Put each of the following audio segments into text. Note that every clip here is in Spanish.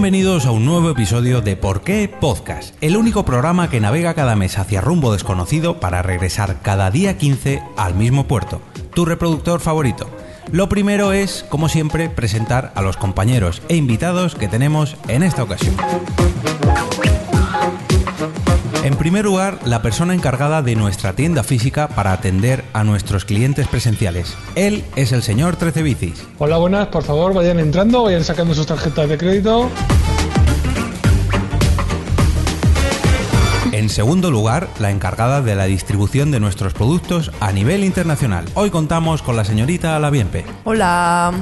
Bienvenidos a un nuevo episodio de Por qué Podcast, el único programa que navega cada mes hacia rumbo desconocido para regresar cada día 15 al mismo puerto, tu reproductor favorito. Lo primero es, como siempre, presentar a los compañeros e invitados que tenemos en esta ocasión. En primer lugar, la persona encargada de nuestra tienda física para atender a nuestros clientes presenciales. Él es el señor Trece Bicis. Hola, buenas, por favor, vayan entrando, vayan sacando sus tarjetas de crédito. En segundo lugar, la encargada de la distribución de nuestros productos a nivel internacional. Hoy contamos con la señorita Alabiempe. Hola.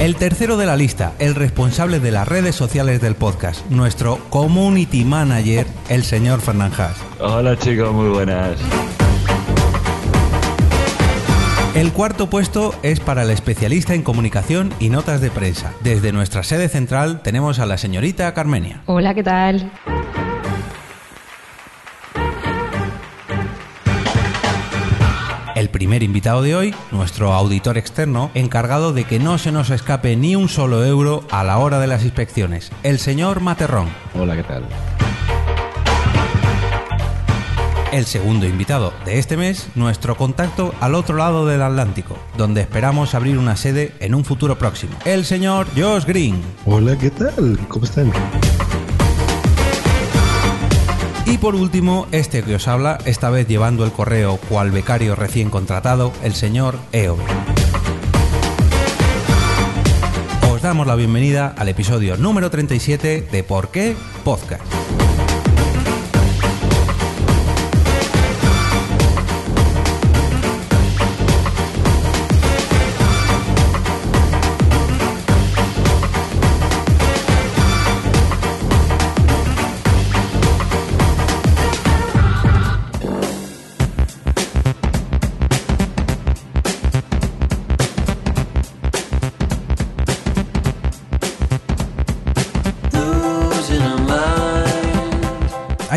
El tercero de la lista, el responsable de las redes sociales del podcast, nuestro community manager, el señor Fernán Hola chicos, muy buenas. El cuarto puesto es para el especialista en comunicación y notas de prensa. Desde nuestra sede central tenemos a la señorita Carmenia. Hola, ¿qué tal? Primer invitado de hoy, nuestro auditor externo, encargado de que no se nos escape ni un solo euro a la hora de las inspecciones, el señor Materrón. Hola, ¿qué tal? El segundo invitado de este mes, nuestro contacto al otro lado del Atlántico, donde esperamos abrir una sede en un futuro próximo, el señor Josh Green. Hola, ¿qué tal? ¿Cómo están? Y por último, este que os habla, esta vez llevando el correo cual becario recién contratado, el señor Eobe. Os damos la bienvenida al episodio número 37 de Por qué Podcast.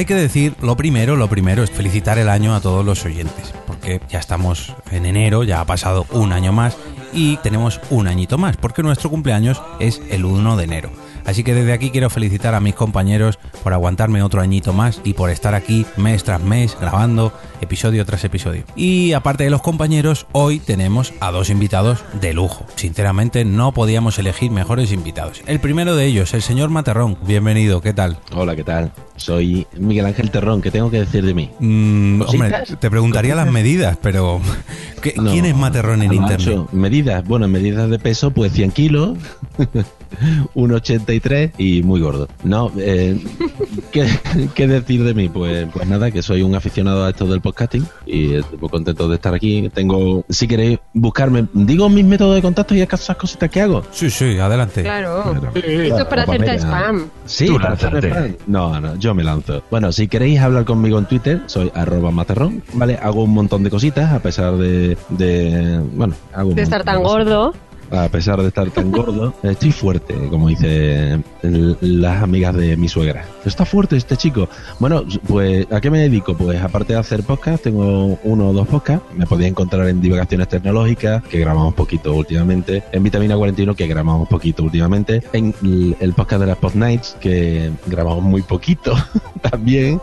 Hay que decir, lo primero, lo primero es felicitar el año a todos los oyentes, porque ya estamos en enero, ya ha pasado un año más y tenemos un añito más, porque nuestro cumpleaños es el 1 de enero. Así que desde aquí quiero felicitar a mis compañeros por aguantarme otro añito más y por estar aquí mes tras mes grabando episodio tras episodio. Y aparte de los compañeros, hoy tenemos a dos invitados de lujo. Sinceramente no podíamos elegir mejores invitados. El primero de ellos, el señor Materrón. Bienvenido, ¿qué tal? Hola, ¿qué tal? Soy Miguel Ángel Terrón, ¿qué tengo que decir de mí? Mm, hombre, te preguntaría las medidas, pero ¿qué- No, ¿quién es Materrón en macho, internet? Medidas, bueno, medidas de peso, pues 100 kilos, 1,83 y muy gordo. No, eh, ¿qué, qué decir de mí? Pues, pues nada, que soy un aficionado a esto del podcasting y estoy muy contento de estar aquí. Tengo, si queréis buscarme, digo mis métodos de contacto y esas cositas que hago. Sí, sí, adelante. Claro. Claro. Esto es para Pues hacerte mira, spam. Sí, Tú para lánzate. fan. No, no, yo me lanzo. Bueno, si queréis hablar conmigo en Twitter, soy arroba materrón, ¿vale? Hago un montón de cositas a pesar de, de bueno, hago un De estar tan cosas. gordo. A pesar de estar tan gordo, estoy fuerte, como dice el- las amigas de mi suegra. Está fuerte este chico. Bueno, pues ¿a qué me dedico? Pues aparte de hacer podcast, tengo uno o dos podcasts. Me podéis encontrar en Divagaciones Tecnológicas, que grabamos poquito últimamente. En Vitamina 41, que grabamos poquito últimamente. En el- el podcast de las Pod Nights, que grabamos muy poquito también.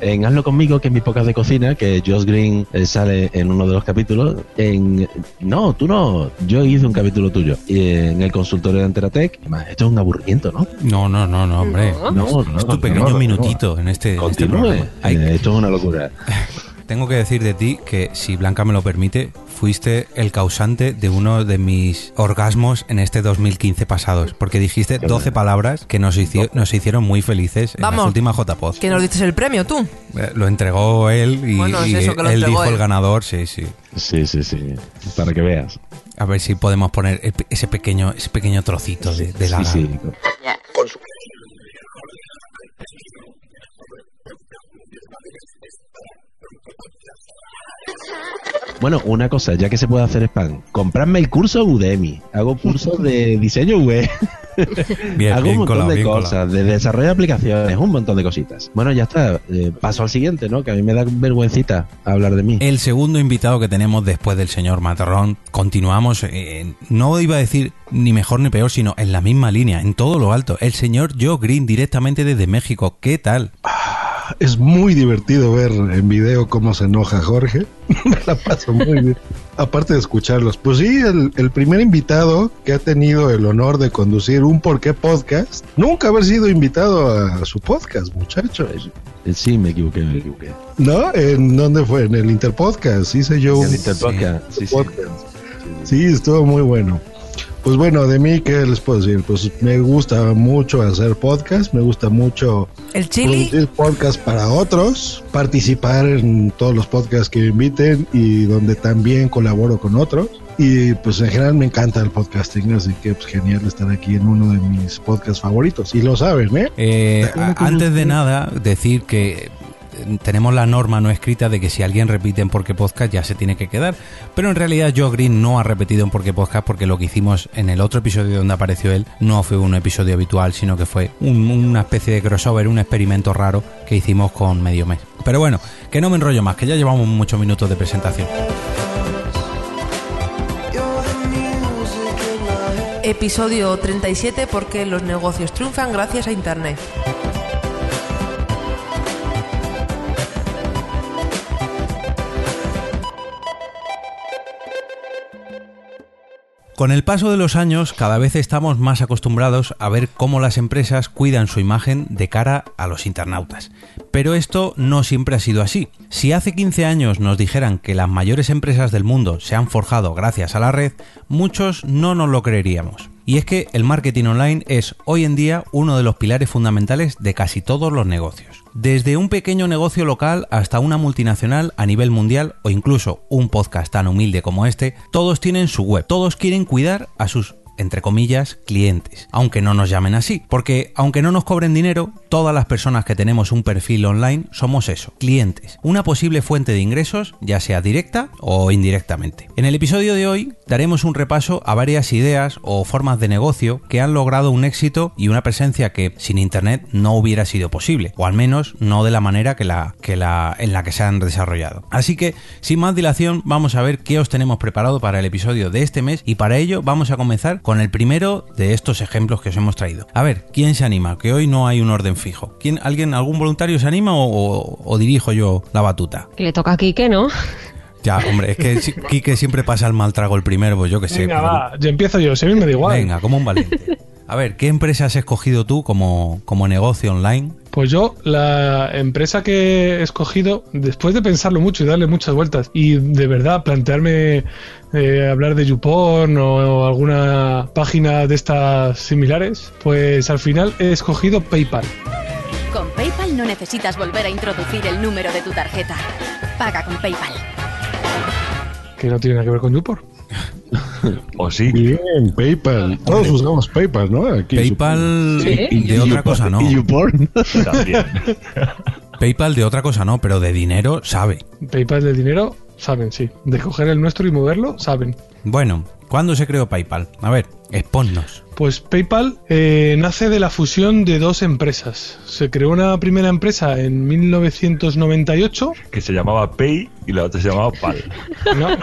En Hazlo Conmigo, que es mi podcast de cocina, que Josh Green eh, sale en uno de los capítulos. En No, tú no. Yo hice un capítulo tuyo. Y en el consultorio de Anteratec. Además, Esto es un aburrimiento, ¿no? No, no, no, no, hombre. No. No, no. es tu pequeño minutito en este, en este Continúe. Hay- Eh, esto es una locura. tengo que decir de ti que, si Blanca me lo permite, fuiste el causante de uno de mis orgasmos en este 2015 pasados, porque dijiste 12 palabras que nos, hici- nos hicieron muy felices en las Vamos. últimas JPOD. Que nos diste el premio tú. Eh, Lo entregó él y, Bueno, es y eso, que lo él entregó dijo él. el ganador, sí, sí. Sí, sí, sí. Para que veas. A ver si podemos poner ese pequeño, ese pequeño trocito de, de la... Sí, sí. Bueno, una cosa, ya que se puede hacer spam, compradme el curso Udemy. Hago cursos de diseño web. Bien, Hago bien un montón colado, de cosas, colado. de desarrollo de aplicaciones, un montón de cositas. Bueno, ya está. eh, paso al siguiente, ¿no? Que a mí me da vergüencita hablar de mí. El segundo invitado que tenemos después del señor Matarrón, continuamos, eh, no iba a decir ni mejor ni peor, sino en la misma línea, en todo lo alto. El señor Joe Green, directamente desde México. ¿Qué tal? Es muy divertido ver en video cómo se enoja Jorge. Me la paso muy bien. Aparte de escucharlos. Pues sí, el, el primer invitado que ha tenido el honor de conducir un por qué podcast, nunca haber sido invitado a su podcast, muchachos. Eh, Sí, me equivoqué, me equivoqué. ¿No? ¿En dónde fue? En el Interpodcast. Hice yo un El Interpodcast, sí. Sí, estuvo muy bueno. Pues bueno, de mí, ¿qué les puedo decir? Pues me gusta mucho hacer podcast, me gusta mucho El chili. producir podcast para otros, participar en todos los podcasts que me inviten y donde también colaboro con otros. Y pues en general me encanta el podcasting, así que pues genial estar aquí en uno de mis podcasts favoritos. Y lo saben, ¿eh? Eh, antes de nada, decir que tenemos la norma no escrita de que si alguien repite en Porque Podcast ya se tiene que quedar. Pero en realidad Joe Green no ha repetido en Porque Podcast porque lo que hicimos en el otro episodio donde apareció él no fue un episodio habitual, sino que fue un- una especie de crossover, un experimento raro que hicimos con medio mes. Pero bueno, que no me enrollo más, que ya llevamos muchos minutos de presentación. Episodio 37 porque los negocios triunfan gracias a Internet. Con el paso de los años, cada vez estamos más acostumbrados a ver cómo las empresas cuidan su imagen de cara a los internautas. Pero esto no siempre ha sido así. Si hace 15 años nos dijeran que las mayores empresas del mundo se han forjado gracias a la red, muchos no nos lo creeríamos. Y es que el marketing online es hoy en día uno de los pilares fundamentales de casi todos los negocios. Desde un pequeño negocio local hasta una multinacional a nivel mundial o incluso un podcast tan humilde como este, todos tienen su web, todos quieren cuidar a sus entre comillas, clientes, aunque no nos llamen así, porque aunque no nos cobren dinero, todas las personas que tenemos un perfil online somos eso, clientes, una posible fuente de ingresos, ya sea directa o indirectamente. En el episodio de hoy daremos un repaso a varias ideas o formas de negocio que han logrado un éxito y una presencia que sin internet no hubiera sido posible, o al menos no de la manera que la, que la en la que se han desarrollado. Así que, sin más dilación, vamos a ver qué os tenemos preparado para el episodio de este mes y para ello vamos a comenzar con el primero de estos ejemplos que os hemos traído. A ver, ¿quién se anima? Que hoy no hay un orden fijo. ¿Quién, alguien, algún voluntario se anima o, o- o dirijo yo la batuta? Que le toca a Quique, ¿no? Ya, hombre, es que Quique siempre pasa el mal trago el primero, pues yo que sé. Venga, pero- va, yo empiezo yo, si a mí me da igual. Venga, como un valiente. A ver, ¿qué empresa has escogido tú como, como negocio online? Pues yo, la empresa que he escogido, después de pensarlo mucho y darle muchas vueltas, y de verdad plantearme eh, hablar de YouPorn o, alguna página de estas similares, pues al final he escogido PayPal. Con PayPal no necesitas volver a introducir el número de tu tarjeta. Paga con PayPal. Que no tiene nada que ver con YouPorn. ¿O sí? Bien, PayPal. Todos usamos PayPal, ¿no? Aquí PayPal Sí. de otra cosa no. ¿Y YouPorn? También. PayPal de otra cosa no, pero de dinero sabe. PayPal de dinero, saben, sí. De coger el nuestro y moverlo, saben. Bueno, ¿cuándo se creó PayPal? A ver, exponnos. Pues PayPal eh, nace de la fusión de dos empresas. Se creó una primera empresa en 1998. Que se llamaba Pay y la otra se llamaba Pal. ¿no?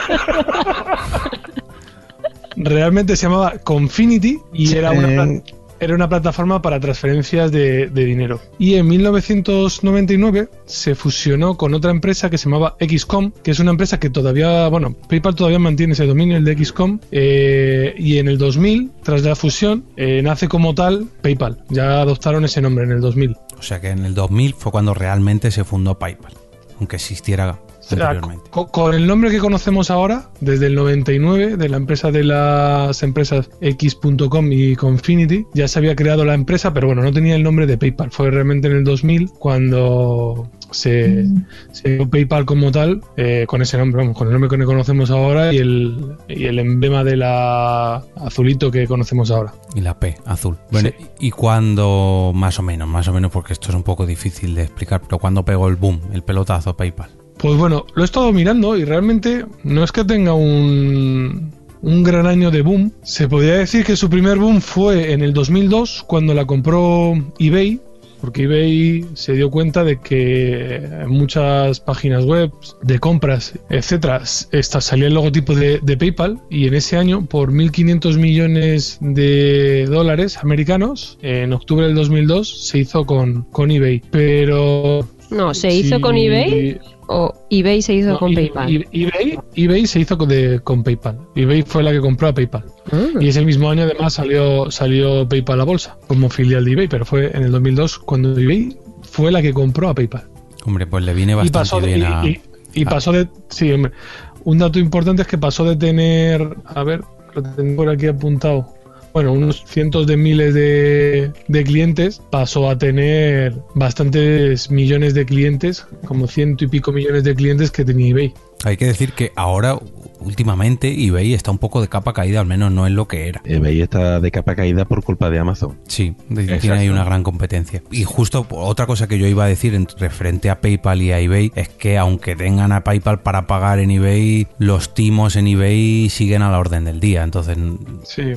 Realmente se llamaba Confinity y era una, pla- era una plataforma para transferencias de, dinero. Y en 1999 se fusionó con otra empresa que se llamaba XCOM, que es una empresa que todavía, bueno, PayPal todavía mantiene ese dominio, el de XCOM. eh, y en el 2000, tras la fusión, eh, nace como tal PayPal. Ya adoptaron ese nombre en el 2000. O sea que en el 2000 fue cuando realmente se fundó PayPal, aunque existiera anteriormente. con el nombre que conocemos ahora, desde el 99, de la empresa de las empresas X.com y Confinity, ya se había creado la empresa, pero bueno, no tenía el nombre de PayPal. Fue realmente en el 2000 cuando se, se dio PayPal como tal, eh, con ese nombre, vamos, con el nombre que conocemos ahora y el, y el emblema de la azulito que conocemos ahora. Y la P, azul. Bueno, Sí. ¿y cuándo, más o menos, más o menos, porque esto es un poco difícil de explicar, pero cuándo pegó el boom, el pelotazo PayPal? Pues bueno, lo he estado mirando y realmente no es que tenga un, un gran año de boom. Se podría decir que su primer boom fue en el 2002 cuando la compró eBay porque eBay se dio cuenta de que en muchas páginas web de compras, etcétera, salía el logotipo de, de PayPal y en ese año, por 1.500 millones de dólares americanos, en octubre del 2002 se hizo con, con eBay. Pero No, ¿se hizo Sí. con eBay o eBay se hizo no, con PayPal? eBay, eBay se hizo con, de- con PayPal. eBay fue la que compró a PayPal. Ah. Y ese mismo año además salió, salió PayPal a la bolsa como filial de eBay, pero fue en el 2002 cuando eBay fue la que compró a PayPal. Hombre, pues le viene Y bastante pasó, bien a... y, y- y a- pasó de... Sí, hombre. Un dato importante es que pasó de tener... A ver, lo tengo por aquí apuntado. Bueno, unos cientos de miles de, de clientes, pasó a tener bastantes millones de clientes, como ciento y pico millones de clientes que tenía eBay. Hay que decir que ahora, últimamente, eBay está un poco de capa caída, al menos no es lo que era. eBay está de capa caída por culpa de Amazon. Sí, tiene ahí una gran competencia. Y justo otra cosa que yo iba a decir en referente a PayPal y a eBay es que aunque tengan a PayPal para pagar en eBay, los timos en eBay siguen a la orden del día. Entonces Sí.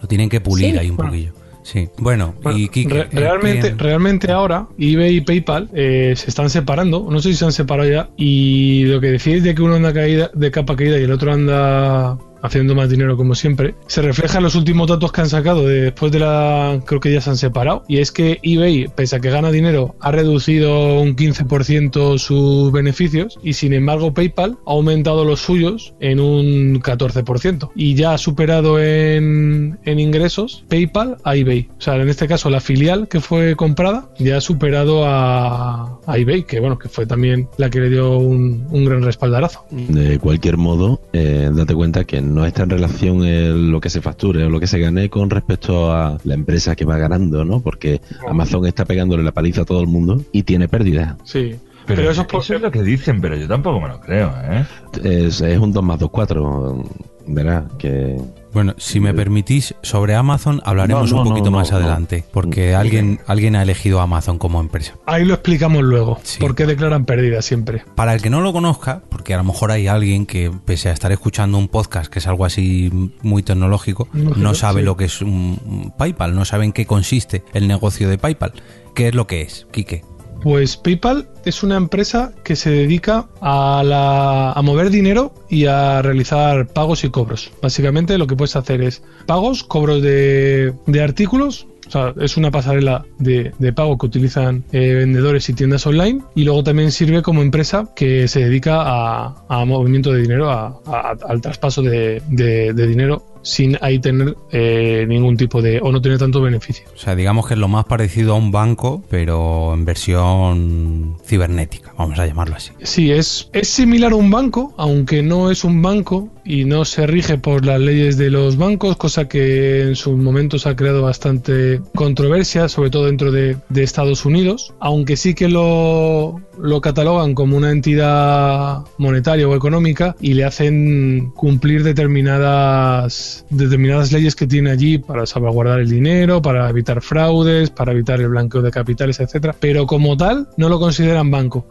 Lo tienen que pulir Sí. ahí un Bueno. poquillo. Sí. Bueno, Bueno, y Kike, re- eh, realmente, realmente ahora eBay y PayPal eh, se están separando. No sé si se han separado ya. Y lo que decís de que uno anda caída, de capa caída y el otro anda haciendo más dinero como siempre, se refleja en los últimos datos que han sacado de- después de la... Creo que ya se han separado. Y es que eBay, pese a que gana dinero, ha reducido un 15% sus beneficios y sin embargo PayPal ha aumentado los suyos en un 14%. Y ya ha superado en, en ingresos PayPal a eBay. O sea, en este caso la filial que fue comprada ya ha superado a, eBay, que bueno, que fue también la que le dio un, un gran respaldarazo. De cualquier modo, eh, date cuenta que no está en relación el- lo que se facture o lo que se gane con respecto a la empresa que va ganando, ¿no? Porque Amazon está pegándole la paliza a todo el mundo y tiene pérdidas. Sí. Pero, Pero, eso, eso es por- es lo que dicen, pero yo tampoco me lo creo, ¿eh? Es, es un 2 más 2, 4. Verás que Bueno, si me permitís, sobre Amazon hablaremos No, no, un poquito no, más adelante, porque alguien, alguien ha elegido a Amazon como empresa. Ahí lo explicamos luego. Sí. ¿Por qué declaran pérdida siempre? Para el que no lo conozca, porque a lo mejor hay alguien que, pese a estar escuchando un podcast que es algo así muy tecnológico, No, sabe sí. lo que es un un PayPal, no sabe en qué consiste el negocio de PayPal. ¿Qué es lo que es, Quique? Pues PayPal es una empresa que se dedica a, la- a mover dinero y a realizar pagos y cobros. Básicamente lo que puedes hacer es pagos, cobros de, artículos. O sea, es una pasarela de, pago que utilizan eh, vendedores y tiendas online. Y luego también sirve como empresa que se dedica a, movimiento de dinero, a- al traspaso de dinero sin ahí tener eh, ningún tipo de... o no tener tanto beneficio. O sea, digamos que es lo más parecido a un banco, pero en versión cibernética, vamos a llamarlo así. Sí, es, es similar a un banco, aunque no es un banco y no se rige por las leyes de los bancos, cosa que en sus momentos ha creado bastante controversia, sobre todo dentro de, Estados Unidos, aunque sí que lo, lo catalogan como una entidad monetaria o económica y le hacen cumplir determinadas, determinadas leyes que tiene allí para salvaguardar el dinero, para evitar fraudes, para evitar el blanqueo de capitales, etcétera. Pero como tal, no lo consideran banco.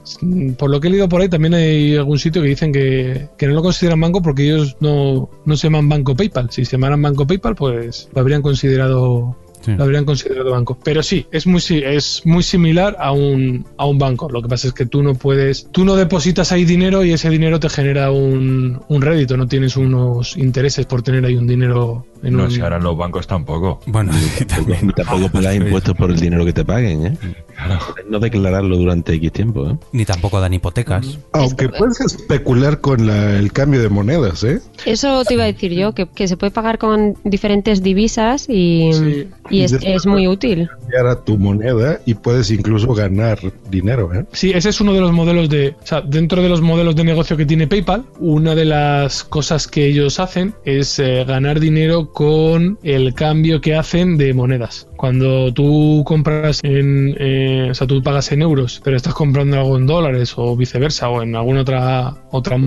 Por lo que he leído por ahí, también hay algún sitio que dicen que, que no lo consideran banco porque ellos no, no se llaman banco PayPal. Si se llamaran banco PayPal, pues lo habrían considerado Sí. lo habrían considerado banco. Pero sí, es muy es muy similar a un, a un banco. Lo que pasa es que tú no puedes, tú no depositas ahí dinero y ese dinero te genera un, un rédito, no tienes unos intereses por tener ahí un dinero No, un si ahora los bancos tampoco. Bueno, también. Ni tampoco pagas impuestos por el dinero que te paguen, ¿eh? Claro. No declararlo durante X tiempo, ¿eh? Ni tampoco dan hipotecas. Aunque puedes especular con la- el cambio de monedas, ¿eh? Eso te iba a decir yo, que, que se puede pagar con diferentes divisas y, Sí. y es, Y es muy útil. Cambiar a tu moneda y puedes incluso ganar dinero, ¿eh? Sí, ese es uno de los modelos de, o sea, dentro de los modelos de negocio que tiene PayPal, una de las cosas que ellos hacen es eh, ganar dinero con el cambio que hacen de monedas. Cuando tú compras en, eh, o sea, tú pagas en euros, pero estás comprando algo en dólares o viceversa o en alguna otra otra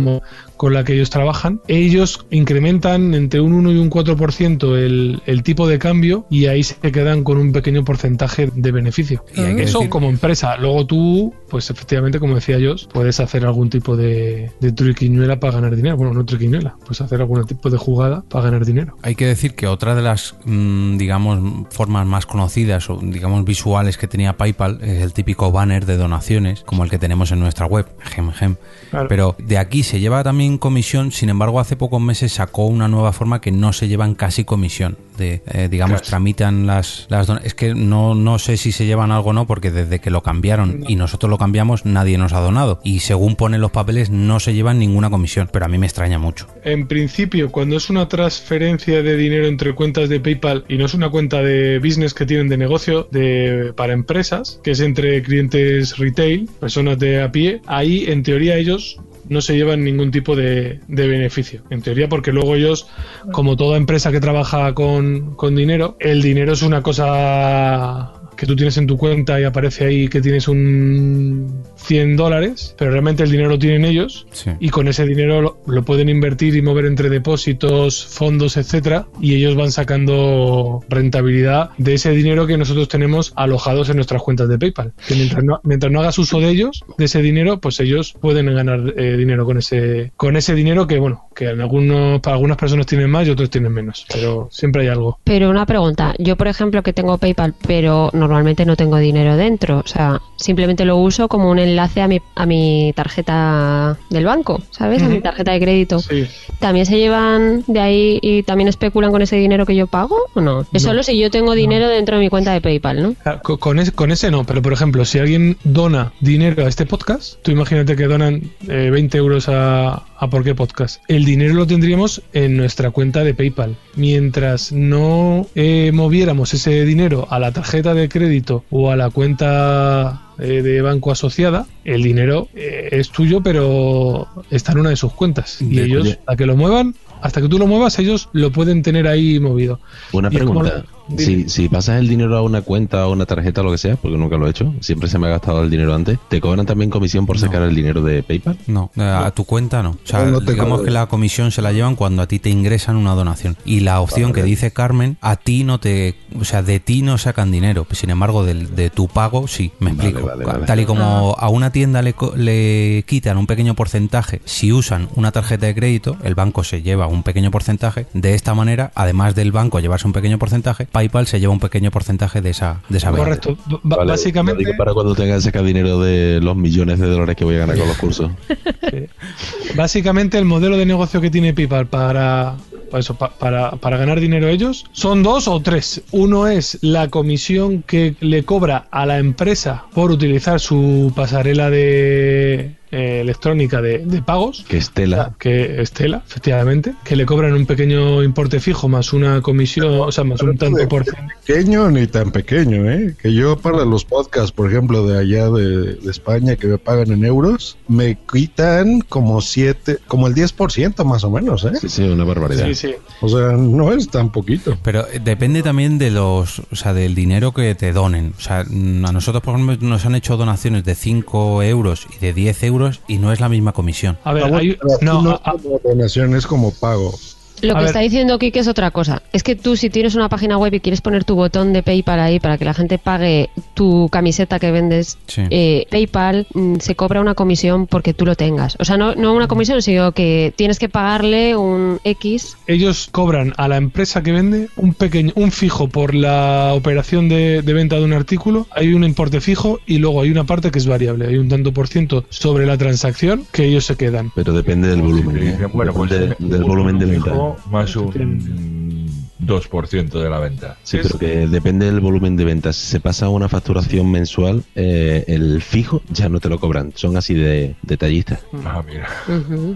con la que ellos trabajan, ellos incrementan entre un 1 y un 4% el, el tipo de cambio y ahí se quedan con un pequeño porcentaje de beneficio. Y hay que Eso decir- como empresa. Luego tú, pues efectivamente, como decía yo, puedes hacer algún tipo de, de triquiñuela para ganar dinero. Bueno, no triquiñuela, puedes hacer algún tipo de jugada para ganar dinero. Hay que decir que otra de las, mm, digamos, formas más conocidas o, digamos, visuales que tenía PayPal es el típico banner de donaciones, como el que tenemos en nuestra web, gem, gem. Claro. Pero de aquí se lleva también comisión, sin embargo, hace pocos meses sacó una nueva forma que no se llevan casi comisión. De, eh, digamos, tramitan las, las Es que no, no sé si se llevan algo o no, porque desde que lo cambiaron y nosotros lo cambiamos, nadie nos ha donado. Y según ponen los papeles, no se llevan ninguna comisión, pero a mí me extraña mucho. En principio, cuando es una transferencia de dinero entre cuentas de PayPal y no es una cuenta de business que tienen de negocio de, para empresas, que es entre clientes retail, personas de a pie, ahí en teoría ellos no se llevan ningún tipo de, de beneficio. En teoría, porque luego ellos, como toda empresa que trabaja con, con dinero, el dinero es una cosa que tú tienes en tu cuenta y aparece ahí que tienes un 100 dólares, pero realmente el dinero lo tienen ellos Sí. y con ese dinero lo, lo pueden invertir y mover entre depósitos, fondos, etcétera, y ellos van sacando rentabilidad de ese dinero que nosotros tenemos alojados en nuestras cuentas de PayPal. Que mientras no, mientras no hagas uso de ellos, de ese dinero, pues ellos pueden ganar eh, dinero con ese con ese dinero que bueno, que en algunos para algunas personas tienen más y otros tienen menos, pero siempre hay algo. Pero una pregunta, yo por ejemplo que tengo PayPal, pero normalmente no tengo dinero dentro, o sea, simplemente lo uso como un enlace a mi, a mi tarjeta del banco, ¿sabes? A mi tarjeta de crédito. Sí. ¿También se llevan de ahí y también especulan con ese dinero que yo pago o no? Es No. solo si yo tengo dinero dentro de mi cuenta de PayPal, ¿no? Ah, co- Con ese, con ese no, pero por ejemplo, si alguien dona dinero a este podcast, tú imagínate que donan eh, 20 euros a, a por qué podcast. El dinero lo tendríamos en nuestra cuenta de PayPal. Mientras no eh, moviéramos ese dinero a la tarjeta de crédito o a la cuenta eh, de banco asociada, el dinero eh, es tuyo, pero está en una de sus cuentas. Y ellos, a que lo muevan, hasta que tú lo muevas, ellos lo pueden tener ahí movido. Y como- pregunta. Si, si pasas el dinero a una cuenta o una tarjeta o lo que sea, porque nunca lo he hecho, siempre se me ha gastado el dinero antes, ¿te cobran también comisión por sacar el dinero de PayPal? No, eh, a tu cuenta no. O sea, No, digamos que la comisión se la llevan cuando a ti te ingresan una donación. Y la opción que dice Carmen, a ti no te. O sea, de ti no sacan dinero. Sin embargo, de, tu pago, sí. Me Vale, explico. vale, vale. Tal y como a una tienda le, co- le quitan un pequeño porcentaje si usan una tarjeta de crédito, el banco se lleva un pequeño porcentaje. De esta manera, además del banco llevarse un pequeño porcentaje, PayPal se lleva un pequeño porcentaje de esa, de esa venta. Correcto. B- b- Vale, básicamente. digo para cuando tenga que sacar dinero de los millones de dólares que voy a ganar con los cursos. Básicamente el modelo de negocio que tiene PayPal para, para, eso, pa- para, para ganar dinero ellos son dos o tres. Uno es la comisión que le cobra a la empresa por utilizar su pasarela de eh, electrónica de, de pagos. Que Estela. Que Estela, efectivamente, que le cobran un pequeño importe fijo más una comisión, o sea, más un tanto por ciento. pequeño ni tan pequeño, ¿eh? Que yo para los podcasts, por ejemplo, de allá de, de España que me pagan en euros, me quitan como siete, como el 10% más o menos, ¿eh? Sí, sí, una barbaridad. Sí, sí. O sea, no es tan poquito. Pero eh, depende también de los, o sea, del dinero que te donen. O sea, mm, a nosotros, por ejemplo, nos han hecho donaciones de 5 euros y de 10 euros y no es la misma comisión. A ver, Ah, hay- no, no a- como pago. Lo A que ver. está diciendo Kike es otra cosa. Es que tú si tienes una página web y quieres poner tu botón de PayPal ahí para que la gente pague tu camiseta que vendes, Sí. eh, PayPal mm, se cobra una comisión porque tú lo tengas. O sea, no, no una comisión, sino que tienes que pagarle un X. ellos cobran a la empresa que vende un pequeño, un fijo por la operación de, de venta de un artículo, hay un importe fijo y luego hay una parte que es variable, hay un tanto por ciento sobre la transacción que ellos se quedan. Pero depende del volumen. Sí, ¿eh? bueno, pues Depende un- del volumen de venta. Más un 2% de la venta. Sí, Es- pero que depende del volumen de ventas. Si se pasa a una facturación mensual, eh, el fijo ya no te lo cobran. Son así de detallistas. Ah, mira.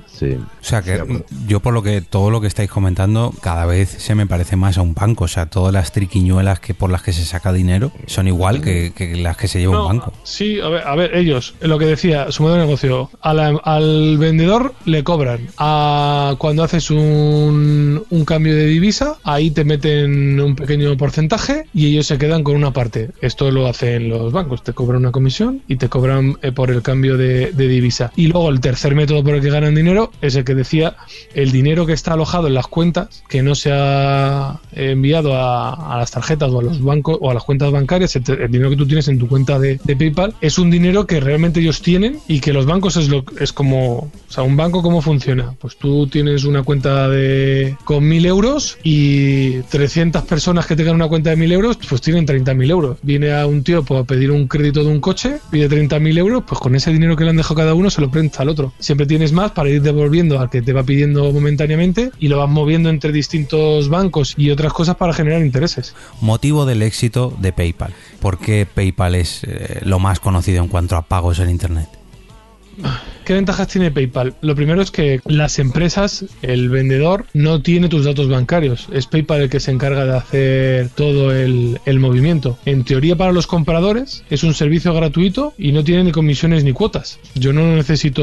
Sí. O sea que Sí, yo por lo que todo lo que estáis comentando cada vez se me parece más a un banco. O sea, todas las triquiñuelas que por las que se saca dinero son igual que, que las que se lleva un banco. Sí, a ver, a ver, ellos, lo que decía, su modelo de negocio, a la- al vendedor le cobran. A, cuando haces un, un cambio de divisa, ahí te meten un pequeño porcentaje y ellos se quedan con una parte. Esto lo hacen los bancos, te cobran una comisión y te cobran eh, por el cambio de, de divisa. Y luego el tercer método por el que ganan dinero es el que decía el dinero que está alojado en las cuentas, que no se ha enviado a, a las tarjetas o a los bancos o a las cuentas bancarias, el, el dinero que tú tienes en tu cuenta de, de PayPal, es un dinero que realmente ellos tienen y que los bancos es lo es como, o sea, un banco cómo funciona. Pues tú tienes una cuenta de con mil euros y 300 personas que tengan una cuenta de mil euros, pues tienen 30.000 euros. Viene a un tío pues, a pedir un crédito de un coche, pide 30.000 euros, pues con ese dinero que le han dejado cada uno se lo presta al otro. Siempre tienes más para ir devolviendo al que te va pidiendo momentáneamente y lo vas moviendo entre distintos bancos y otras cosas para generar intereses. Motivo del éxito de PayPal. ¿Por qué PayPal es eh, lo más conocido en cuanto a pagos en Internet? ¿Qué ventajas tiene PayPal? Lo primero es que las empresas, el vendedor, no tiene tus datos bancarios. Es PayPal el que se encarga de hacer todo el, movimiento. En teoría, para los compradores, es un servicio gratuito y no tiene ni comisiones ni cuotas. Yo no necesito.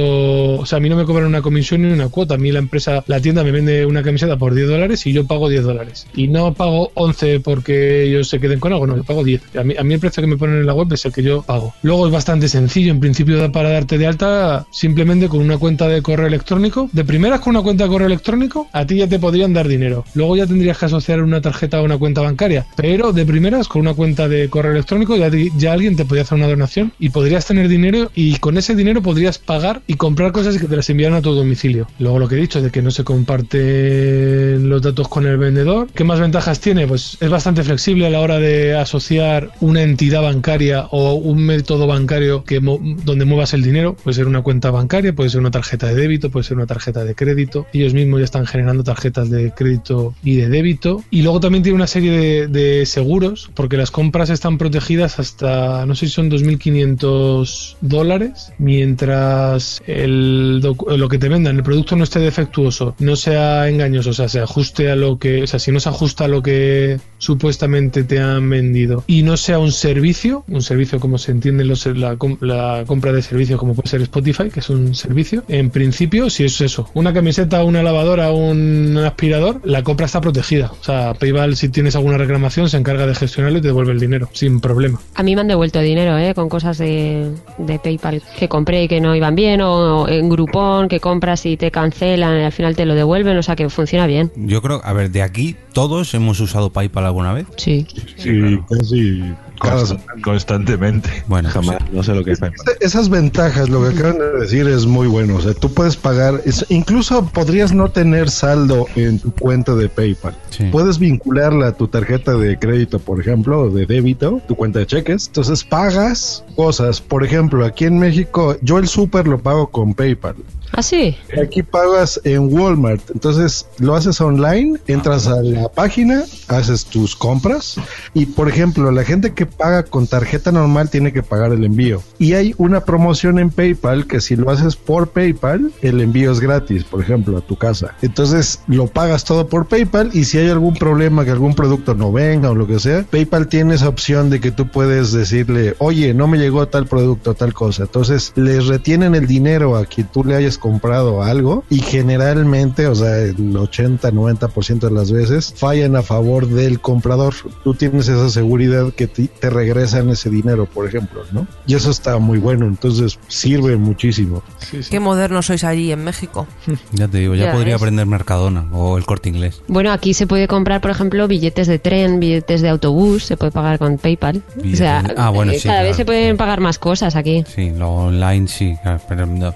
O sea, a mí no me cobran una comisión ni una cuota. A mí la empresa, la tienda me vende una camiseta por 10 dólares y yo pago 10 dólares. Y no pago 11 porque ellos se queden con algo, no, yo pago 10. A mí, a mí el precio que me ponen en la web es el que yo pago. Luego es bastante sencillo, en principio, para darte de alta, simplemente con una cuenta de correo electrónico. De primeras, con una cuenta de correo electrónico, a ti ya te podrían dar dinero. Luego ya tendrías que asociar una tarjeta a una cuenta bancaria. Pero de primeras, con una cuenta de correo electrónico, ya, alguien te podría hacer una donación y podrías tener dinero y con ese dinero podrías pagar y comprar cosas que te las envían a tu domicilio. Luego lo que he dicho de que no se comparten los datos con el vendedor. ¿Qué más ventajas tiene? Pues es bastante flexible a la hora de asociar una entidad bancaria o un método bancario que donde muevas el dinero. Puede ser una cuenta bancaria, puede ser una tarjeta de débito, puede ser una tarjeta de crédito. Ellos mismos ya están generando tarjetas de crédito y de débito. Y luego también tiene una serie de, de seguros, porque las compras están protegidas hasta, no sé si son 2.500 dólares, mientras el lo que te vendan, el producto no esté defectuoso, no sea engañoso, o sea, se ajuste a lo que, o sea, si no se ajusta a lo que supuestamente te han vendido y no sea un servicio, un servicio como se entiende los, la, la compra de servicios como puede ser Spotify, que es un servicio, en principio, si es eso, una camiseta, una lavadora, un aspirador, la compra está protegida. O sea, PayPal, si tienes alguna reclamación, se encarga de gestionarlo y te devuelve el dinero, sin problema. A mí me han devuelto dinero, ¿eh? Con cosas de, de PayPal que compré y que no iban bien, o en Groupon, que compras y te cancelan y al final te lo devuelven, o sea, que funciona bien. Yo creo, a ver, de aquí todos hemos usado PayPal alguna vez. Sí. Sí, casi Const constantemente. Bueno, Jamás, no sé lo que es PayPal. Esas ventajas, lo que acaban de decir es muy bueno. O sea, tú puedes pagar, es, incluso podrías no tener saldo en tu cuenta de PayPal. Sí. Puedes vincularla a tu tarjeta de crédito, por ejemplo, o de débito, tu cuenta de cheques. Entonces pagas cosas. Por ejemplo, aquí en México, yo el súper lo pago con PayPal. ¿Ah, sí? Aquí pagas en Walmart, entonces lo haces online, entras a la página, haces tus compras y por ejemplo la gente que paga con tarjeta normal tiene que pagar el envío. Y hay una promoción en PayPal que si lo haces por PayPal, el envío es gratis, por ejemplo, a tu casa. Entonces lo pagas todo por PayPal y si hay algún problema que algún producto no venga o lo que sea, PayPal tiene esa opción de que tú puedes decirle, oye, no me llegó tal producto, tal cosa. Entonces les retienen el dinero a quien tú le hayas comprado algo y generalmente, o sea, el 80-90% de las veces fallan a favor del comprador. Tú tienes esa seguridad que te, te regresan ese dinero, por ejemplo, ¿no? Y eso está muy bueno, entonces sirve muchísimo. Sí, sí. Qué modernos sois allí en México. Ya te digo, ya, Ya podría ves. aprender Mercadona o el corte inglés. Bueno, aquí se puede comprar, por ejemplo, billetes de tren, billetes de autobús, se puede pagar con PayPal. Billetes O sea, ah, bueno, eh, sí, cada claro, vez se pueden pagar más cosas aquí. Sí, lo online sí, pero no,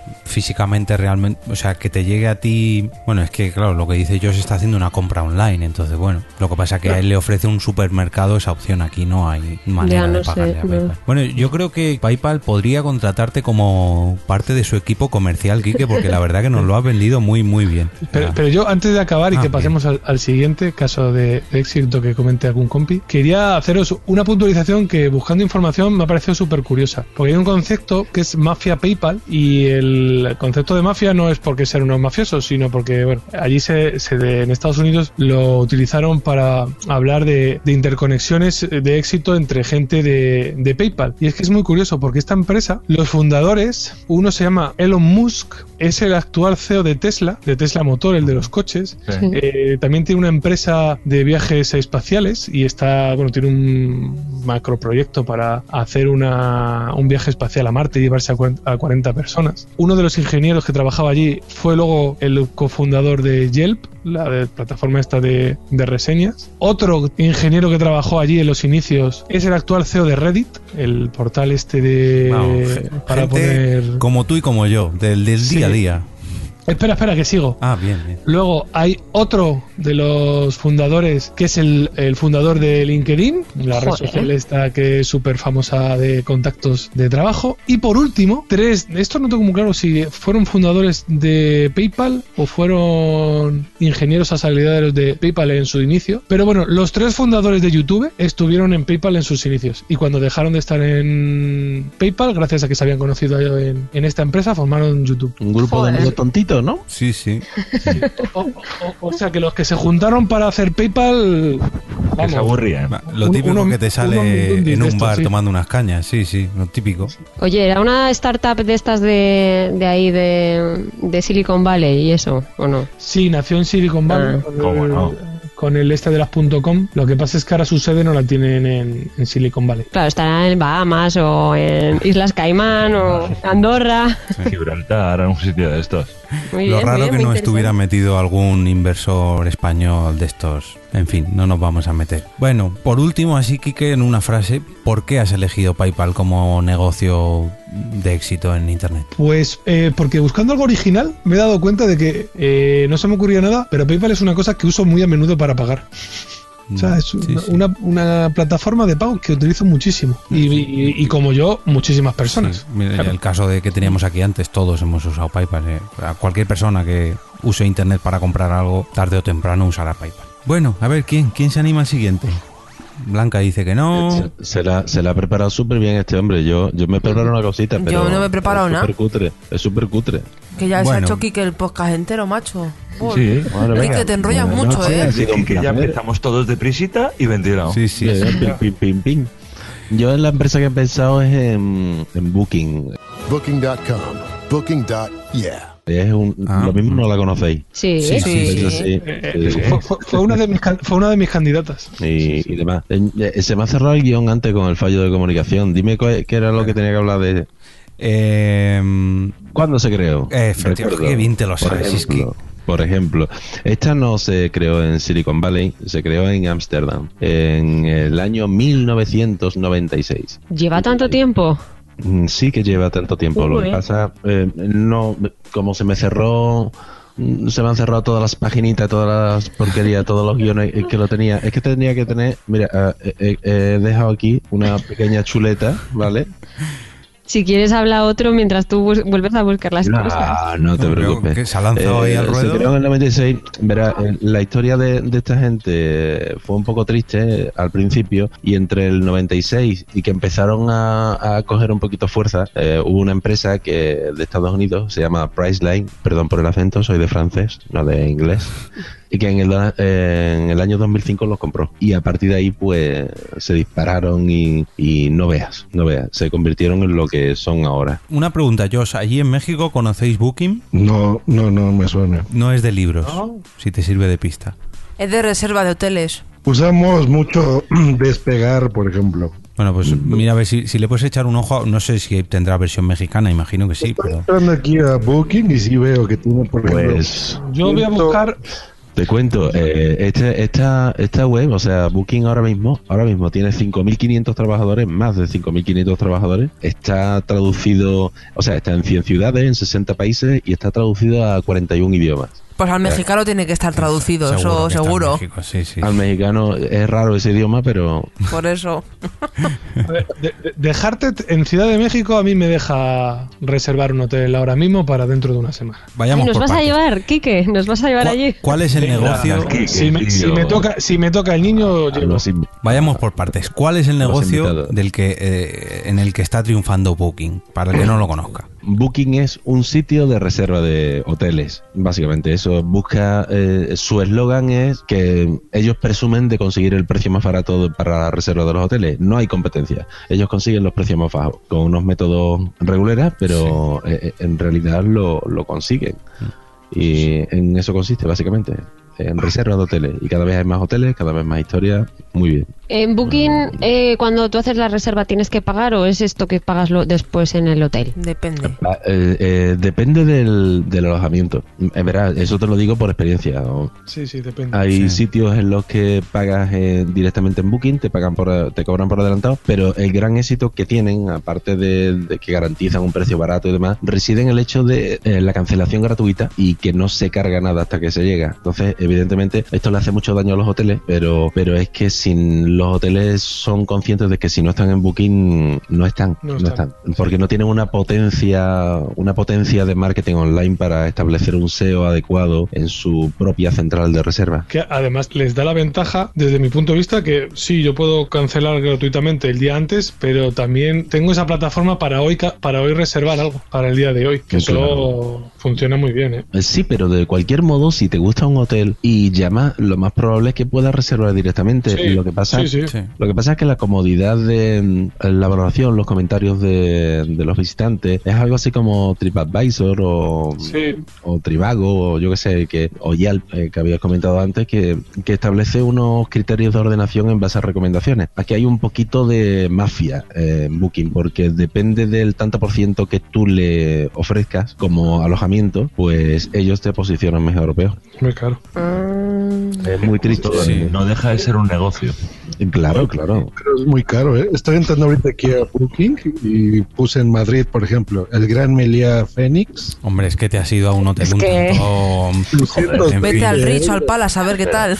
realmente, o sea, que te llegue a ti, bueno, es que claro, lo que dice yo se está haciendo una compra online, entonces bueno, lo que pasa que a él le ofrece un supermercado esa opción, aquí no hay manera no de pagarle sé, a no. PayPal. Bueno, yo creo que PayPal podría contratarte como parte de su equipo comercial, Quique, porque la verdad que nos lo ha vendido muy, muy bien. Pero, pero yo, antes de acabar y Ah, que pasemos al, al siguiente caso de, de éxito que comente algún compi, quería haceros una puntualización que buscando información me ha parecido súper curiosa. Porque hay un concepto que es mafia PayPal y el concepto de mafia no es porque ser unos mafiosos, sino porque bueno, allí se, se de- en Estados Unidos lo utilizaron para hablar de, de interconexiones de éxito entre gente de, de PayPal. Y es que es muy curioso porque esta empresa, los fundadores, uno se llama Elon Musk es el actual CEO de Tesla, de Tesla Motor, el de los coches. Sí. Eh, también tiene una empresa de viajes espaciales y está, bueno, tiene un macro proyecto para hacer una, un viaje espacial a Marte y llevarse a, a 40 personas. Uno de los ingenieros que trabajaba allí fue luego el cofundador de Yelp, la de- plataforma esta de, de reseñas. Otro ingeniero que trabajó allí en los inicios es el actual CEO de Reddit, el portal este de Vamos, para poner. como tú y como yo, del, del Sí. día a día. Espera, espera, que sigo. Ah, bien, bien. Luego hay otro de los fundadores que es el, el fundador de LinkedIn, la red social esta que es súper famosa de contactos de trabajo. Y por último, tres, esto no tengo muy claro si fueron fundadores de PayPal o fueron ingenieros asalariados de PayPal en su inicio. Pero bueno, los tres fundadores de YouTube estuvieron en PayPal en sus inicios. Y cuando dejaron de estar en PayPal, gracias a que se habían conocido en, en esta empresa, formaron YouTube. Un grupo Joder. de medio ¿no? Sí, sí. O, o- o sea que los que se juntaron para hacer PayPal. Vamos, se aburrían. Va, Lo típico uno- que te uno sale en un bar sí. tomando unas cañas, sí, sí, lo típico. Oye, ¿era una startup de estas de, de ahí, de, de Silicon Valley y eso, o no? Sí, nació en Silicon Valley Ah. con, ¿Cómo el, no? con el este de las .com. Lo que pasa es que ahora su sede no la tienen en, en Silicon Valley. Claro, estará en Bahamas o en Islas Caimán o Andorra. Gibraltar, un sitio de estos. Muy Lo bien, raro bien, que no estuviera metido algún inversor español de estos. En fin, no nos vamos a meter. Bueno, por último, así Kike, en una frase, ¿por qué has elegido PayPal como negocio de éxito en Internet? Pues eh, porque buscando algo original me he dado cuenta de que eh, no se me ocurría nada, pero PayPal es una cosa que uso muy a menudo para pagar. O sea, es Sí, una, sí. una- una plataforma de pago que utilizo muchísimo. Y, y- y como yo, muchísimas personas. Sí, mira, Claro. El caso de que teníamos aquí antes, todos hemos usado PayPal. eh. A cualquier persona que use Internet para comprar algo, tarde o temprano usará PayPal. Bueno, a ver, ¿quién, quién se anima al siguiente? Blanca dice que no. Se, se la, se la ha preparado súper bien este hombre. Yo, yo me preparo una cosita, Yo pero. no me he preparado es nada. súper cutre. Es súper cutre. Que ya se Bueno. ha hecho Kike el podcast entero, macho. Sí. Bueno, Kike, venga. te enrollas mucho, ¿eh? sido un que ya empezamos todos deprisita y ventilado. Sí, sí. Sí, pim, pim, pim, pim. Yo en la empresa que he pensado es en, en Booking. Booking.com. Booking.yeah. Es un, Ah. Lo mismo no la conocéis. Sí, Sí, sí. Sí, sí. fue, una de mis, fue una de mis candidatas. y, y demás. Eh, eh, se me ha cerrado el guion antes con el fallo de comunicación. Dime cuál- qué era lo que tenía que hablar de. Eh, ¿Cuándo se creó? Eh, efectivamente, qué bien te lo Por sabes, es Por ejemplo, esta no se creó en Silicon Valley, se creó en Ámsterdam en el año 1996. ¿Lleva tanto tiempo? Mm, Sí que lleva tanto tiempo. Lo que pasa, eh, no, como se me cerró, mm, se me han cerrado todas las paginitas, todas las porquerías, todos los guiones eh, que lo tenía. Es que tenía que tener, mira, ah, eh, eh, he dejado aquí una pequeña chuleta, ¿vale? Si quieres habla otro mientras tú vuelves a buscar las cosas. No, no te No, creo preocupes. que se ha lanzado ahí al Se ruedo. creó en el 96. Verá, eh, la historia de, de esta gente fue un poco triste eh, al principio y entre el 96 y que empezaron a, a coger un poquito fuerza, eh, hubo una empresa que de Estados Unidos se llama Priceline, perdón por el acento, soy de francés, no de inglés, y que en el, eh, en el año 2005 los compró. Y a partir de ahí pues se dispararon y, y no veas, no veas, se convirtieron en lo que son ahora. una pregunta, Josh. ¿Allí en México conocéis Booking? No, no, no me suena. No es de libros, si te sirve de pista. Es de reserva de hoteles. Usamos mucho despegar, por ejemplo. Bueno, pues mira a ver si, si le puedes echar un ojo. No sé si tendrá versión mexicana, imagino que sí, Estoy pero. entrando aquí a Booking y sí veo que tiene, por ejemplo, Pues Yo voy a buscar. Te cuento, eh, este- esta, esta web, o sea, Booking ahora mismo, ahora mismo tiene 5.500 trabajadores, más de 5.500 trabajadores. Está traducido, o sea, está en 100 ciudades, en 60 países y está traducido a 41 idiomas. Pues al mexicano tiene que estar traducido, eso seguro. México, sí, sí. Al mexicano es raro ese idioma, pero Por eso. de, de- dejarte en Ciudad de México a mí me deja reservar un hotel ahora mismo para dentro de una semana. Vayamos ¿Nos por vas a llevar, Quique? ¿Nos vas a llevar ¿Cuál- allí? ¿Cuál es el negocio? Si me, si tío. me toca, si me toca el niño, los in- Vayamos por partes. ¿Cuál es el negocio del que eh, en el que está triunfando Booking? Para el que no lo conozca. Booking es un sitio de reserva de hoteles, básicamente. Eso busca, eh, su eslogan es que ellos presumen de conseguir el precio más barato para la reserva de los hoteles. No hay competencia. Ellos consiguen los precios más bajos con unos métodos regulares, pero eh, eh, en realidad lo, lo consiguen. Y en eso consiste, básicamente en reserva de hoteles. Y cada vez hay más hoteles, cada vez más historias. Muy bien. En Booking, eh, cuando tú haces la reserva, ¿tienes que pagar o es esto que pagas lo, después en el hotel? Depende. Ah, eh, eh, depende del, del alojamiento. En verdad, eso te lo digo por experiencia. ¿no? Sí, sí, depende. Hay Sí. sitios en los que pagas eh, directamente en Booking, te pagan por, te cobran por adelantado, pero el gran éxito que tienen, aparte de, de que garantizan un precio barato y demás, reside en el hecho de eh, la cancelación gratuita y que no se carga nada hasta que se llega. Entonces, evidentemente, esto le hace mucho daño a los hoteles, pero, pero es que sin los hoteles son conscientes de que si no están en Booking, no están, No no, están. están, porque no tienen una potencia, una potencia de marketing online para establecer un SEO adecuado en su propia central de reserva. Que además les da la ventaja, desde mi punto de vista, que sí, yo puedo cancelar gratuitamente el día antes, pero también tengo esa plataforma para hoy para hoy reservar algo, para el día de hoy, que Claro. funciona muy bien. Eh, Sí, pero de cualquier modo, si te gusta un hotel y llamas, lo más probable es que puedas reservar directamente. Sí, lo que pasa, sí, sí. Sí. lo que pasa es que la comodidad de la valoración, los comentarios de, de los visitantes, es algo así como TripAdvisor o, Sí. o Trivago o yo que sé, que, o Yelp, eh, que habías comentado antes, que, que establece unos criterios de ordenación en base a recomendaciones. Aquí hay un poquito de mafia eh, en Booking, porque depende del tanto por ciento que tú le ofrezcas como alojamiento, pues ellos te posicionan mejor o peor. Muy caro. Es muy triste. Sí. No deja de ser un negocio. Claro, claro. Pero es muy caro, ¿eh? Estoy entrando ahorita aquí a Booking y puse en Madrid, por ejemplo, el Gran Meliá Fénix. Hombre, es que te has ido a un hotel Es un que- tanto... Vete fin. al Rich o al Palace a ver qué tal.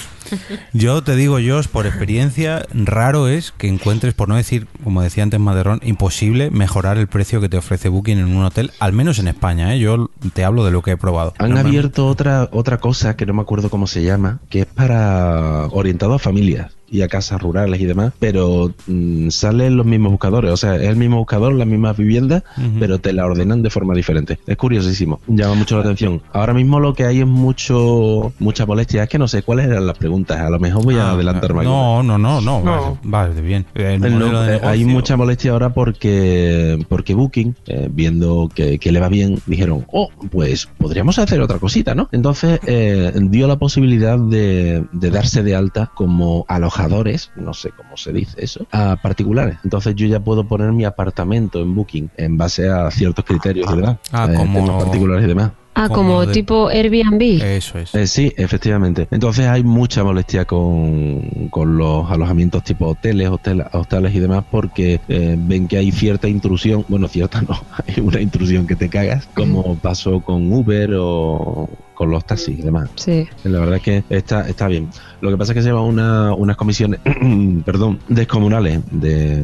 Yo te digo, yo por experiencia, raro es que encuentres, por no decir, como decía antes Maderón, imposible mejorar el precio que te ofrece Booking en un hotel, al menos en España, ¿eh? Yo te hablo de lo que he probado. Han No abierto otra otra cosa que no me acuerdo cómo se llama, que es para orientado a familias y a casas rurales y demás, pero mm, salen los mismos buscadores, o sea, es el mismo buscador, las mismas viviendas, pero te la ordenan de forma diferente. Es curiosísimo, llama mucho la atención. Ahora mismo lo que hay es mucho mucha molestia, es que no sé cuáles eran las preguntas, a lo mejor voy a Ah, adelantarme. No, no, no, no, No. Vale, vale, bien. El Eh, no, modelo de eh, hay mucha molestia ahora porque porque Booking, eh, viendo que, que le va bien, dijeron, oh, pues podríamos hacer otra cosita, ¿no? Entonces eh, dio la posibilidad de, de darse de alta como alojadores, no sé cómo se dice eso, a particulares. Entonces yo ya puedo poner mi apartamento en Booking en base a ciertos criterios, ¿verdad? Ah, Eh, como- temas particulares y demás. Ah, Como como de- tipo Airbnb. Eso es. Eh, sí, efectivamente. Entonces hay mucha molestia con, con los alojamientos tipo hoteles, hotel- hostales y demás porque eh, ven que hay cierta intrusión, bueno, cierta no, hay una intrusión que te cagas, como pasó con Uber o con los taxis y demás. Sí. La verdad es que está, está bien. Lo que pasa es que se lleva una, unas comisiones, perdón, descomunales. De,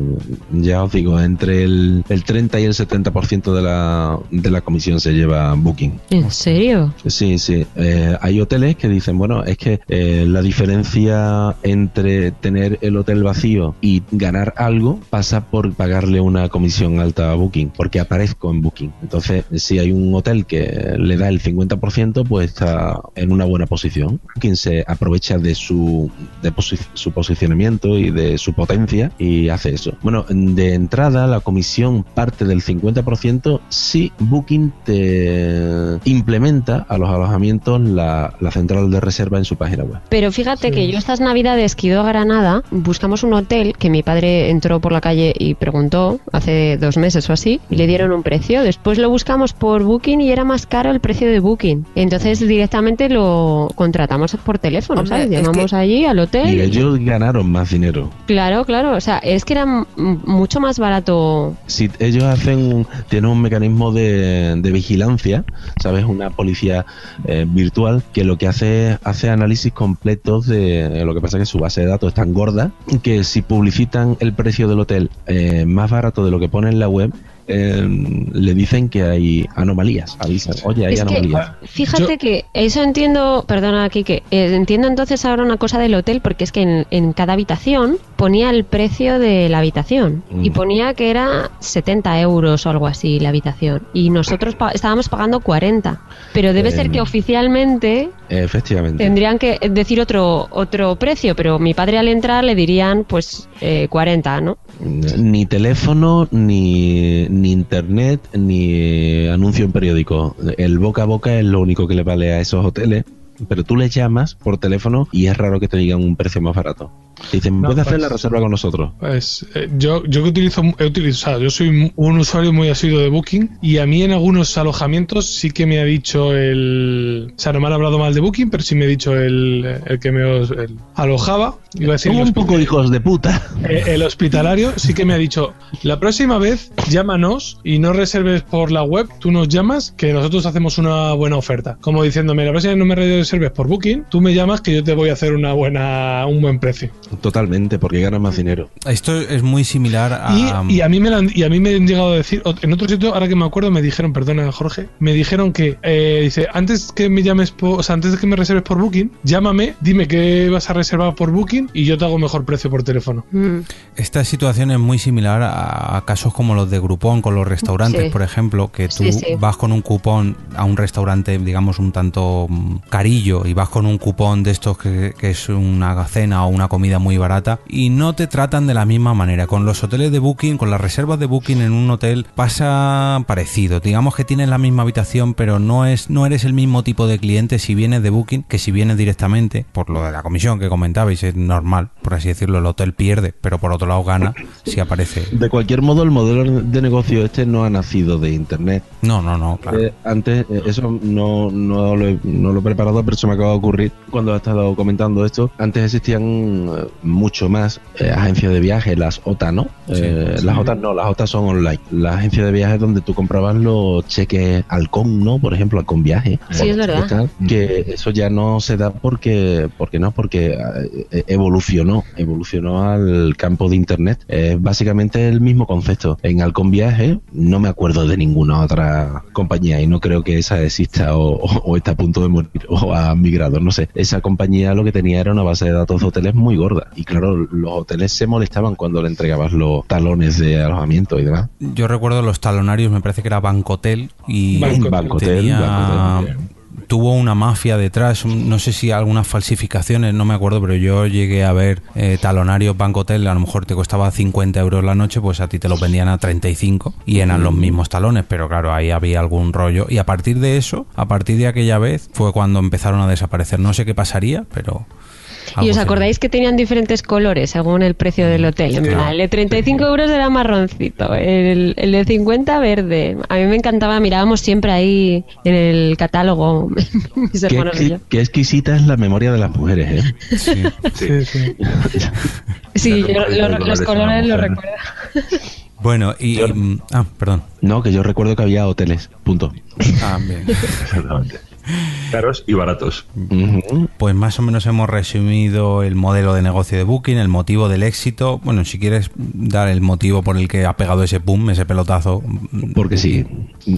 ya os digo, entre el, el 30 y el 70% de la, de la comisión se lleva Booking. ¿En serio? Sí, sí. Eh, hay hoteles que dicen, bueno, es que eh, la diferencia entre tener el hotel vacío y ganar algo pasa por pagarle una comisión alta a Booking, porque aparezco en Booking. Entonces, si hay un hotel que le da el 50%, pues está en una buena posición. Booking se aprovecha de su, de su posicionamiento y de su potencia y hace eso. Bueno, de entrada, la comisión parte del 50% si Booking te implementa a los alojamientos la, la central de reserva en su página web. Pero fíjate que yo estas navidades que he ido a Granada, buscamos un hotel que mi padre entró por la calle y preguntó hace dos meses o así, y le dieron un precio. Después lo buscamos por Booking y era más caro el precio de Booking. Entonces directamente lo contratamos por teléfono, Hombre, ¿sabes? es Llamamos que- allí al hotel. Y ellos ganaron más dinero. Claro, claro. O sea, es que era mucho más barato. Si ellos hacen tienen un mecanismo de, de vigilancia, ¿sabes? Una policía eh, virtual que lo que hace es hace análisis completos de lo que pasa es que su base de datos es tan gorda que si publicitan el precio del hotel eh, más barato de lo que pone en la web, eh, le dicen que hay anomalías, avisan, oye, hay Es que, anomalías. Fíjate Yo- que eso entiendo, perdona Kike, eh, entiendo entonces ahora una cosa del hotel porque es que en, en cada habitación ponía el precio de la habitación y Mm. ponía que era 70 euros o algo así la habitación y nosotros pa- estábamos pagando 40, pero debe ser Em. que oficialmente Efectivamente. tendrían que decir otro otro precio, pero mi padre al entrar le dirían pues eh, 40, ¿no? Ni teléfono, ni, ni internet, ni anuncio en periódico. El boca a boca es lo único que le vale a esos hoteles. Pero tú les llamas por teléfono y es raro que te digan un precio más barato. Dicen, No, puedes hacer pues- la reserva con nosotros. Pues eh, yo, yo que utilizo, he utilizado, yo soy un usuario muy asiduo de Booking y a mí en algunos alojamientos sí que me ha dicho el, o sea, no me han hablado mal de Booking, pero sí me ha dicho el, el que me os- el alojaba, iba a decir un poco hijos de puta. Eh, el hospitalario sí que me ha dicho, la próxima vez llámanos y no reserves por la web, tú nos llamas que nosotros hacemos una buena oferta. Como diciéndome, la próxima vez no me reserves por Booking, tú me llamas que yo te voy a hacer una buena, un buen precio. Totalmente, porque ganas más dinero. Esto es muy similar a... Y, y a mí me han, y a mí me han llegado a decir, en otro sitio, ahora que me acuerdo, me dijeron, perdona Jorge, me dijeron que, eh, dice, antes que me llames por, o sea, antes de que me reserves por Booking, llámame, dime qué vas a reservar por Booking y yo te hago mejor precio por teléfono. Mm. Esta situación es muy similar a, a casos como los de Groupon con los restaurantes, Sí. por ejemplo, que tú Sí, sí. vas con un cupón a un restaurante, digamos, un tanto mm, carillo y vas con un cupón de estos que, que es una cena o una comida muy barata y no te tratan de la misma manera. Con los hoteles de Booking, con las reservas de Booking en un hotel pasa parecido. Digamos que tienes la misma habitación, pero no es no eres el mismo tipo de cliente si vienes de Booking que si vienes directamente, por lo de la comisión que comentabais, es normal, por así decirlo, el hotel pierde, pero por otro lado gana si aparece. De cualquier modo, el modelo de negocio este no ha nacido de Internet. No, no, no, claro. Eh, antes, eh, eso no, no, lo he, no lo he preparado, pero se me acaba de ocurrir cuando he estado comentando esto. Antes existían eh, mucho más eh, agencias de viaje, las OTA, ¿no? Sí, Eh, sí. Las OTA no, las OTA son online. Las agencias de viajes donde tú comprabas los cheques Halcón, ¿no? Por ejemplo, Halcón Viaje. Sí, es verdad. Tal, Que eso ya no se da porque, porque no, porque eh, evolucionó, evolucionó al campo de internet. Es básicamente el mismo concepto. En Halcón Viaje no me acuerdo de ninguna otra compañía y no creo que esa exista o, o- o está a punto de morir o ha migrado, no sé. Esa compañía lo que tenía era una base de datos de hoteles muy gorda y claro, los hoteles se molestaban cuando le entregabas los talones de alojamiento y demás. Yo recuerdo los talonarios, me parece que era Bancotel y Bancotel. Bancotel, tenía- Bancotel. tuvo una mafia detrás, no sé si algunas falsificaciones, no me acuerdo, pero yo llegué a ver eh, talonarios Bancotel, a lo mejor te costaba 50 euros la noche, pues a ti te los vendían a 35 y eran los mismos talones, pero claro, ahí había algún rollo. Y a partir de eso, a partir de aquella vez, fue cuando empezaron a desaparecer. No sé qué pasaría, pero... ¿Y algo os acordáis que tenían diferentes colores según el precio del hotel? En plan, El de 35 euros era marroncito, el, el de 50 verde. A mí me encantaba, mirábamos siempre ahí en el catálogo, mis Qué, hermanos y yo. qué exquisita es la memoria de las mujeres, ¿eh? Sí. Sí, sí. Sí, yo lo- los colores los recuerdo. Bueno, y... y- mm, ah, perdón. No, que yo recuerdo que había hoteles, punto. Ah, bien. Exactamente. Caros y baratos. Pues más o menos hemos resumido el modelo de negocio de Booking, el motivo del éxito. Bueno, si quieres dar el motivo por el que ha pegado ese boom, ese pelotazo. Porque sí,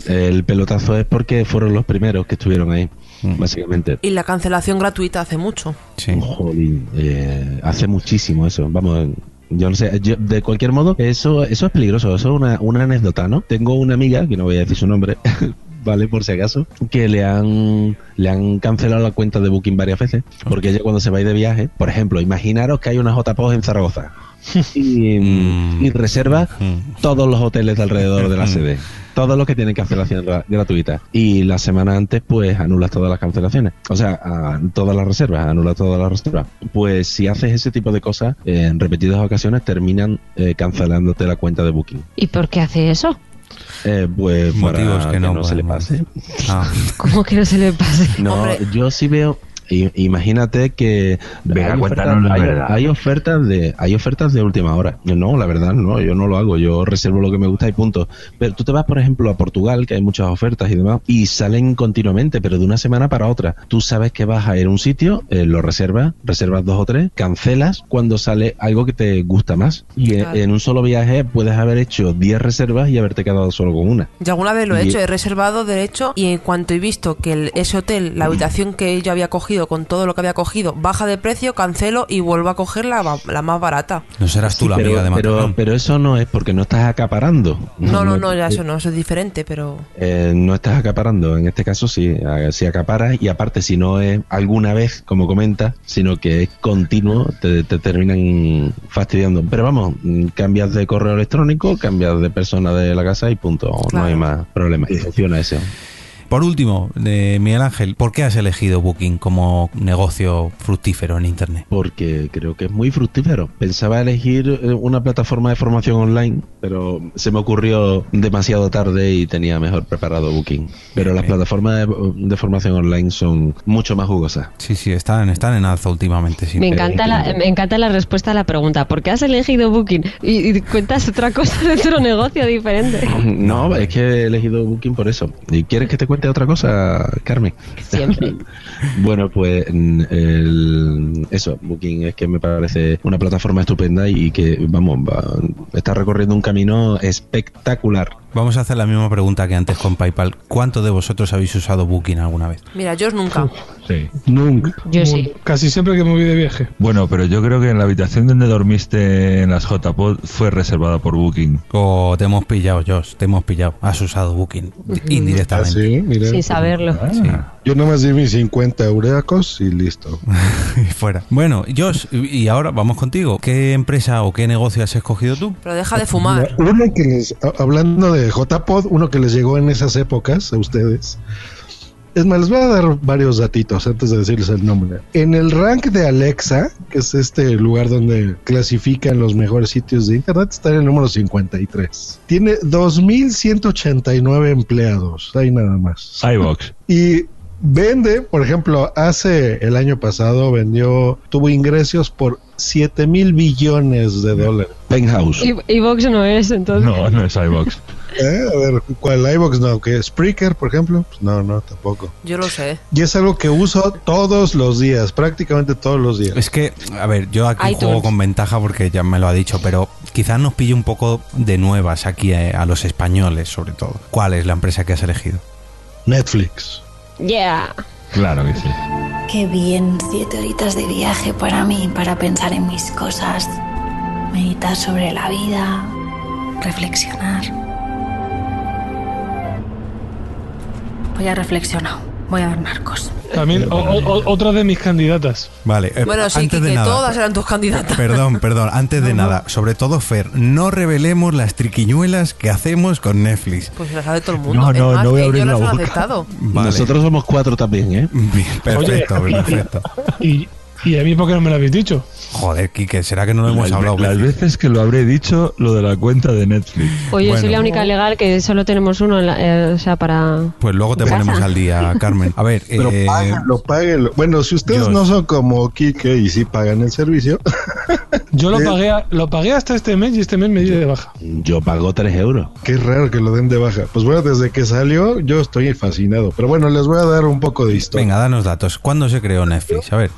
el pelotazo es porque fueron los primeros que estuvieron ahí, Mm. básicamente. Y la cancelación gratuita hace mucho. Sí. Jolín, eh, hace muchísimo eso. Vamos, yo no sé, yo- de cualquier modo, eso, eso es peligroso, eso es una, una anécdota, ¿no? Tengo una amiga, que no voy a decir su nombre, vale, por si acaso, que le han, le han cancelado la cuenta de Booking varias veces, porque ella cuando se va de viaje, por ejemplo, imaginaros que hay una JPOS en Zaragoza y, Mm. y reserva Mm. todos los hoteles de alrededor de la Mm. sede. Todos los que tienen cancelación gra- gratuita. Y la semana antes, pues anulas todas las cancelaciones. O sea, a- todas las reservas, anulas todas las reservas. Pues si haces ese tipo de cosas, eh, en repetidas ocasiones terminan eh, cancelándote la cuenta de Booking. ¿Y por qué hace eso? Eh, pues Motivos para que no se le pase. Ah, ¿Cómo que no se le pase? No, Hombre. yo sí veo. Imagínate que Venga, hay, cuéntanos ofertas, la hay- verdad. hay ofertas de hay ofertas de última hora. Yo no, la verdad no, yo no lo hago, yo reservo lo que me gusta y punto. Pero tú te vas, por ejemplo, a Portugal, que hay muchas ofertas y demás, y salen continuamente, pero de una semana para otra. Tú sabes que vas a ir a un sitio, eh, lo reservas, reservas dos o tres, cancelas cuando sale algo que te gusta más. Y Claro. en un solo viaje puedes haber hecho 10 reservas y haberte quedado solo con una. Yo alguna vez lo he Y- hecho, he reservado derecho y en cuanto he visto que el- ese hotel, la habitación que yo había cogido con todo lo que había cogido, baja de precio, cancelo y vuelvo a coger la, la más barata. No serás tú Sí, la pero, amiga de pero, Matarrón. pero eso no es porque no estás acaparando. No, no, no, ya eso no, eso es diferente, pero... Eh, no estás acaparando, en este caso sí, a- si acaparas y aparte si no es alguna vez, como comenta, sino que es continuo, te, te terminan fastidiando. Pero vamos, cambias de correo electrónico, cambias de persona de la casa y punto, no hay más problema. Y funciona eso. Por último, de Miguel Ángel, ¿por qué has elegido Booking como negocio fructífero en Internet? Porque creo que es muy fructífero. Pensaba elegir eh, una plataforma de formación online, pero se me ocurrió demasiado tarde y tenía mejor preparado Booking. Pero las bien. plataformas de, de formación online son mucho más jugosas. Sí, sí, están, están en alza últimamente. Sí. Me encanta, la, me encanta la respuesta a la pregunta. ¿Por qué has elegido Booking? Y, y cuentas otra cosa de otro negocio diferente. No, es que he elegido Booking por eso. ¿Y quieres que te cuente otra cosa, Carmen? Siempre. bueno, pues mm, el- eso, Booking es que me parece una plataforma estupenda y que, vamos, va- está recorriendo un camino espectacular. Vamos a hacer la misma pregunta que antes con PayPal. ¿Cuántos de vosotros habéis usado Booking alguna vez? Mira, yo nunca. Sí. Nunca. Yo sí. Casi siempre que me voy de viaje. Bueno, pero yo creo que en la habitación donde dormiste en las JPod fue reservada por Booking. O te hemos pillado, Josh, te hemos pillado. Has usado Booking indirectamente. Así, mira. Sin saberlo. Ah. Yo nomás di mis 50 eureacos y listo. Y fuera. Bueno, Josh, y ahora vamos contigo. ¿Qué empresa o qué negocio has escogido tú? Pero deja de fumar. Uno que les, hablando de JPod, uno que les llegó en esas épocas a ustedes. Es más, les voy a dar varios datitos antes de decirles el nombre. En el rank de Alexa, que es este lugar donde clasifican los mejores sitios de internet, está en el número 53. Tiene 2.189 empleados, ahí nada más. iBox. Y vende, por ejemplo, hace el año pasado vendió, tuvo ingresos por 7 mil billones de dólares. Penthouse. Vox no es, entonces. No, no es iBox. ¿Eh? A ver, ¿cuál iVox no? ¿Que Spreaker, por ejemplo? Pues no, no, tampoco. Yo lo sé. Y es algo que uso todos los días, prácticamente todos los días. Es que, a ver, yo aquí iTunes. juego con ventaja porque ya me lo ha dicho, pero quizás nos pille un poco de nuevas aquí eh, a los españoles, sobre todo. ¿Cuál es la empresa que has elegido? Netflix. Yeah. Claro que sí. Qué bien, siete horitas de viaje para mí, para pensar en mis cosas, meditar sobre la vida, reflexionar. Voy a reflexionar, voy a ver narcos. También o- o- otra de mis candidatas. Vale, eh, Bueno, sí, antes que, de que nada. todas eran tus candidatas. Perdón, perdón, antes de nada, sobre todo Fer, no revelemos las triquiñuelas que hacemos con Netflix. Pues las sabe todo el mundo. No, Es no, más, no voy a abrir la boca. aceptado. Vale. Nosotros somos cuatro también, ¿eh? Bien, perfecto, Oye, perfecto. Y, y a mí, ¿por qué no me lo habéis dicho? Joder, Quique, ¿será que no lo hemos Las, hablado? las veces? que lo habré dicho, lo de la cuenta de Netflix. Oye, Bueno. soy la única legal que solo tenemos uno, en la- eh, o sea, para... Pues luego te ¿Casa? ponemos al día, Carmen. A ver, Pero eh, páguenlo, páguenlo. Bueno, si ustedes Dios. no son como Kike y sí pagan el servicio, Yo lo Eh. pagué, lo pagué hasta este mes y este mes me di de baja. Yo pago 3 euros. qué raro que lo den de baja. Pues bueno, desde que salió yo estoy fascinado. Pero bueno, les voy a dar un poco de historia. venga, danos datos. ¿Cuándo se creó Netflix? A ver.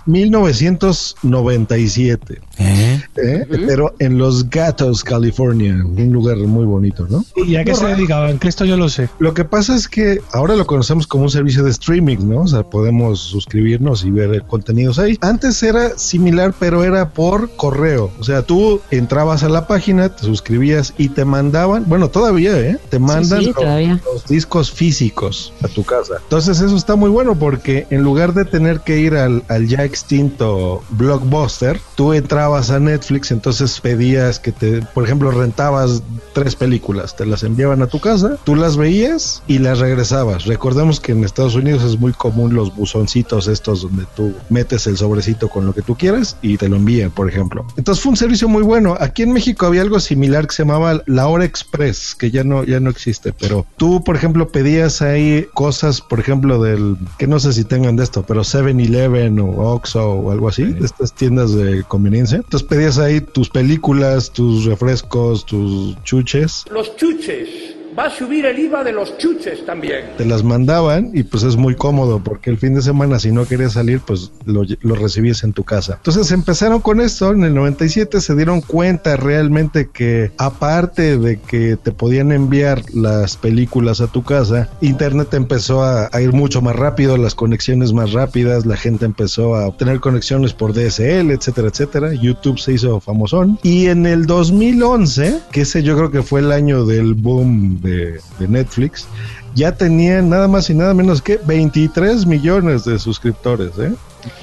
1997. ¿Eh? ¿eh? Pero en Los Gatos, California, un lugar muy bonito, ¿no? ¿Y a qué se dedicaban? Que esto yo lo sé. Lo que pasa es que ahora lo conocemos como un servicio de streaming, ¿no? O sea, podemos suscribirnos y ver contenidos ahí. Antes era similar, pero era por correo. O sea, tú entrabas a la página, te suscribías y te mandaban, bueno, todavía, ¿eh? Te mandan sí, los- discos físicos a tu casa. Entonces eso está muy bueno porque en lugar de tener que ir al, al ya extinto blockbuster, tú entrabas a Netflix, entonces pedías que te, por ejemplo, rentabas tres películas, te las enviaban a tu casa, tú las veías y las regresabas. Recordemos que en Estados Unidos es muy común los buzoncitos estos donde tú metes el sobrecito con lo que tú quieres y te lo envían, por ejemplo. Entonces fue un servicio muy bueno. Aquí en México había algo similar que se llamaba La Hora Express, que ya no, ya no existe, pero tú, por ejemplo, pedías ahí cosas, por ejemplo, del, que no sé si tengan de esto, pero 7-Eleven o Oxxo o algo así, de estas tiendas de conveniencia. Entonces pedías ahí tus películas, tus refrescos, tus chuches. Los chuches. Va a subir el IVA de los chuches también. Te las mandaban y pues es muy cómodo porque el fin de semana si no querías salir pues lo, recibías en tu casa. Entonces empezaron con esto, en el 97 se dieron cuenta realmente que aparte de que te podían enviar las películas a tu casa, internet empezó a, a ir mucho más rápido, las conexiones más rápidas, la gente empezó a obtener conexiones por DSL, etcétera, etcétera. YouTube se hizo famosón y en el 2011, que ese yo creo que fue el año del boom de, Netflix, ya tenían nada más y nada menos que 23 millones de suscriptores, ¿eh?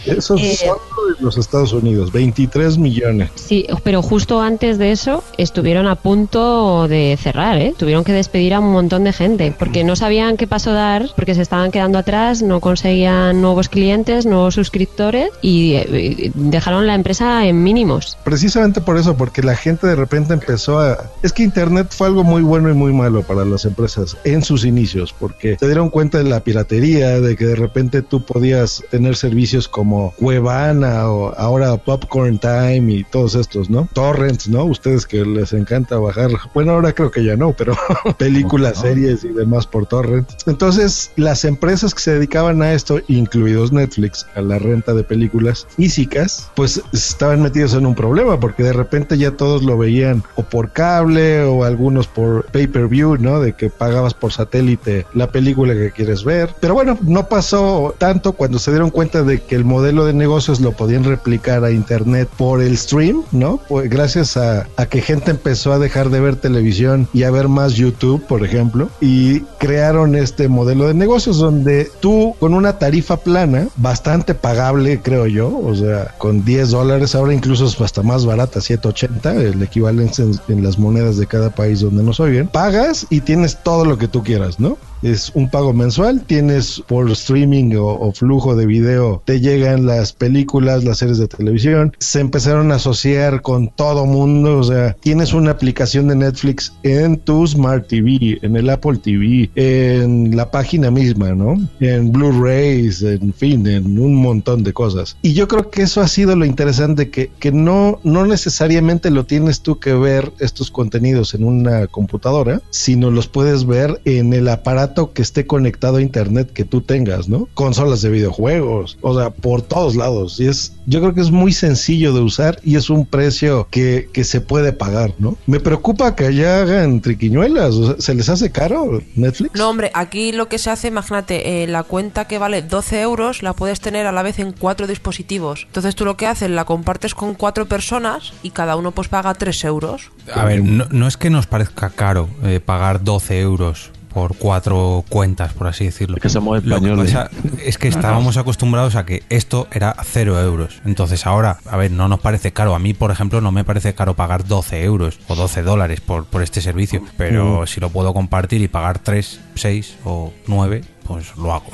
Eso Eh, es solo de los Estados Unidos, 23 millones. Sí, pero justo antes de eso estuvieron a punto de cerrar, ¿eh? Tuvieron que despedir a un montón de gente porque no sabían qué paso dar, porque se estaban quedando atrás, no conseguían nuevos clientes, nuevos suscriptores y eh, dejaron la empresa en mínimos. Precisamente por eso, porque la gente de repente empezó a... Es que Internet fue algo muy bueno y muy malo para las empresas en sus inicios, porque se dieron cuenta de la piratería, de que de repente tú podías tener servicios como Cuevana o ahora Popcorn Time y todos estos, ¿no? Torrents, ¿no? Ustedes que les encanta bajar, bueno, ahora creo que ya no, pero películas, series y demás por torrent. Entonces, las empresas que se dedicaban a esto, incluidos Netflix, a la renta de películas físicas, pues estaban metidos en un problema porque de repente ya todos lo veían o por cable o algunos por pay-per-view, ¿no? De que pagabas por satélite la película que quieres ver. Pero bueno, no pasó tanto cuando se dieron cuenta de que el modelo de negocios lo podían replicar a internet por el stream, ¿no? Pues gracias a, que gente empezó a dejar de ver televisión y a ver más YouTube, por ejemplo, y crearon este modelo de negocios donde tú con una tarifa plana, bastante pagable, creo yo, o sea, con 10 dólares, ahora incluso es hasta más barata, 780, el equivalente en, en las monedas de cada país donde nos oyen, pagas y tienes todo lo que tú quieras, ¿no? Es un pago mensual, tienes por streaming o, o, flujo de video, te llegan las películas, las series de televisión, se empezaron a asociar con todo mundo, o sea, tienes una aplicación de Netflix en tu Smart TV, en el Apple TV, en la página misma, ¿no? En Blu-rays, en fin, en un montón de cosas. Y yo creo que eso ha sido lo interesante, que, que no, no necesariamente lo tienes tú que ver estos contenidos en una computadora, sino los puedes ver en el aparato que esté conectado a internet que tú tengas, ¿no? Consolas de videojuegos, o sea, por todos lados. Y es, yo creo que es muy sencillo de usar y es un precio que, que se puede pagar, ¿no? Me preocupa que allá hagan triquiñuelas, o sea, ¿se les hace caro Netflix? No, hombre, aquí lo que se hace, imagínate, eh, la cuenta que vale 12 euros la puedes tener a la vez en cuatro dispositivos. Entonces tú lo que haces, la compartes con cuatro personas y cada uno pues paga 3 euros. A ver, no, no es que nos parezca caro eh, pagar 12 euros por cuatro cuentas, por así decirlo. Es que somos españoles. Que pasa es que estábamos acostumbrados a que esto era cero euros. Entonces ahora, a ver, no nos parece caro. A mí, por ejemplo, no me parece caro pagar 12 euros o 12 dólares por, por este servicio. Pero mm. si lo puedo compartir y pagar 3, 6 o 9, pues lo hago.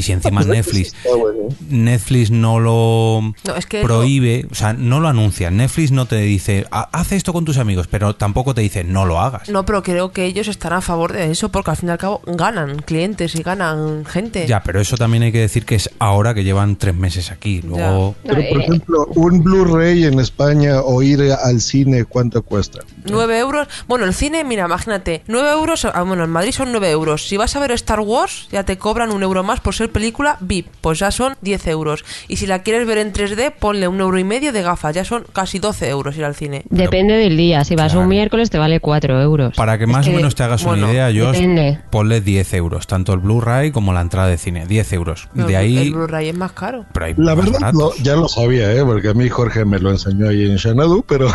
Y si encima Netflix Netflix no lo no, es que prohíbe, o sea, no lo anuncia. Netflix no te dice, haz esto con tus amigos, pero tampoco te dice, no lo hagas. No, pero creo que ellos están a favor de eso porque al fin y al cabo ganan clientes y ganan gente. Ya, pero eso también hay que decir que es ahora que llevan tres meses aquí. Luego... Pero, por ejemplo, un Blu-ray en España o ir al cine, ¿cuánto cuesta? 9 euros. Bueno, el cine, mira, imagínate, 9 euros. Ah, bueno, en Madrid son 9 euros. Si vas a ver Star Wars, ya te cobran un euro más por ser película VIP, pues ya son 10 euros. Y si la quieres ver en 3D, ponle un euro y medio de gafas, ya son casi 12 euros ir al cine. Depende del día, si vas claro. un miércoles te vale 4 euros. Para que más es que, o menos te hagas bueno, una idea, yo ponle 10 euros, tanto el Blu-ray como la entrada de cine, 10 euros. No, de ahí... El Blu-ray es más caro. Pero hay la más verdad, lo, ya lo sabía, ¿eh? porque a mí Jorge me lo enseñó ahí en Xanadu, pero,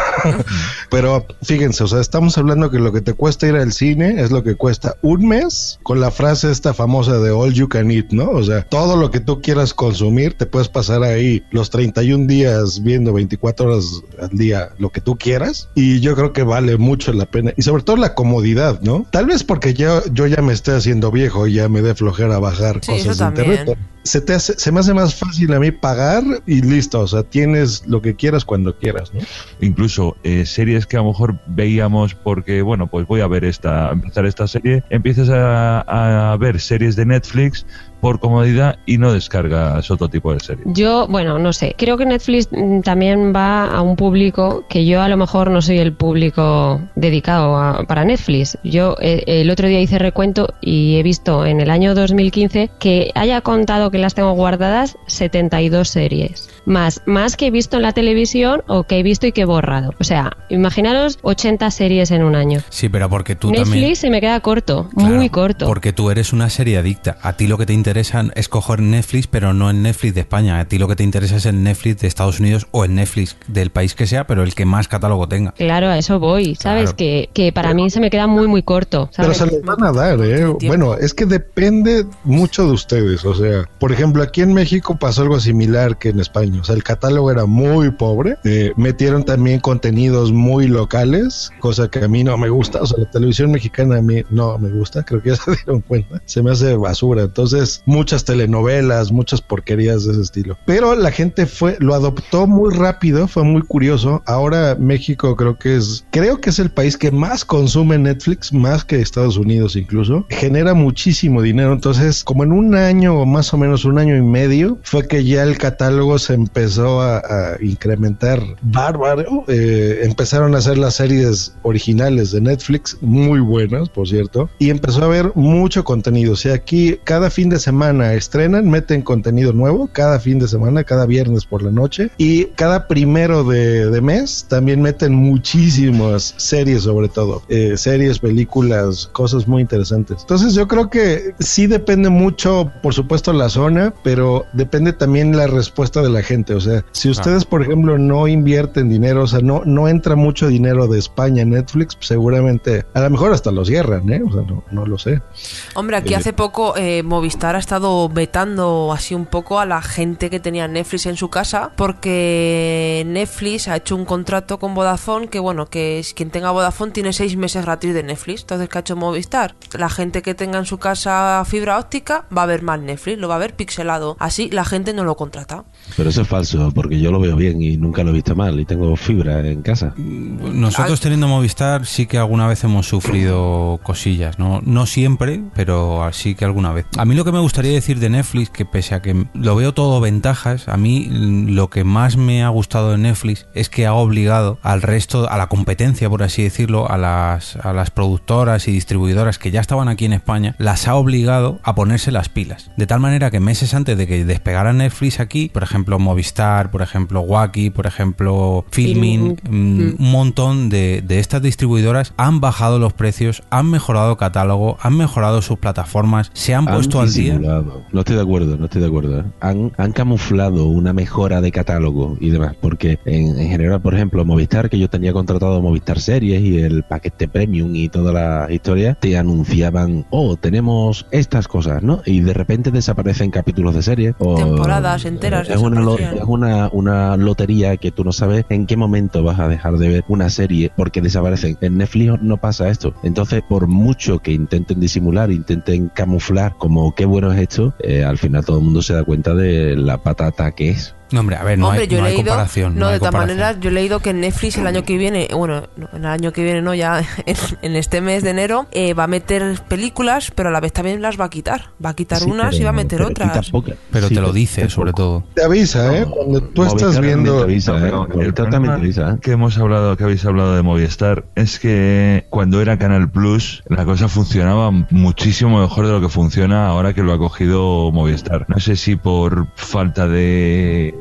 pero fíjense, o sea, estamos hablando que lo que te cuesta ir al cine es lo que cuesta un mes con la frase esta famosa de all you can eat, ¿no? O sea, todo lo que tú quieras consumir, te puedes pasar ahí los 31 días viendo 24 horas al día lo que tú quieras. Y yo creo que vale mucho la pena. Y sobre todo la comodidad, ¿no? Tal vez porque yo, yo ya me estoy haciendo viejo y ya me dé flojera bajar Sí, cosas de internet. Se, te hace, se me hace más fácil a mí pagar y listo. O sea, tienes lo que quieras cuando quieras, ¿no? Incluso eh, series que a lo mejor veíamos porque, bueno, pues voy a ver esta, empezar esta serie, empiezas a, a ver series de Netflix por comodidad y no descargas otro tipo de series. Yo, bueno, no sé. Creo que Netflix mm, también va a un público que yo a lo mejor no soy el público dedicado a- para Netflix. Yo eh, el otro día hice recuento y he visto en el año 2015 que haya contado que las tengo guardadas 72 series. Más, más que he visto en la televisión o que he visto y que he borrado. O sea, imaginaros 80 series en un año. Sí, pero porque tú Netflix también... se me queda corto, Claro, muy corto. Porque tú eres una serie adicta. A ti lo que te interesa es coger Netflix, pero no en Netflix de España. A ti lo que te interesa es el Netflix de Estados Unidos o el Netflix del país que sea, pero el que más catálogo tenga. Claro, a eso voy, ¿sabes? Claro. Que, que para mí se me queda muy, muy corto. Pero se los van a dar, ¿eh? Bueno, es que depende mucho de ustedes. O sea, por ejemplo, aquí en México pasó algo similar que en España. O sea, el catálogo era muy pobre. Eh, metieron también contenidos muy locales, cosa que a mí no me gusta. O sea, la televisión mexicana a mí no me gusta. Creo que ya se dieron cuenta. Se me hace basura. Entonces, muchas telenovelas, muchas porquerías de ese estilo. Pero la gente fue, lo adoptó muy rápido, fue muy curioso. Ahora México creo que es, creo que es el país que más consume Netflix, más que Estados Unidos incluso. Genera muchísimo dinero. Entonces, como en un año o más o menos un año y medio, fue que ya el catálogo se empezó a, a incrementar bárbaro. Eh, empezaron a hacer las series originales de Netflix, muy buenas, por cierto. Y empezó a haber mucho contenido. O sea, aquí cada fin de semana estrenan, meten contenido nuevo, cada fin de semana, cada viernes por la noche. Y cada primero de, de mes también meten muchísimas series, sobre todo. Eh, series, películas, cosas muy interesantes. Entonces yo creo que sí depende mucho, por supuesto, la pero depende también la respuesta de la gente. O sea, si ustedes, por ejemplo, no invierten dinero, o sea, no, no entra mucho dinero de España en Netflix, pues, seguramente, a lo mejor hasta lo cierran, ¿eh? O sea, no, no lo sé. Hombre, aquí Eh, hace poco eh, Movistar ha estado vetando así un poco a la gente que tenía Netflix en su casa porque Netflix ha hecho un contrato con Vodafone que bueno, que es, quien tenga Vodafone tiene seis meses gratis de Netflix. Entonces, ¿qué ha hecho Movistar? La gente que tenga en su casa fibra óptica va a ver más Netflix, lo va a ver pixelado. Así la gente no lo contrata. Pero eso es falso, porque yo lo veo bien y nunca lo he visto mal y tengo fibra en casa. Nosotros teniendo Movistar sí que alguna vez hemos sufrido cosillas, ¿no? No siempre, pero sí que alguna vez. A mí lo que me gustaría decir de Netflix, que pese a que lo veo todo ventajas, a mí mm, lo que más me ha gustado de Netflix es que ha obligado al resto, a la competencia, por así decirlo, a las, a las productoras y distribuidoras que ya estaban aquí en España, las ha obligado a ponerse las pilas. De tal manera que meses antes de que despegara Netflix aquí, por ejemplo Movistar, por ejemplo Wacky, por ejemplo Filmin, mm, un montón de, de estas distribuidoras han bajado los precios, han mejorado catálogo, han mejorado sus plataformas, se han puesto al día. No estoy de acuerdo, no estoy de acuerdo. ¿eh? Han, han camuflado una mejora de catálogo y demás, porque en, en general, por ejemplo, Movistar, que yo tenía contratado Movistar Series y el paquete premium y toda la historia, te anunciaban, oh, tenemos estas cosas, ¿no? Y de repente desaparecen capítulos de series. O, Temporadas enteras Es una, es una, una lotería que tú no sabes en qué momento vas a dejar de ver una serie porque desaparecen. En Netflix no pasa esto. Entonces, por mucho que intenten disimular, intenten camuflar como qué bueno es esto, eh, al final todo el mundo se da cuenta de la patata que es. No, hombre, a ver, no, Hombre, hay, yo no he hay leído, comparación. no, no de todas maneras, yo he leído que Netflix el año que viene, bueno, no, el año que viene no, ya en, en este mes de enero, eh, va a meter películas, pero a la vez también las va a quitar. Va a quitar Sí, unas y pero- va a meter otras. Pero Sí, te lo dice, sobre todo. Te avisa, ¿eh? Cuando tú Movistar estás viendo... te avisa, ¿eh? El también te problema avisa, ¿eh? que hemos hablado, que habéis hablado de Movistar, es que cuando era Canal Plus, la cosa funcionaba muchísimo mejor de lo que funciona ahora que lo ha cogido Movistar. No sé si por falta de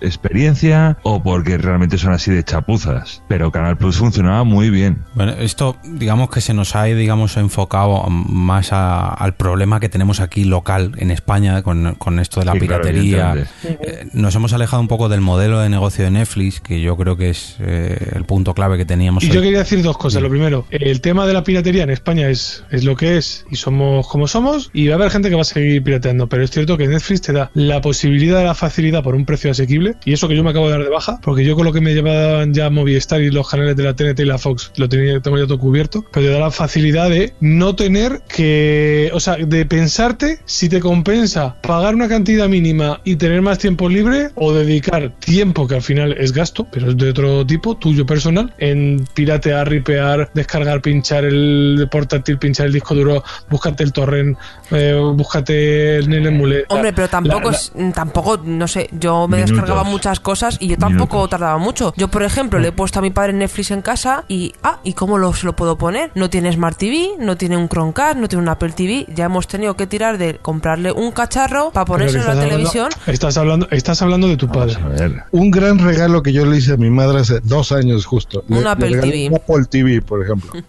experiencia o porque realmente son así de chapuzas. Pero Canal Plus funcionaba muy bien. Bueno, esto digamos que se nos ha digamos enfocado más a- al problema que tenemos aquí local en España con, con esto de la Sí, piratería. Eh, nos hemos alejado un poco del modelo de negocio de Netflix, que yo creo que es eh, el punto clave que teníamos Y hoy. yo quería decir dos cosas. Lo primero, el tema de la piratería en España es, es lo que es y somos como somos y va a haber gente que va a seguir pirateando. Pero es cierto que Netflix te da la posibilidad de la facilidad por un precio asequible y eso que yo me acabo de dar de baja porque yo con lo que me llevaban ya Movistar y los canales de la TNT y la Fox lo tenía, tengo ya todo cubierto, pero te da la facilidad de no tener que, o sea, de pensarte si te compensa pagar una cantidad mínima y tener más tiempo libre o dedicar tiempo que al final es gasto, pero es de otro tipo, tuyo personal, en piratear, ripear, descargar, pinchar el portátil, pinchar el disco duro, búscate el torrent, eh, búscate el emule. Hombre, pero tampoco, La- la- es- tampoco, no sé, yo me Minutos. Muchas cosas y yo tampoco tardaba mucho. Yo, por ejemplo, le he puesto a mi padre Netflix en casa y, ah, ¿y cómo lo, se lo puedo poner? No tiene Smart TV, no tiene un Chromecast, no tiene un Apple TV. Ya hemos tenido que tirar de comprarle un cacharro para ponerse en la hablando- televisión. estás hablando, estás hablando de tu padre. Un gran regalo que yo le hice a mi madre hace dos años justo. Un Le- le Apple regalé TV. Un Apple TV, por ejemplo.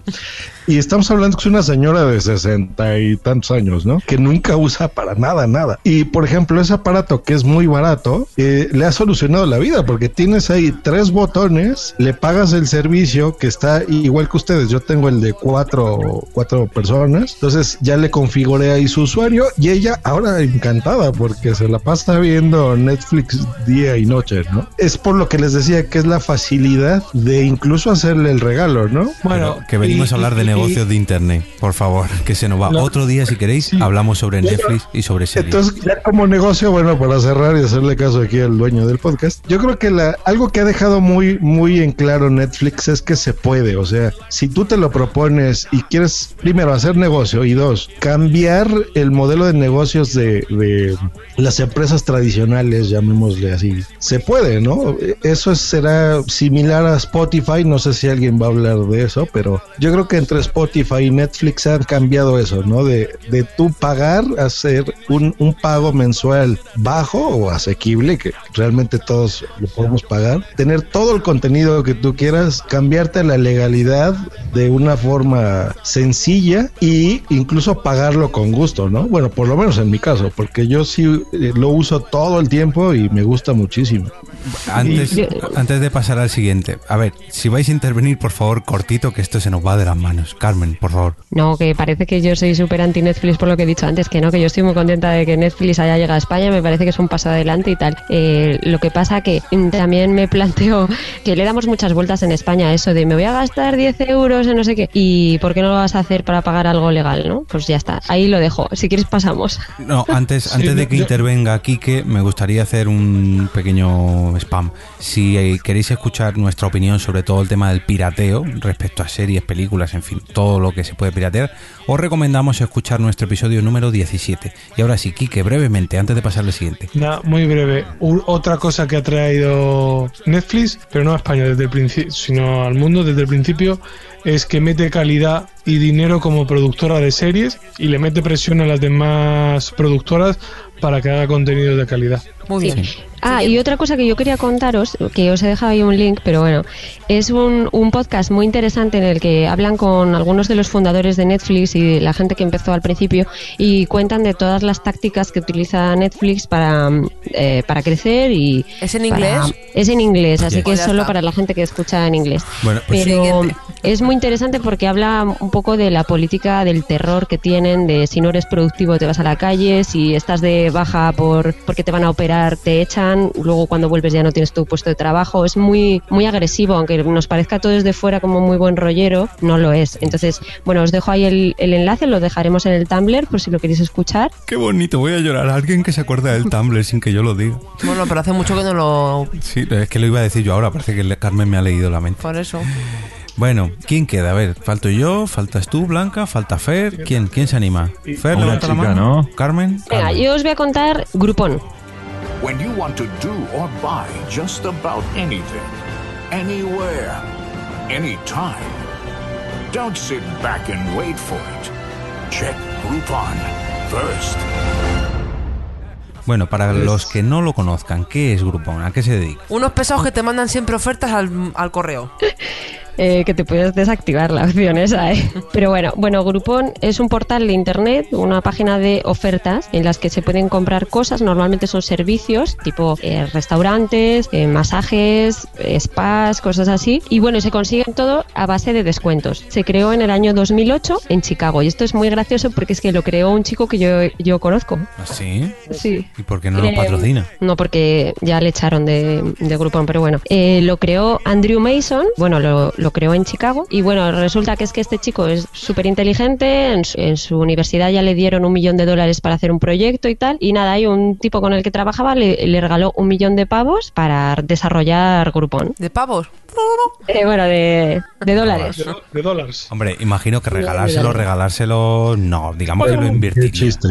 Y estamos hablando que es una señora de sesenta y tantos años, ¿no? Que nunca usa para nada, nada. Y por ejemplo, ese aparato que es muy barato, eh, le ha solucionado la vida porque tienes ahí tres botones, le pagas el servicio que está igual que ustedes. Yo tengo el de cuatro, cuatro personas. Entonces ya le configuré ahí su usuario y ella ahora encantada porque se la pasa viendo Netflix día y noche, ¿no? Es por lo que les decía que es la facilidad de incluso hacerle el regalo, ¿no? Bueno, que venimos a hablar de negocios de internet, por favor, que se nos va. No. Otro día, si queréis, hablamos sobre Netflix y sobre series. Entonces, ya como negocio, bueno, para cerrar y hacerle caso aquí al dueño del podcast, yo creo que la, algo que ha dejado muy, muy en claro Netflix es que se puede. O sea, si tú te lo propones y quieres, primero, hacer negocio y dos, cambiar el modelo de negocios de, de las empresas tradicionales, llamémosle así, se puede, ¿no? Eso es- será similar a Spotify. No sé si alguien va a hablar de eso, pero yo creo que entre Spotify y Netflix han cambiado eso, ¿no? De, de tú pagar, hacer un, un pago mensual bajo o asequible, que realmente todos lo podemos pagar, tener todo el contenido que tú quieras, cambiarte la legalidad de una forma sencilla y incluso pagarlo con gusto, ¿no? Bueno, por lo menos en mi caso, porque yo sí eh, lo uso todo el tiempo y me gusta muchísimo. Antes, antes de pasar al siguiente, a ver, si vais a intervenir, por favor, cortito, que esto se nos va de las manos. Carmen, por favor. No, que parece que yo soy súper anti Netflix por lo que he dicho antes, que no, que yo estoy muy contenta de que Netflix haya llegado a España, me parece que es un paso adelante y tal. Eh, lo que pasa que mm, también me planteo que le damos muchas vueltas en España a eso de me voy a gastar 10 euros en no sé qué, y ¿por qué no lo vas a hacer para pagar algo legal, no? Pues ya está, ahí lo dejo, si quieres pasamos. No, antes, Sí, antes de que yo- intervenga Quique, me gustaría hacer un pequeño spam. Si eh, queréis escuchar nuestra opinión sobre todo el tema del pirateo, respecto a series, películas, en fin, todo lo que se puede piratear, os recomendamos escuchar nuestro episodio número 17. Y ahora sí, Quique, brevemente, antes de pasar al siguiente. Nada, muy breve. Otra cosa que ha traído Netflix, pero no a España desde el principio, sino al mundo desde el principio, es que mete calidad y dinero como productora de series y le mete presión a las demás productoras para que haga contenido de calidad. Muy bien. Ah, y otra cosa que yo quería contaros, que os he dejado ahí un link, pero bueno, es un, un podcast muy interesante en el que hablan con algunos de los fundadores de Netflix y de la gente que empezó al principio y cuentan de todas las tácticas que utiliza Netflix para, mm, eh, para crecer y... ¿Es en para- inglés? Es en inglés, así que es solo para la gente que escucha en inglés. Bueno, pues- pero Siguiente. es muy interesante porque habla un poco de la política del terror que tienen, de si no eres productivo te vas a la calle, si estás de baja por porque te van a operar te echan, luego cuando vuelves ya no tienes tu puesto de trabajo. Es muy muy agresivo, aunque nos parezca todo desde fuera como muy buen rollero, no lo es. Entonces, bueno, os dejo ahí el, el enlace, lo dejaremos en el Tumblr por si lo queréis escuchar. Qué bonito, voy a llorar. Alguien que se acuerda del Tumblr sin que yo lo diga. Bueno, pero hace mucho que no lo... Sí, es que lo iba a decir yo ahora, parece que Carmen me ha leído la mente. Por eso. Bueno, ¿quién queda? A ver, falto yo, faltas tú, Blanca, falta Fer. ¿Quién, quién se anima? Fer, Una levanta la chica, mano. ¿no? Carmen. Venga, yo os voy a contar Groupon. When you want to do or buy just about anything, anywhere, anytime, don't sit back and wait for it. Check Groupon first. Bueno, para los que no lo conozcan, ¿qué es Groupon? ¿A qué se dedica? Unos pesados que te mandan siempre ofertas al, al correo. eh, que te puedes desactivar la opción esa, ¿eh? Pero bueno, bueno, Groupon es un portal de internet, una página de ofertas en las que se pueden comprar cosas, normalmente son servicios tipo eh, restaurantes, eh, masajes, eh, spas, cosas así. Y bueno, se consiguen todo a base de descuentos. Se creó en el año 2008 en Chicago y esto es muy gracioso porque es que lo creó un chico que yo, yo conozco. ¿Ah, sí? Sí. ¿Y por qué no lo patrocina? No, porque ya le echaron de, de Groupon, pero bueno. Lo creó Andrew Mason, bueno, lo, lo creó en Chicago. Y bueno, resulta que es que este chico es súper inteligente, en, su- en su universidad ya le dieron un millón de dólares para hacer un proyecto y tal. Y nada, hay un tipo con el que trabajaba, le, le regaló un millón de pavos para desarrollar Groupon. ¿De pavos? Eh, bueno, de, de dólares. De, de dólares. Hombre, imagino que regalárselo, regalárselo, no, digamos que lo chiste.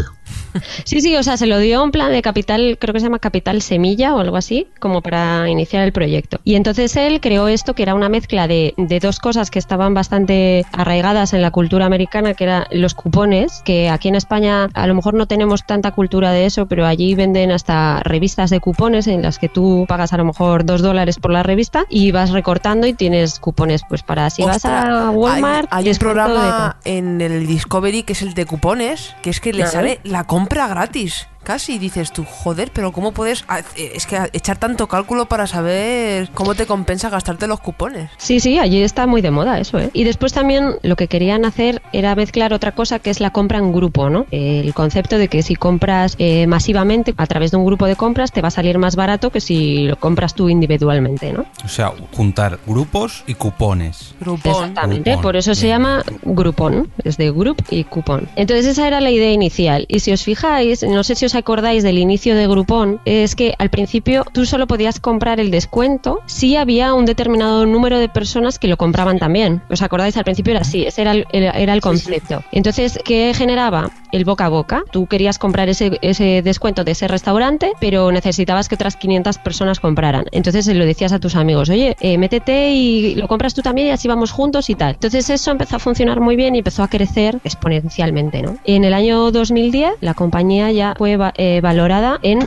Sí, sí, o sea, se lo dio en plan de capital, creo que se llama capital semilla o algo así, como para iniciar el proyecto. Y entonces él creó esto que era una mezcla de, de dos cosas que estaban bastante arraigadas en la cultura americana, que eran los cupones, que aquí en España a lo mejor no tenemos tanta cultura de eso, pero allí venden hasta revistas de cupones en las que tú pagas a lo mejor dos dólares por la revista y vas recortando y tienes cupones, pues para si vas a Walmart. Hay, hay un de programa en el Discovery que es el de cupones, que es que le sale la compra gratis. Casi y dices tú, joder, pero ¿cómo puedes eh, es que echar tanto cálculo para saber cómo te compensa gastarte los cupones? Sí, sí, allí está muy de moda eso, ¿eh? Y después también lo que querían hacer era mezclar otra cosa que es la compra en grupo, ¿no? El concepto de que si compras eh, masivamente a través de un grupo de compras te va a salir más barato que si lo compras tú individualmente, ¿no? O sea, juntar grupos y cupones. Exactamente, Groupon, por eso se llama Groupon, es de group y cupón. Entonces esa era la idea inicial. Y si os fijáis, no sé si os acordáis del inicio de Groupon, es que al principio tú solo podías comprar el descuento si había un determinado número de personas que lo compraban también. ¿Os acordáis? Al principio era así, ese era el, era- el concepto. Entonces, ¿qué generaba? El boca a boca. Tú querías comprar ese, ese descuento de ese restaurante, pero necesitabas que otras 500 personas compraran. Entonces lo decías a tus amigos, oye, eh, métete y lo compras tú también y así vamos juntos y tal. Entonces eso empezó a funcionar muy bien y empezó a crecer exponencialmente, ¿no? En el año 2010 la compañía ya fue va- eh, valorada en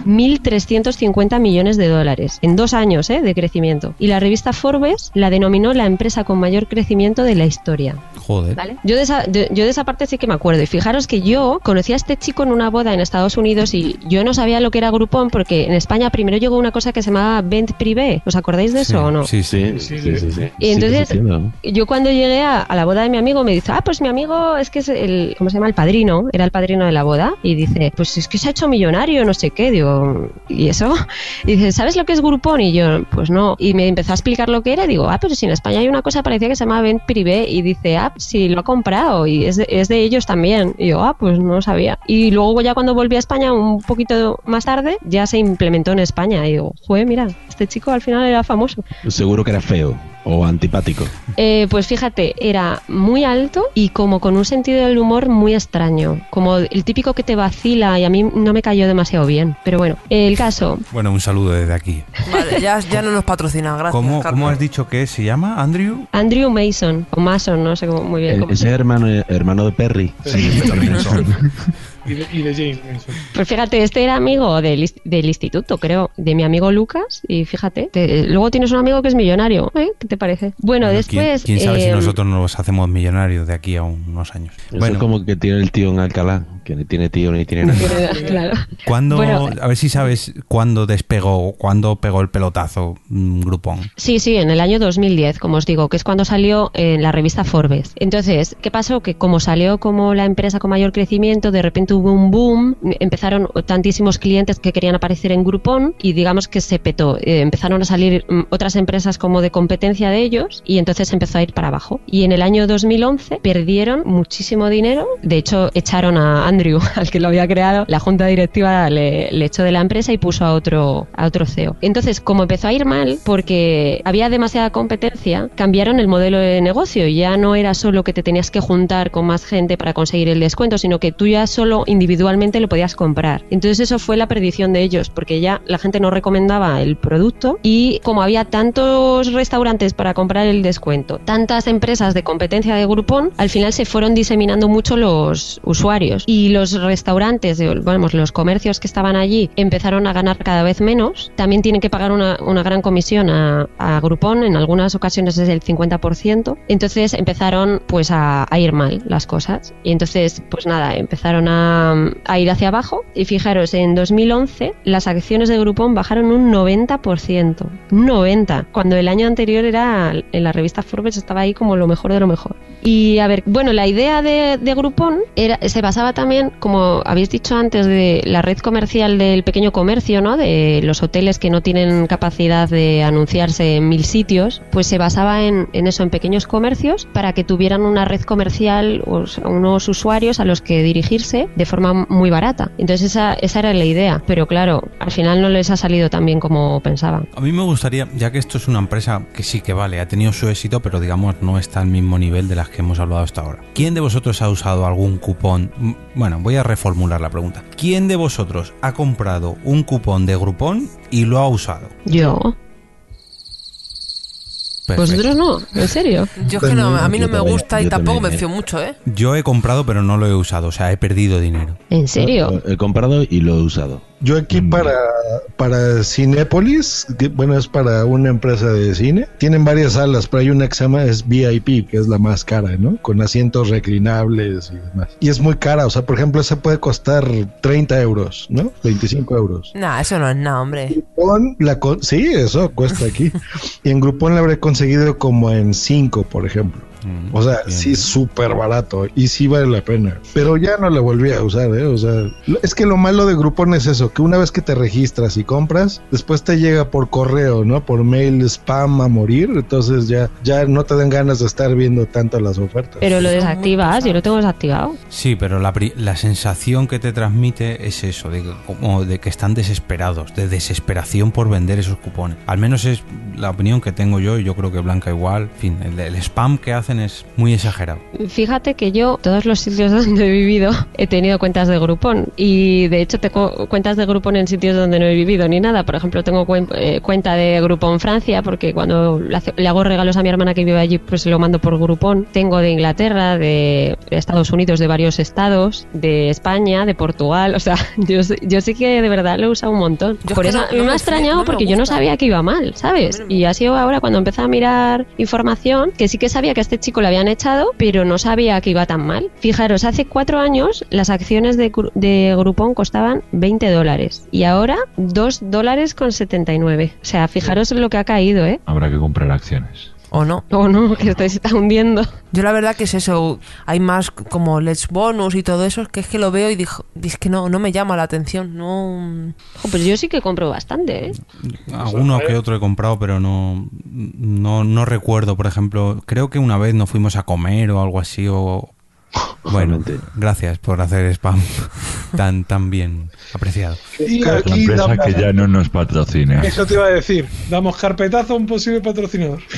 1.350 millones de dólares, en dos años ¿eh? de crecimiento. Y la revista Forbes la denominó la empresa con mayor crecimiento de la historia. Joder. ¿Vale? Yo de, esa, de- yo de esa parte sí que me acuerdo. Y fijaros que yo conocí a este chico en una boda en Estados Unidos y yo no sabía lo que era Groupon porque en España primero llegó una cosa que se llamaba Vent Privé. ¿Os acordáis de eso o no? Sí, sí. Sí, sí, sí. sí. Y entonces, yo cuando llegué a, a la boda de mi amigo me dice, ah, pues mi amigo es que es el, ¿cómo se llama? El padrino, era el padrino de la boda. Y dice, pues es que se ha hecho millonario, no sé qué. Digo, ¿y eso? Y dice, ¿sabes lo que es Groupon? Y yo, pues no. Y me empezó a explicar lo que era. Y digo, ah, pero si en España hay una cosa parecía que se llama Vent Privé. Y dice, ah, sí, lo ha comprado. Y es de, es de ellos también. Y yo, ah, pues no sabía. Y luego ya cuando volví a España, un poquito más tarde, ya se implementó en España. Y digo, joder, mira, este chico al final era famoso. Seguro que era feo o antipático. Eh, pues fíjate, era muy alto y como con un sentido del humor muy extraño, como el típico que te vacila y a mí no me cayó demasiado bien. Pero bueno, el caso, Bueno, un saludo desde aquí. Vale, ya, ya no nos patrocina, gracias. ¿Cómo, cómo has dicho que se llama? ¿Andrew? Andrew Mason, o Mason, no sé cómo, muy bien. Cómo- Ese hermano, hermano de Perry. Sí, Y de, y de Jane. eso. Pues fíjate, este era amigo del, instituto, creo, de mi amigo Lucas, y fíjate, te- luego tienes un amigo que es millonario, ¿eh? ¿Qué te parece? Bueno, Bueno, después... ¿Quién, quién sabe si eh, nosotros nos hacemos millonarios de aquí a unos años? Eso Bueno, es como que tiene el tío en Alcalá, que ni tiene tío ni tiene nada. claro. ¿cuándo, Bueno. a ver si sabes cuándo despegó, cuándo pegó el pelotazo mm, Groupon? Sí, sí, en el año 2010, como os digo, que es cuando salió en la revista Forbes. Entonces, ¿qué pasó? Que como salió como la empresa con mayor crecimiento, de repente hubo un boom, empezaron tantísimos clientes que querían aparecer en Groupon y digamos que se petó. Eh, empezaron a salir mm, otras empresas como de competencia de ellos y entonces empezó a ir para abajo. Y en el año 2011 perdieron muchísimo dinero. De hecho, echaron a Al que lo había creado. La junta directiva le, le echó de la empresa y puso a otro, a otro CEO. Entonces, como empezó a ir mal, porque había demasiada competencia, cambiaron el modelo de negocio. Ya no era solo que te tenías que juntar con más gente para conseguir el descuento, sino que tú ya solo individualmente lo podías comprar. Entonces eso fue la perdición de ellos, porque ya la gente no recomendaba el producto y como había tantos restaurantes para comprar el descuento, tantas empresas de competencia de Groupon, al final se fueron diseminando mucho los usuarios y y los restaurantes, vamos, los comercios que estaban allí empezaron a ganar cada vez menos. También tienen que pagar una, una gran comisión a, a Groupon, en algunas ocasiones es el 50%. Entonces empezaron pues a, a ir mal las cosas. Y entonces, pues nada, empezaron a, a ir hacia abajo. Y fijaros, en 2011 las acciones de Groupon bajaron un 90%. Un 90%. Cuando el año anterior era, en la revista Forbes estaba ahí como lo mejor de lo mejor. Y a ver, bueno, la idea de, de Groupon era, se basaba también, como habéis dicho antes, de la red comercial del pequeño comercio, ¿no? De los hoteles que no tienen capacidad de anunciarse en mil sitios, pues se basaba en, eso, en pequeños comercios, para que tuvieran una red comercial, o unos usuarios a los que dirigirse de forma muy barata. Entonces esa, esa era la idea, pero claro, al final no les ha salido tan bien como pensaban. A mí me gustaría, ya que esto es una empresa que sí que vale, ha tenido su éxito, pero digamos no está al mismo nivel de las que hemos hablado hasta ahora. ¿Quién de vosotros ha usado algún cupón? Bueno, voy a reformular la pregunta. ¿Quién de vosotros ha comprado un cupón de Groupon y lo ha usado? Yo. Perfecto. ¿Vosotros no? ¿En serio? Yo es que no, a mí no me gusta y yo tampoco me también, fío ¿eh? mucho, ¿eh? Yo he comprado, pero no lo he usado, o sea, he perdido dinero. ¿En serio? He comprado y lo he usado. Yo aquí Mm. para, para Cinépolis, que, bueno, es para una empresa de cine. Tienen varias salas, pero hay una que se llama es VIP, que es la más cara, ¿no? Con asientos reclinables y demás. Y es muy cara, o sea, por ejemplo, esa puede costar 30 euros, ¿no? 25 euros. Nah, eso no es nada, hombre. Groupon la con- sí, eso cuesta aquí. y en Groupon la habré conseguido como en 5, por ejemplo. Mm, O sea, bien. sí, súper barato y sí vale la pena. Pero ya no la volví a usar, ¿eh? O sea, es que lo malo de Groupon es eso, que una vez que te registras y compras, después te llega por correo, ¿no? Por mail spam a morir, entonces ya, ya no te dan ganas de estar viendo tanto las ofertas. Pero lo desactivas, yo lo tengo desactivado. Sí, pero la, la sensación que te transmite es eso, de que, como de que están desesperados, de desesperación por vender esos cupones. Al menos es la opinión que tengo yo y yo creo que Blanca igual. En fin, el, el spam que hacen es muy exagerado. Fíjate que yo, todos los sitios donde he vivido, he tenido cuentas de Groupon. Y de hecho tengo cuentas de Groupon en sitios donde no he vivido ni nada. Por ejemplo, tengo cuen- eh, cuenta de Groupon Francia, porque cuando le, hace- le hago regalos a mi hermana que vive allí, pues lo mando por Groupon. Tengo de Inglaterra, de Estados Unidos, de varios estados, de España, de Portugal. O sea, yo, sí- yo sí que de verdad lo he usado un montón. Yo es por que eso no- me ha extrañado no porque yo no sabía que iba mal, ¿sabes? Y ha sido ahora cuando empecé a mirar información que sí que sabía que a chico le habían echado, pero no sabía que iba tan mal. Fijaros, hace cuatro años las acciones de, de Groupon costaban 20 dólares y ahora 2 dólares con 79. O sea, fijaros en lo que ha caído, ¿eh? Habrá que comprar acciones. ¿O no? O no, que esto se está hundiendo. Yo la verdad que es eso, hay más como Let's Bonus y todo eso, que es que lo veo y dijo, es que no, no me llama la atención, no... Pues yo sí que compro bastante, ¿eh? Alguno que otro he comprado, pero no, no, no recuerdo, por ejemplo, creo que una vez nos fuimos a comer o algo así, o... Bueno, gracias por hacer spam tan, tan bien apreciado. Y Una empresa damos- que ya no nos patrocina. Eso te iba a decir. Damos carpetazo a un posible patrocinador.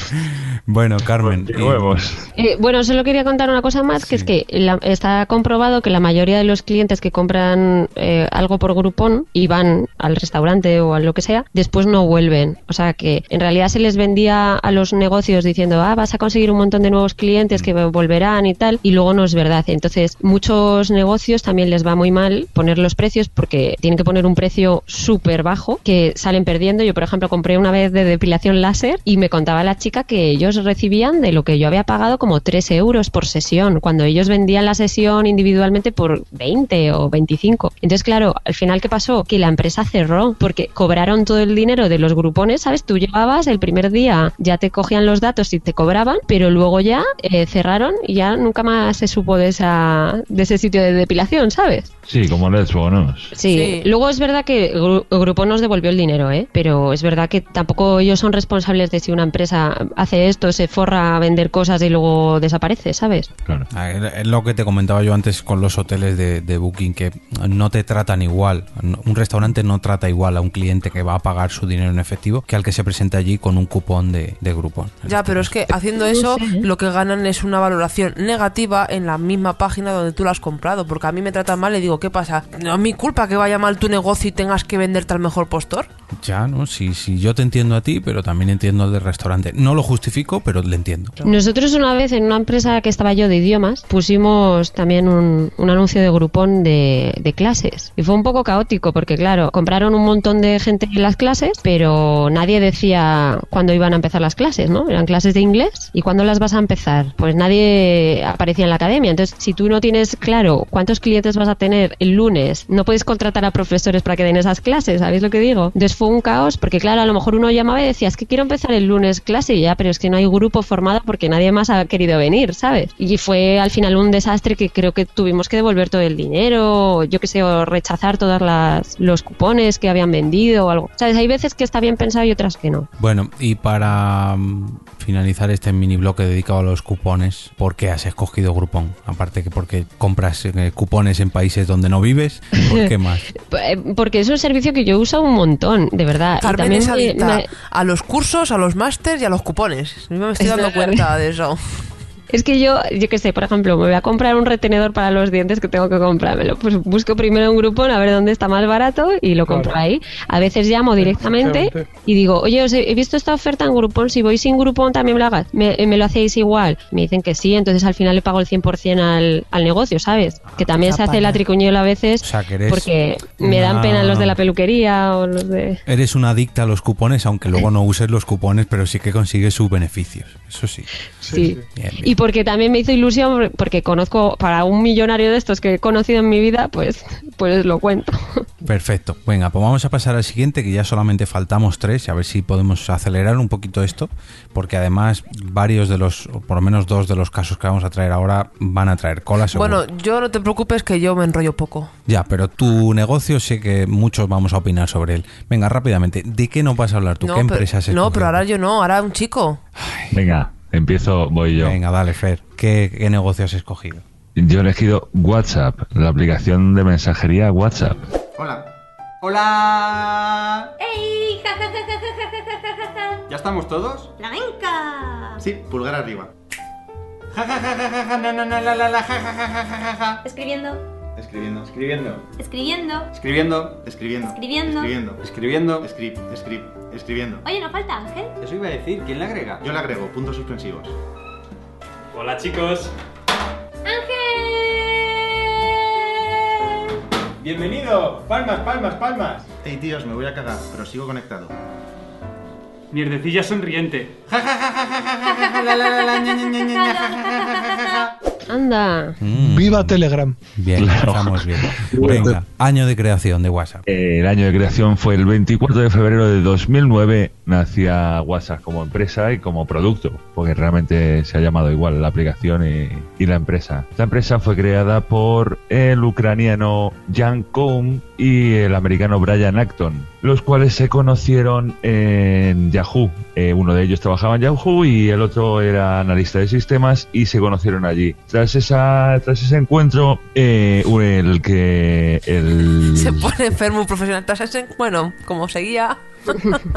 Bueno, Carmen, y- Continuemos. Eh, bueno, solo quería contar una cosa más, que es que la- está comprobado que la mayoría de los clientes que compran eh, algo por Groupon y van al restaurante o a lo que sea, después no vuelven. O sea que en realidad se les vendía a los negocios diciendo, ah, vas a conseguir un montón de nuevos clientes que volverán y tal, y luego no es verdad. Entonces, muchos negocios también les va muy mal poner los precios porque tienen que poner un precio súper bajo que salen perdiendo. Yo, por ejemplo, compré una vez de depilación láser y me contaba la chica que ellos recibían de lo que yo había pagado como 3 euros por sesión, cuando ellos vendían la sesión individualmente por 20 o 25. Entonces, claro, al final, ¿qué pasó? Que la empresa cerró porque cobraron todo el dinero de los grupones, ¿sabes? Tú llegabas el primer día, ya te cogían los datos y te cobraban, pero luego ya eh, cerraron y ya nunca más se supo de, esa, de ese sitio de depilación, ¿sabes? Sí, como Let's Bonus. Sí. Sí. luego es verdad que Gru- Groupon nos devolvió el dinero, ¿eh? Pero es verdad que tampoco ellos son responsables de si una empresa hace esto, se forra a vender cosas y luego desaparece, ¿sabes? Claro. Ah, Es lo que te comentaba yo antes con los hoteles de, de Booking, que no te tratan igual. Un restaurante no trata igual a un cliente que va a pagar su dinero en efectivo que al que se presenta allí con un cupón de, de Groupon. Ya, pero es que haciendo eso lo que ganan es una valoración negativa en la misma página donde tú lo has comprado, porque a mí me tratan mal y digo, ¿qué pasa? pasa? No es mi culpa que vaya mal tu negocio y tengas que venderte al mejor postor. Ya, ¿no? Sí, sí, yo te entiendo a ti, pero también entiendo al del restaurante. No lo justifico, pero le entiendo. Nosotros una vez en una empresa que estaba yo de idiomas pusimos también un, un anuncio de grupón de, de clases y fue un poco caótico porque claro, compraron un montón de gente en las clases, pero nadie decía cuándo iban a empezar las clases, ¿no? Eran clases de inglés y cuándo las vas a empezar. Pues nadie aparecía en la academia. Entonces, si tú no tienes claro cuántos clientes vas a tener el lunes, no puedes contratar a profesores para que den esas clases, ¿sabéis lo que digo? Entonces fue un caos porque claro, a lo mejor uno llamaba y decía, es que quiero empezar el lunes clase y ya, pero es que no hay grupo formado porque nadie más ha querido venir, ¿sabes? Y fue al final un desastre que creo que tuvimos que devolver todo el dinero, yo que sé, o rechazar todos los cupones que habían vendido o algo. ¿Sabes? Hay veces que está bien pensado y otras que no. Bueno, y para finalizar este mini bloque dedicado a los cupones, ¿por qué has escogido Groupon? Aparte que porque compras eh, cupones en países donde no vives, ¿por qué más? Eh, Porque es un servicio que yo uso un montón, de verdad. Y también es me- a los cursos, a los másters y a los cupones. Yo me estoy dando cuenta de eso. Es que yo, yo qué sé, por ejemplo, me voy a comprar un retenedor para los dientes que tengo que comprármelo. Pues busco primero un grupo a ver dónde está más barato y lo compro ahí. A veces llamo directamente y digo, oye, os he visto esta oferta en Groupon, si voy sin Groupon también me lo hagas. ¿Me, me lo hacéis igual? Me dicen que sí, entonces al final le pago el 100% al, al negocio, ¿sabes? Que también se hace la tricuñuela a veces O sea, que eres porque me dan pena los de la peluquería o los de... Eres una adicta a los cupones, aunque luego no uses los cupones, pero sí que consigues sus beneficios. Eso sí. Sí. Bien, bien. Y porque también me hizo ilusión, porque conozco para un millonario de estos que he conocido en mi vida, pues, pues lo cuento. Perfecto. Venga, pues vamos a pasar al siguiente, que ya solamente faltamos tres, y a ver si podemos acelerar un poquito esto, porque además varios de los, o por lo menos dos de los casos que vamos a traer ahora van a traer cola. seguro. Bueno, yo no te preocupes que yo me enrollo poco. Ya, pero tu negocio sé que muchos vamos a opinar sobre él. Venga, rápidamente, ¿de qué nos vas a hablar tú? no, ¿Qué pero, empresas no, pero ahora yo no, ahora un chico. Venga, empiezo, voy yo. Venga, dale, Fer. ¿Qué, qué negocio has escogido? Yo he elegido WhatsApp, la aplicación de mensajería WhatsApp. Hola. Hola. ¡Ey! ¿Ya estamos todos? ¡Flamenca! Sí, pulgar arriba. Ja, ja, ja, ja, ja, ja, ja, ja, ja, ja, ja, ja, ja. Escribiendo, Escribiendo, escribiendo, escribiendo. escribiendo, escribiendo, Escribiendo. escribiendo, escribiendo, escrib, escrib, escribiendo. Oye, ¿no falta Ángel? Eso iba a decir, ¿quién le agrega? Yo le agrego, puntos suspensivos. Hola chicos, ¡Ángel! bienvenido. Palmas, palmas, palmas. Ey, tíos, me voy a cagar, pero sigo conectado. Mierdecilla sonriente. Anda. Mm, Viva Telegram. Bien, Claro. estamos bien. Venga, año de creación de WhatsApp. Eh, El año de creación fue el 24 de febrero de 2009. Nacía WhatsApp como empresa y como producto, porque realmente se ha llamado igual la aplicación y, y la empresa. La empresa fue creada por el ucraniano Jan Koum y el americano Brian Acton, los cuales se conocieron en Yahoo. Eh, uno de ellos trabajaba en Yahoo y el otro era analista de sistemas y se conocieron allí. Tras esa, tras ese encuentro, eh, el que el Se pone enfermo un profesional. Tras Bueno, como seguía.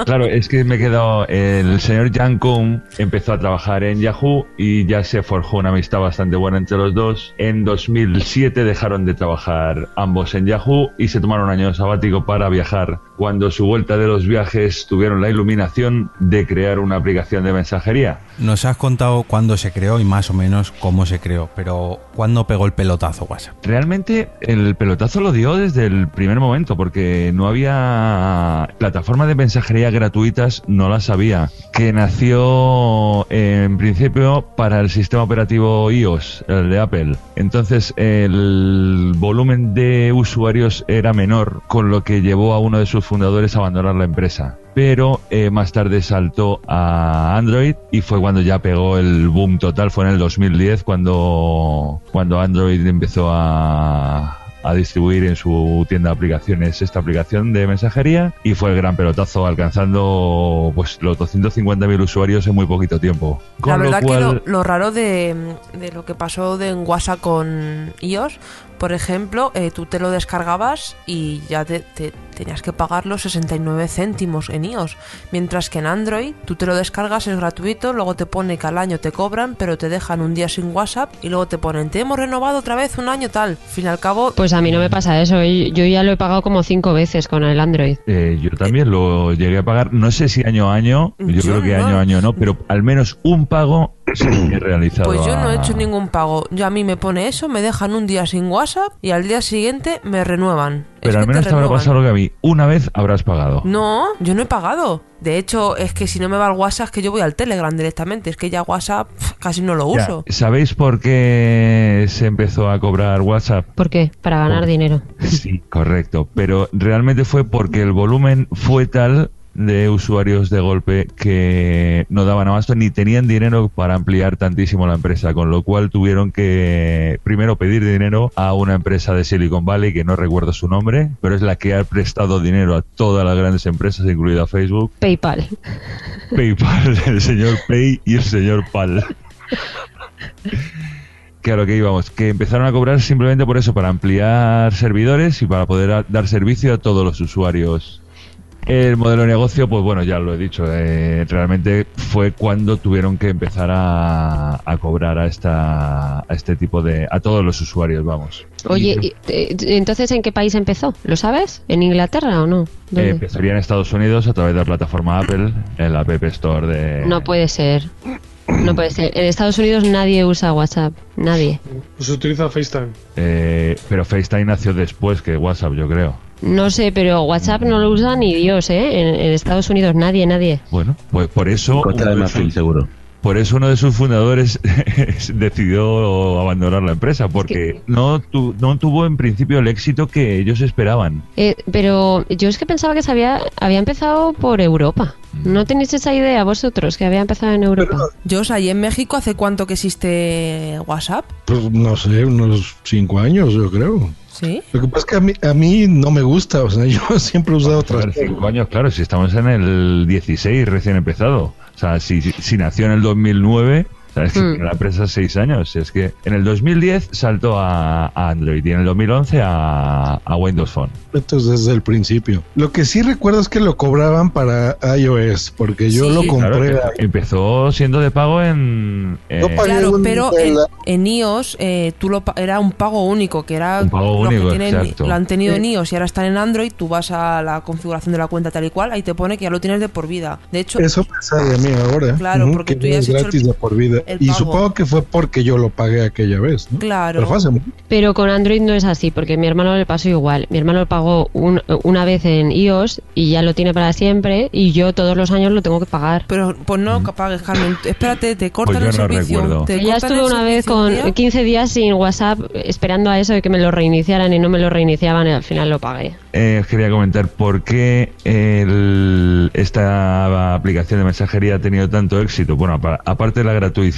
Claro, es que me he. El señor Jan Koum empezó a trabajar en Yahoo y ya se forjó una amistad bastante buena entre los dos. En 2007 dejaron de trabajar ambos en Yahoo y se tomaron un año sabático para viajar. Cuando su vuelta de los viajes tuvieron la iluminación de crear una aplicación de mensajería. Nos has contado cuándo se creó y más o menos cómo se creó, pero ¿cuándo pegó el pelotazo WhatsApp? Realmente el pelotazo lo dio desde el primer momento porque no había plataforma de mensajería gratuitas, no las había. Que nació en principio para el sistema operativo iOS, el de Apple. Entonces el volumen de usuarios era menor, con lo que llevó a uno de sus fundadores a abandonar la empresa. Pero eh, más tarde saltó a Android y fue cuando ya pegó el boom total. Fue en el 2010 cuando, cuando Android empezó a, a distribuir en su tienda de aplicaciones esta aplicación de mensajería y fue el gran pelotazo alcanzando pues los 250.000 usuarios en muy poquito tiempo. La Con lo verdad que lo, lo raro de, de lo que pasó de en WhatsApp con iOS, por ejemplo, eh, tú te lo descargabas y ya te, te- tenías que pagar los 69 céntimos en iOS, mientras que en Android tú te lo descargas, es gratuito, luego te pone que al año te cobran, pero te dejan un día sin WhatsApp y luego te ponen, te hemos renovado otra vez un año tal. Al fin y al cabo, Pues a mí no me pasa eso. Yo ya lo he pagado como cinco veces con el Android. Eh, yo también lo llegué a pagar, no sé si año a año, yo, Yo creo que no. año a año no, pero al menos un pago que he realizado. Pues yo no he hecho ningún pago. Yo a mí me pone eso, me dejan un día sin WhatsApp y al día siguiente me renuevan. Es Pero al que menos te habrá pasado lo que a mí. Una vez habrás pagado. No, yo no he pagado. De hecho, es que si no me va el WhatsApp, es que yo voy al Telegram directamente. Es que ya WhatsApp casi no lo Ya, uso. ¿Sabéis por qué se empezó a cobrar WhatsApp? ¿Por qué? Para ganar Por- dinero. Sí, correcto. Pero realmente fue porque el volumen fue tal de usuarios de golpe que no daban abasto ni tenían dinero para ampliar tantísimo la empresa, con lo cual tuvieron que primero pedir dinero a una empresa de Silicon Valley que no recuerdo su nombre, pero es la que ha prestado dinero a todas las grandes empresas, incluida Facebook, PayPal. PayPal, el señor Pay y el señor Pal. Lo que íbamos, que empezaron a cobrar simplemente por eso, para ampliar servidores y para poder dar servicio a todos los usuarios. El modelo de negocio, pues bueno, ya lo he dicho, eh, realmente fue cuando tuvieron que empezar a, a cobrar a, esta, a este tipo de... a todos los usuarios, vamos. Oye, y, eh, entonces ¿en qué país empezó? ¿Lo sabes? ¿En Inglaterra o no? Eh, empezaría en Estados Unidos a través de la plataforma Apple, en la App Store de... No puede ser. No puede ser. En Estados Unidos nadie usa WhatsApp. Nadie. Pues utiliza FaceTime. Eh, pero FaceTime nació después que WhatsApp, yo creo. No sé, pero WhatsApp no lo usa ni Dios, ¿eh? En, en Estados Unidos nadie, nadie. Bueno, pues por eso. Costa de uno de Marfil, sus- seguro. Por eso uno de sus fundadores decidió abandonar la empresa, porque no, tu- no tuvo en principio el éxito que ellos esperaban. Eh, pero yo es que pensaba que se había, había empezado por Europa. ¿No tenéis esa idea vosotros que había empezado en Europa? Yo, o sea, ¿y en México hace cuánto que existe WhatsApp? Pues no sé, unos cinco años, yo creo. ¿Sí? Lo que pasa es que a mí, a mí no me gusta, o sea, yo siempre he usado otras cinco años, claro, si estamos en el 16 recién empezado. O sea, si, si nació en el 2009, ¿sabes? Mm. la empresa seis años. Es que en el 2010 saltó a, Android y en el 2011 a, a Windows Phone. Esto es desde el principio. Lo que sí recuerdo es que lo cobraban para iOS, porque yo lo compré. Claro, empezó siendo de pago en... eh, pagué Claro, pero en, en iOS eh, tú lo, pa- era un pago único, que era Un pago los único, que tienen- exacto. lo han tenido en Sí. iOS y ahora están en Android, tú vas a la configuración de la cuenta tal y cual, ahí te pone que ya lo tienes de por vida. De hecho, Eso pasa de mí ahora. Claro, Ujú, porque que tú ya no has es hecho gratis el- de por vida. El Y pago. supongo que fue porque yo lo pagué aquella vez, ¿no? Claro. Pero fue hace mucho. Pero con Android no es así, porque mi hermano le pasó igual. Mi hermano lo pagó un- una vez en iOS y ya lo tiene para siempre y yo todos los años lo tengo que pagar. pero pues no pagues, Carmen. Espérate, te cortan Pues yo el no servicio. recuerdo. te Ya estuve una vez con día. 15 días sin WhatsApp esperando a eso de que me lo reiniciaran y no me lo reiniciaban y al final lo pagué. Eh, os quería comentar por qué el- esta aplicación de mensajería ha tenido tanto éxito. Bueno, apa- aparte de la gratuidad,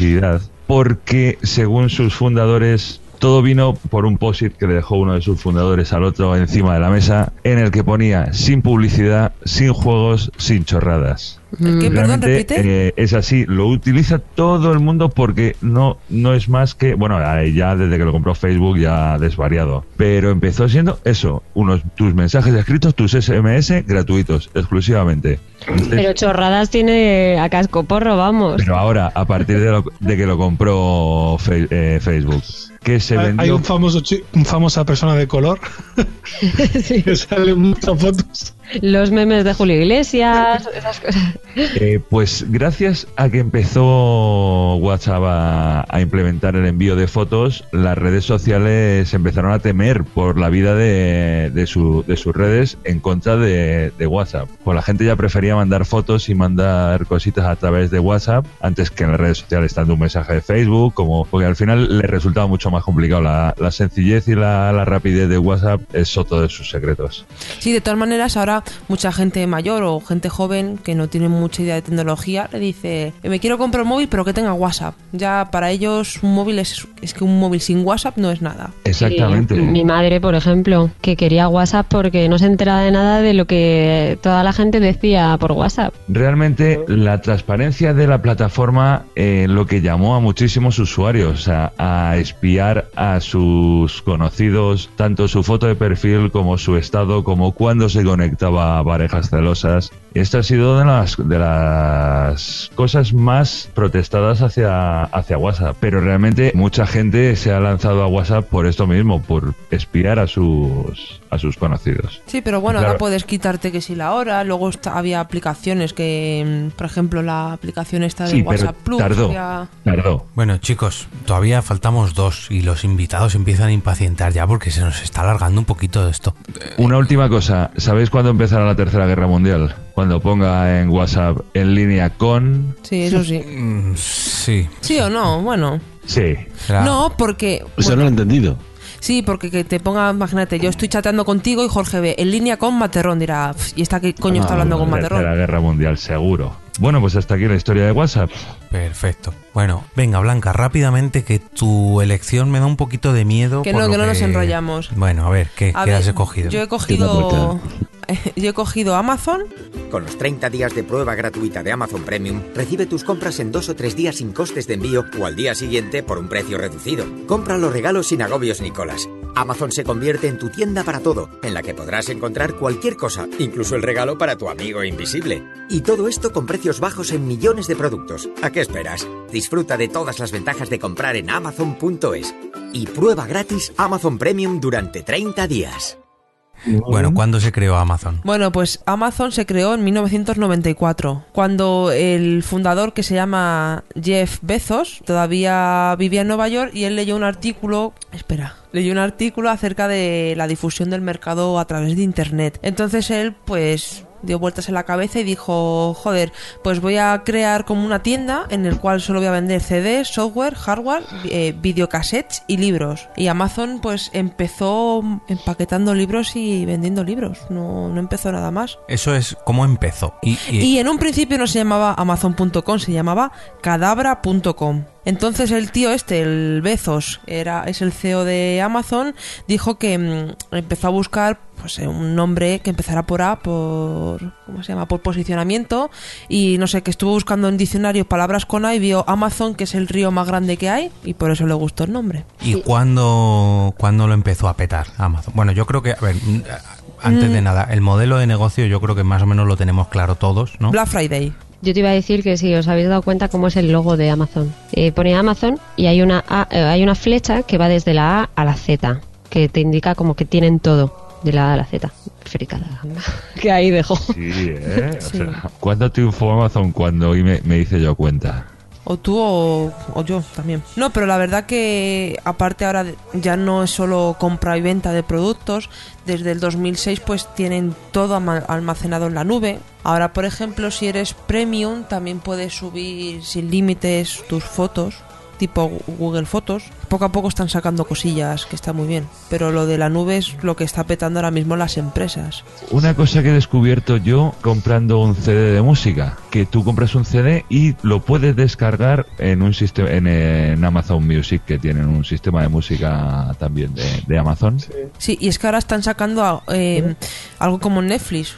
porque según sus fundadores todo vino por un post-it que le dejó uno de sus fundadores al otro encima de la mesa, en el que ponía sin publicidad, sin juegos, sin chorradas. Perdón, repite. eh, es así, lo utiliza todo el mundo porque no, no es más que, bueno, eh, ya desde que lo compró Facebook ya ha desvariado, pero empezó siendo eso, unos tus mensajes escritos, tus SMS gratuitos, exclusivamente. Entonces, Pero chorradas tiene a casco porro, vamos. pero ahora, a partir de, lo- de que lo compró Fe- eh, Facebook, que se Hay- un famoso un famosa persona de color que sale en muchas fotos. Los memes de Julio Iglesias, esas cosas. Eh, pues gracias a que empezó WhatsApp a, a implementar el envío de fotos, las redes sociales empezaron a temer por la vida de, de su- de sus redes en contra de, de WhatsApp. Pues la gente ya prefería mandar fotos y mandar cositas a través de WhatsApp antes que en las redes sociales, tanto un mensaje de Facebook como... Porque al final le resultaba mucho más complicado. La, la sencillez y la, la rapidez de WhatsApp es otro de sus secretos. Sí, de todas maneras, ahora mucha gente mayor o gente joven que no tiene mucha idea de tecnología le dice, "Eh, me quiero comprar un móvil pero que tenga WhatsApp. Ya para ellos un móvil es, es que un móvil sin WhatsApp no es nada. Exactamente. Sí, mi madre, por ejemplo, que quería WhatsApp porque no se enteraba de nada de lo que toda la gente decía por WhatsApp. Realmente la transparencia de la plataforma eh, lo que llamó a muchísimos usuarios a, a espiar a sus conocidos, tanto su foto de perfil como su estado, como cuando se conectaba a parejas celosas. Esta ha sido de las, de las cosas más protestadas hacia, hacia WhatsApp. Pero realmente mucha gente se ha lanzado a WhatsApp por esto mismo, por espiar a sus, a sus conocidos. Sí, pero bueno, Claro. ahora puedes quitarte que si la hora, luego está- había aplicaciones que, mm, por ejemplo, la aplicación esta de Sí, pero WhatsApp Plus. tardó. había- Tardó. Bueno, chicos, todavía faltamos dos y los invitados empiezan a impacientar ya porque se nos está alargando un poquito esto. Una última cosa, ¿sabéis cuándo empezará la Tercera Guerra Mundial? Cuando ponga en WhatsApp en línea con... Sí, eso sí. Sí. ¿Sí o no? Bueno. Sí. No, porque... Eso no lo he entendido. Sí, porque que te ponga, imagínate, yo estoy chateando contigo y Jorge ve en línea con Materrón, dirá, "Pf, ¿y esta qué coño está hablando con Materrón? Guerra Mundial, seguro. Bueno, pues hasta aquí la historia de WhatsApp. Perfecto. Bueno, venga, Blanca, rápidamente que tu elección me da un poquito de miedo. Que por no, lo que no nos enrollamos. Bueno, a ver, ¿qué, A qué ver, has escogido? Yo he cogido... yo he cogido Amazon. Con los 30 días de prueba gratuita de Amazon Premium, recibe tus compras en dos o tres días sin costes de envío o al día siguiente por un precio reducido. Compra los regalos sin agobios ni colas. Amazon se convierte en tu tienda para todo, en la que podrás encontrar cualquier cosa, incluso el regalo para tu amigo invisible. Y todo esto con precios bajos en millones de productos. ¿A qué esperas? Disfruta de todas las ventajas de comprar en amazon.es. Y prueba gratis Amazon Premium durante 30 días. Bueno, ¿cuándo se creó Amazon? Bueno, pues Amazon se creó en 1994, cuando el fundador que se llama Jeff Bezos todavía vivía en Nueva York y él leyó un artículo, espera, leyó un artículo acerca de la difusión del mercado a través de Internet. Entonces él pues dio vueltas en la cabeza y dijo, joder, pues voy a crear como una tienda en el cual solo voy a vender CDs, software, hardware, eh, videocassettes y libros. Y Amazon pues empezó empaquetando libros y vendiendo libros, no, no empezó nada más. Eso es cómo empezó. Y, y- Y en un principio no se llamaba Amazon.com, se llamaba cadabra.com. Entonces el tío este, el Bezos, era, es el CEO de Amazon, dijo que mm, empezó a buscar pues eh, un nombre que empezara por A, por ¿cómo se llama? por posicionamiento y no sé, que estuvo buscando en diccionario palabras con A y vio Amazon, que es el río más grande que hay, y por eso le gustó el nombre. ¿Y cuándo, cuándo lo empezó a petar Amazon? Bueno, yo creo que, a ver, mm, antes de Mm. nada, el modelo de negocio yo creo que más o menos lo tenemos claro todos, ¿no? Black Friday. Yo te iba a decir que si os habéis dado cuenta cómo es el logo de Amazon. Eh, pone Amazon y hay una, A- eh, hay una flecha que va desde la A a la Z, que te indica como que tienen todo, de la A a la Z. Fricada. que ahí dejo. Sí, ¿eh? O sea, ¿Cuándo triunfó Amazon? Cuando hoy me, me hice yo cuenta. O tú o, o yo también. No, pero la verdad que aparte ahora ya no es solo compra y venta de productos. Desde el 2006 pues tienen todo almacenado en la nube. Ahora, por ejemplo, si eres premium también puedes subir sin límites tus fotos, tipo Google Fotos. Poco a poco están sacando cosillas que está muy bien. Pero lo de la nube es lo que está petando ahora mismo las empresas. Una cosa que he descubierto yo comprando un CD de música, que tú compras un CD y lo puedes descargar en un sistema en, en Amazon Music, que tienen un sistema de música también de, de Amazon. Sí, y es que ahora están sacando eh, algo como Netflix.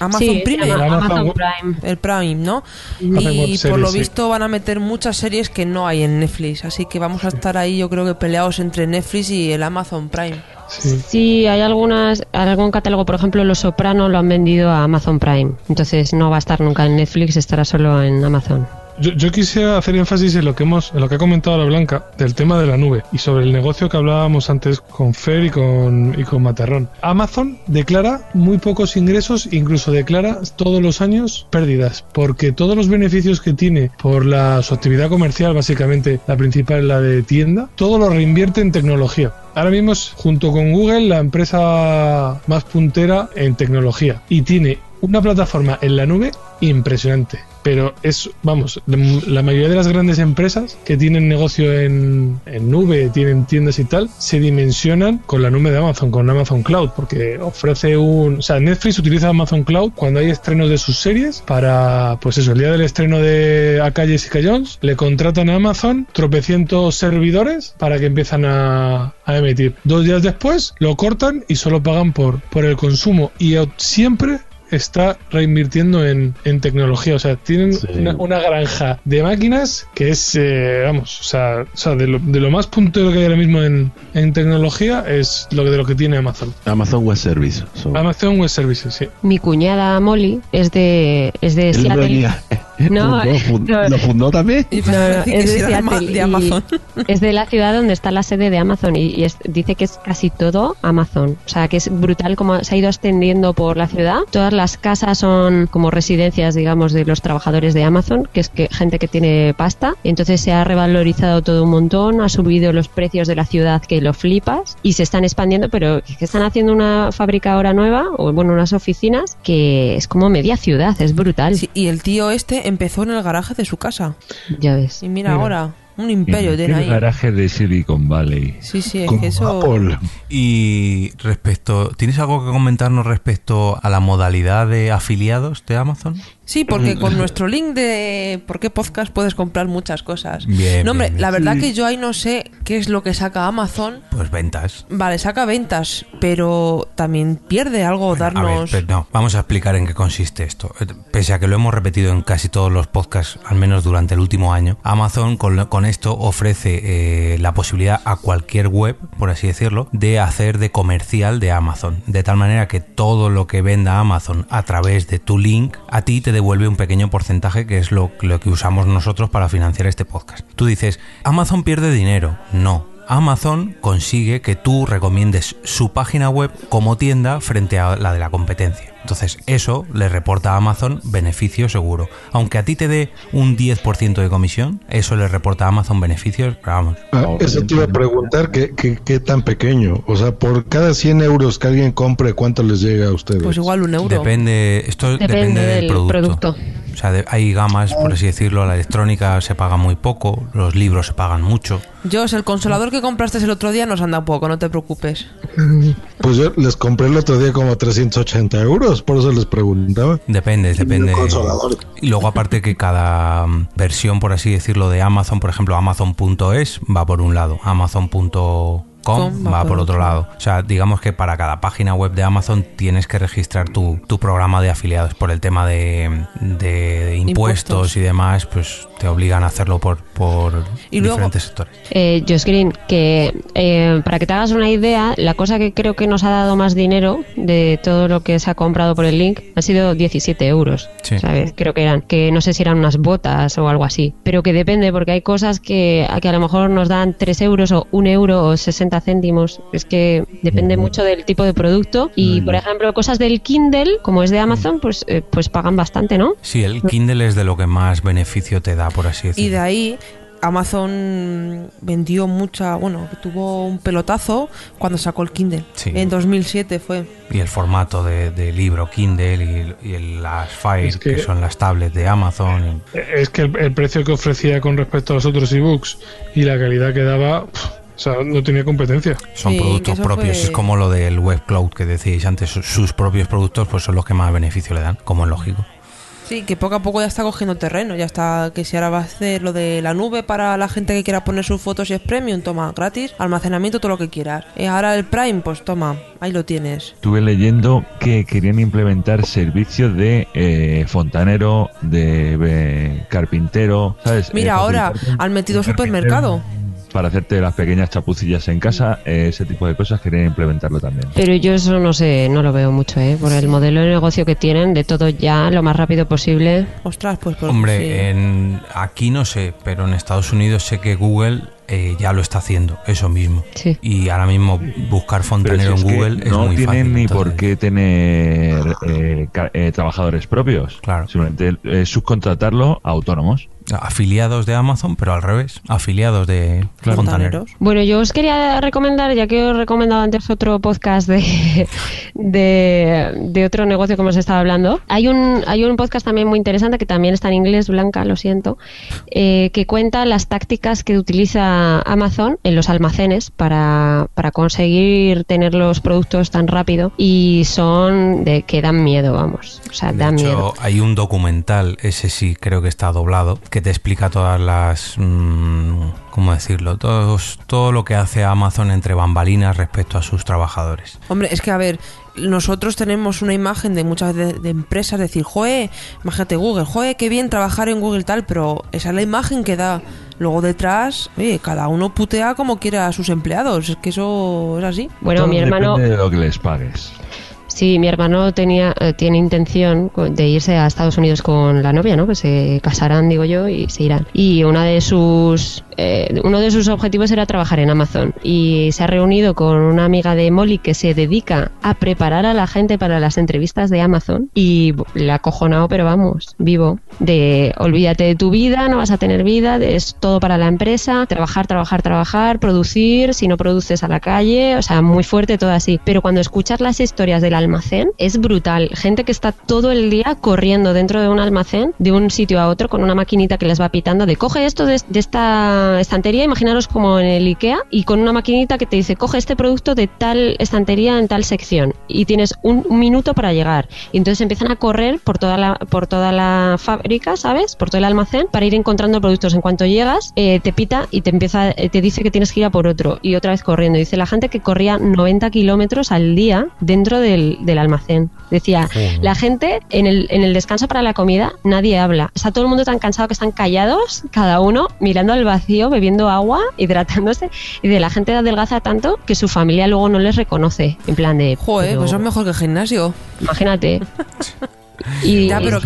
Amazon Sí, Prime. Amazon Amazon Prime. El Prime, ¿no? Y por lo sí. visto van a meter muchas series que no hay en Netflix. Así que vamos a estar ahí, yo creo que peleados entre Netflix y el Amazon Prime. Sí, hay algunas, algún catálogo, por ejemplo, Los Soprano lo han vendido a Amazon Prime. Entonces no va a estar nunca en Netflix, estará solo en Amazon. Yo, yo quisiera hacer énfasis en lo que hemos, en lo que ha comentado la Blanca del tema de la nube y sobre el negocio que hablábamos antes con Fer y con, y con Materrón. Amazon declara muy pocos ingresos, incluso declara todos los años pérdidas, porque todos los beneficios que tiene por la, su actividad comercial, básicamente la principal, la de tienda, todo lo reinvierte en tecnología. Ahora mismo es, junto con Google, la empresa más puntera en tecnología y tiene una plataforma en la nube impresionante. Pero es, vamos, la mayoría de las grandes empresas que tienen negocio en, nube, tienen tiendas y tal, se dimensionan con la nube de Amazon, con Amazon Cloud, porque ofrece un... O sea, Netflix utiliza Amazon Cloud cuando hay estrenos de sus series para, pues eso, el día del estreno de A Calle Jessica Jones, le contratan a Amazon tropecientos servidores para que empiezan a, a emitir. Dos días después lo cortan y solo pagan por, por el consumo. Y siempre está reinvirtiendo en, en tecnología. O sea, tienen Sí. una, una granja de máquinas que es, eh, vamos, o sea, o sea de, lo, de lo más puntero que hay ahora mismo en, en tecnología es lo que de lo que tiene Amazon. Amazon Web Service. son- Amazon Web Services, sí. Mi cuñada Molly es de, es de Seattle. Venía- No, fundó, fun- no. ¿Lo fundó también? No, es de Seattle Amazon. es de la ciudad donde está la sede de Amazon y, y es- dice que es casi todo Amazon. O sea, que es brutal como se ha ido extendiendo por la ciudad. Todas las casas son como residencias, digamos, de los trabajadores de Amazon, que es que gente que tiene pasta. Entonces se ha revalorizado todo un montón, ha subido los precios de la ciudad que lo flipas y se están expandiendo, pero que están haciendo una fábrica ahora nueva, o bueno, unas oficinas, que es como media ciudad, es brutal. Sí, y el tío este empezó en el garaje de su casa. Ya ves. Y mira, Mira. ahora, un imperio En tiene el ahí. garaje de Silicon Valley. Sí, sí, es que eso... Apple. Y respecto, ¿tienes algo que comentarnos respecto a la modalidad de afiliados de Amazon? Sí, porque con nuestro link de ¿Por qué podcast? puedes comprar muchas cosas. Bien, no, hombre, bien, bien. la verdad que yo ahí no sé qué es lo que saca Amazon. Pues ventas. Vale, saca ventas, pero también pierde algo A ver, darnos... pero no, vamos a explicar en qué consiste esto. Eh, Pese a que lo hemos repetido en casi todos los podcasts, al menos durante el último año, Amazon con, con esto ofrece eh, la posibilidad a cualquier web, por así decirlo, de hacer de comercial de Amazon. De tal manera que todo lo que venda Amazon a través de tu link, a ti te devuelve un pequeño porcentaje que es lo, que usamos nosotros para financiar este podcast. Tú dices, Amazon pierde dinero. No. Amazon consigue que tú recomiendes su página web como tienda frente a la de la competencia. Entonces eso le reporta a Amazon beneficio seguro. Aunque a ti te dé un 10% de comisión, eso le reporta a Amazon beneficios, pero vamos. Ah, eso te iba a preguntar, ¿qué, qué, qué tan pequeño? O sea, por cada 100 euros que alguien compre, ¿cuánto les llega a ustedes? Pues igual un euro. Depende, esto depende, Depende del, del producto. producto. O sea, de- hay gamas, por así decirlo, la electrónica se paga muy poco, los libros se pagan mucho. Yo, el consolador que compraste el otro día nos anda un poco, no te preocupes. Pues yo les compré el otro día como 380 euros, por eso les preguntaba. Depende, depende. consolador. Y luego aparte que cada mm, versión, por así decirlo, de Amazon, por ejemplo, Amazon.es va por un lado, Amazon.com va, por otro lado. O sea, digamos que para cada página web de Amazon tienes que registrar tu, tu programa de afiliados por el tema de, de impuestos, Impuestos. y demás, pues te obligan a hacerlo por, por Y luego- diferentes sectores. Eh, Josh Green, que eh, para que te hagas una idea, la cosa que creo que nos ha dado más dinero de todo lo que se ha comprado por el link ha sido 17 euros. Sí. ¿sabes? Creo que eran, que no sé si eran unas botas o algo así, pero que depende porque hay cosas que, a que a lo mejor nos dan 3 euros o 1 euro o 60 céntimos. Es que depende mucho del tipo de producto y, por ejemplo, cosas del Kindle, como es de Amazon, pues, eh, pues pagan bastante, ¿no? Sí, el Kindle es de lo que más beneficio te da, por así Y decirlo. de ahí Amazon vendió mucha, bueno, tuvo un pelotazo cuando sacó el Kindle. Sí. En 2007 fue. Y el formato de, de libro Kindle y, y el- las Fire, Es que, que- son las tablets de Amazon. y- Es que el, el precio que ofrecía con respecto a los otros ebooks y la calidad que daba, pf, o sea, no tenía competencia. Son Sí, productos propios, fue- es como lo del web cloud que decíais antes, sus- propios productos pues son los que más beneficio le dan, como es lógico. Sí, que poco a poco ya está cogiendo terreno, ya está, que si ahora va a hacer lo de la nube para la gente que quiera poner sus fotos y es premium, toma, gratis, almacenamiento, todo lo que quieras. Y ahora el Prime, pues toma, ahí lo tienes. Estuve leyendo que querían implementar servicios de eh, fontanero, de eh, carpintero, ¿sabes? Mira, Eh, ahora han metido supermercado. Para hacerte las pequeñas chapucillas en casa, eh, ese tipo de cosas querían implementarlo también. Pero yo eso no sé, no lo veo mucho, ¿eh? Por el modelo de negocio que tienen, de todo ya lo más rápido posible. Ostras, pues por Hombre, sí. en, aquí no sé, pero en Estados Unidos sé que Google eh, ya lo está haciendo, eso mismo. Sí. Y ahora mismo buscar fontanero si en Google es no muy tienen fácil. ni entonces- por qué tener eh, eh, trabajadores propios. Claro. Simplemente eh, subcontratarlo a autónomos. Afiliados de Amazon, pero al revés, afiliados de fontaneros. Bueno, yo os quería recomendar, ya que os he recomendado antes otro podcast de, de, de otro negocio que hemos estado hablando, hay un, hay un podcast también muy interesante que también está en inglés, Blanca, lo siento, eh, que cuenta las tácticas que utiliza Amazon en los almacenes para, para conseguir tener los productos tan rápido y son de que dan miedo, vamos. O sea, De dan hecho, miedo. hay un documental, ese sí creo que está doblado, que te explica todas las... mm, ¿Cómo decirlo? Todos, todo lo que hace Amazon entre bambalinas respecto a sus trabajadores. Hombre, es que a ver, nosotros tenemos una imagen de muchas de, de empresas decir, joe, imagínate Google, joe, qué bien trabajar en Google tal, pero esa es la imagen que da. Luego detrás, oye, cada uno putea como quiera a sus empleados, es que eso es así. Bueno, Todo mi hermano... Depende de lo que les pagues. Sí, mi hermano tenía, eh, tiene intención de irse a Estados Unidos con la novia, ¿no? Que se casarán, digo yo, y se irán. Y una de sus, eh, uno de sus objetivos era trabajar en Amazon. Y se ha reunido con una amiga de Molly que se dedica a preparar a la gente para las entrevistas de Amazon. Y le ha acojonado, pero vamos, vivo. De olvídate de tu vida, no vas a tener vida, es todo para la empresa, trabajar, trabajar, trabajar, producir, si no produces a la calle, o sea, muy fuerte todo así. Pero cuando escuchas las historias del almacén, es brutal. Gente que está todo el día corriendo dentro de un almacén, de un sitio a otro, con una maquinita que les va pitando de coge esto de esta estantería, imaginaros como en el IKEA, y con una maquinita que te dice coge este producto de tal estantería en tal sección. Y tienes un, un minuto para llegar. Y entonces empiezan a correr por toda la, por toda la fábrica, ¿sabes? Por todo el almacén para ir encontrando productos. En cuanto llegas, eh, te pita y te empieza, eh, te dice que tienes que ir a por otro. Y otra vez corriendo. Dice la gente que corría 90 kilómetros al día dentro del, del almacén. Decía, la gente en el, en el descanso para la comida, nadie habla. Está todo el mundo tan cansado que están callados, cada uno mirando al vacío, bebiendo agua, hidratándose. Y de la gente adelgaza tanto que su familia luego no les reconoce. En plan de. Joder, pero pues es mejor que el gimnasio. Imagínate. Y, Ya, pero.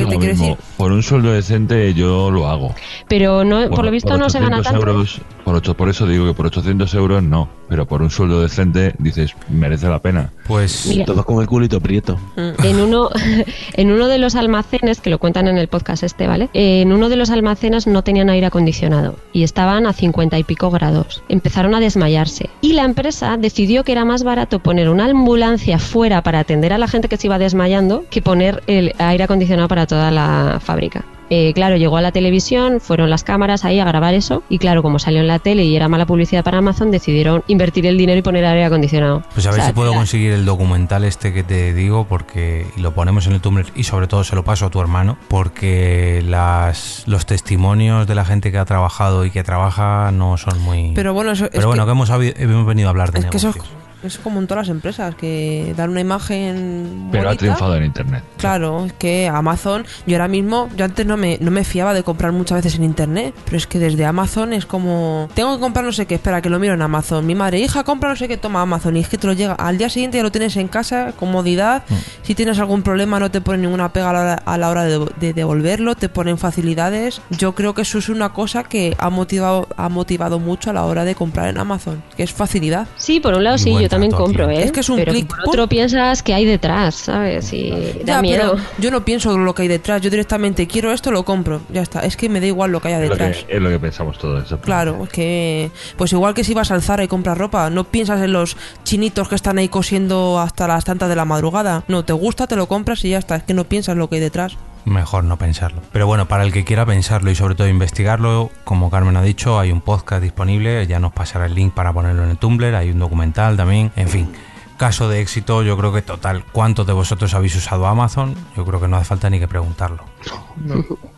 Por un sueldo decente yo lo hago. pero no, por lo visto por no se gana 800 tanto. Euros, por, ocho, por eso digo que por 800 euros no, pero por un sueldo decente dices, merece la pena. Pues Mira. Todos con el culito prieto. En uno, en uno de los almacenes, que lo cuentan en el podcast este, ¿vale? Eh, En uno de los almacenes no tenían aire acondicionado y estaban a 50 y pico grados. Empezaron a desmayarse. Y la empresa decidió que era más barato poner una ambulancia fuera para atender a la gente que se iba desmayando que poner el aire acondicionado para toda la fábrica. Eh, claro, llegó a la televisión, fueron las cámaras ahí a grabar eso y claro, como salió en la tele y era mala publicidad para Amazon, decidieron invertir el dinero y poner aire acondicionado. Pues a ver O sea, si puedo conseguir el documental este que te digo, porque lo ponemos en el Tumblr y sobre todo se lo paso a tu hermano, porque las los testimonios de la gente que ha trabajado y que trabaja no son muy. Pero bueno, eso, es Pero bueno, que, que, hemos, hemos venido a hablar de es que eso negocios. Es, es como en todas las empresas, que dan una imagen Pero ha triunfado en internet. Claro, es que Amazon, yo ahora mismo, yo antes no me, no me fiaba de comprar muchas veces en internet, pero es que desde Amazon es como, tengo que comprar no sé qué, espera, que lo miro en Amazon. Mi madre, hija, compra no sé qué, toma Amazon, y es que te lo llega. Al día siguiente ya lo tienes en casa, comodidad. Mm. Si tienes algún problema, no te ponen ninguna pega a la hora, a la hora de, de devolverlo, te ponen facilidades. Yo creo que eso es una cosa que ha motivado, ha motivado mucho a la hora de comprar en Amazon, que es facilidad. Sí, por un lado sí, yo también compro. ¿eh? Es que es un Pero clic, por otro piensas que hay detrás, ¿sabes? Y da miedo. pero yo no pienso lo que hay detrás, yo directamente quiero esto, lo compro, ya está. Es que me da igual lo que haya Es lo, que, detrás. es lo que pensamos todos. eso. Claro, es que pues igual que si vas al Zara y compras ropa, no piensas en los chinitos que están ahí cosiendo hasta las tantas de la madrugada. No, te gusta, te lo compras y ya está. Es que no piensas lo que hay detrás. Mejor no pensarlo. Pero bueno, para el que quiera pensarlo y sobre todo investigarlo, como Carmen ha dicho, hay un podcast disponible, ya nos pasará el link para ponerlo en el Tumblr, hay un documental también, en fin. Caso de éxito, yo creo que total. ¿Cuántos de vosotros habéis usado Amazon? Yo creo que no hace falta ni que preguntarlo.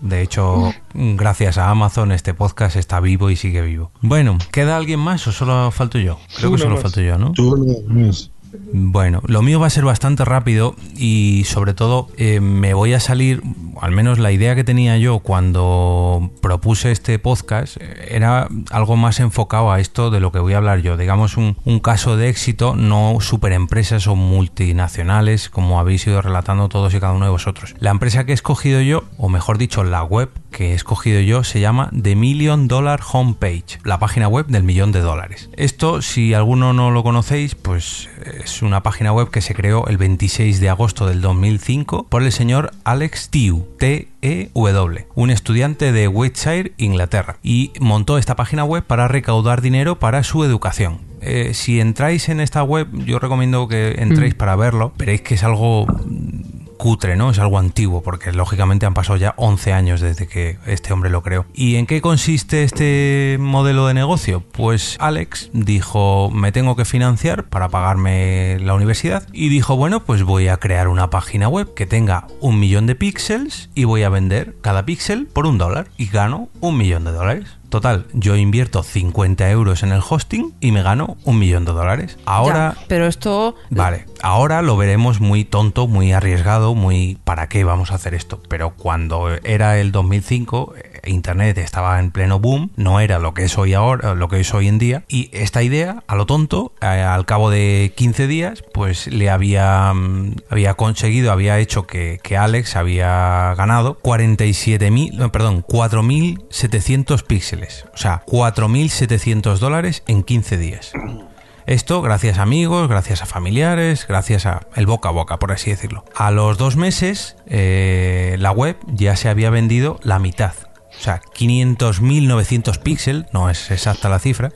De hecho, gracias a Amazon este podcast está vivo y sigue vivo. Bueno, ¿queda alguien más o solo falto yo? Creo que solo falto yo, ¿no? Tú no, es- Bueno, lo mío va a ser bastante rápido y sobre todo eh, me voy a salir, al menos la idea que tenía yo cuando propuse este podcast eh, era algo más enfocado a esto de lo que voy a hablar yo, digamos un, un caso de éxito, no superempresas o multinacionales como habéis ido relatando todos y cada uno de vosotros. La empresa que he escogido yo, o mejor dicho, la web que he escogido yo se llama The Million Dollar Homepage, la página web del millón de dólares. Esto, si alguno no lo conocéis, pues es una página web que se creó el 26 de agosto del 2005 por el señor Alex Tew, T-E-W, un estudiante de Wiltshire, Inglaterra, y montó esta página web para recaudar dinero para su educación. Eh, si entráis en esta web, yo recomiendo que entréis Mm. para verlo, veréis que es algo cutre, ¿no? Es algo antiguo, porque lógicamente han pasado ya 11 años desde que este hombre lo creó. ¿Y en qué consiste este modelo de negocio? Pues Alex dijo, me tengo que financiar para pagarme la universidad, y dijo, bueno, pues voy a crear una página web que tenga un millón de píxeles y voy a vender cada píxel por un dólar, y gano un millón de dólares. Total, yo invierto 50 euros en el hosting y me gano un millón de dólares. Ahora... Ya, pero esto... Vale, ahora lo veremos muy tonto, muy arriesgado, muy ¿para qué vamos a hacer esto? Pero cuando era el 2005, eh, Internet estaba en pleno boom, no era lo que es hoy ahora, lo que es hoy en día, y esta idea, a lo tonto, eh, al cabo de 15 días, pues le había, mm, había conseguido, había hecho que, que Alex había ganado 47.000, no, perdón, 4.700 píxeles, o sea, 4.700 dólares en 15 días. Esto gracias a amigos, gracias a familiares, gracias a el boca a boca, por así decirlo. A los dos meses, eh, la web ya se había vendido la mitad. O sea, 500.900 píxeles, no es exacta la cifra.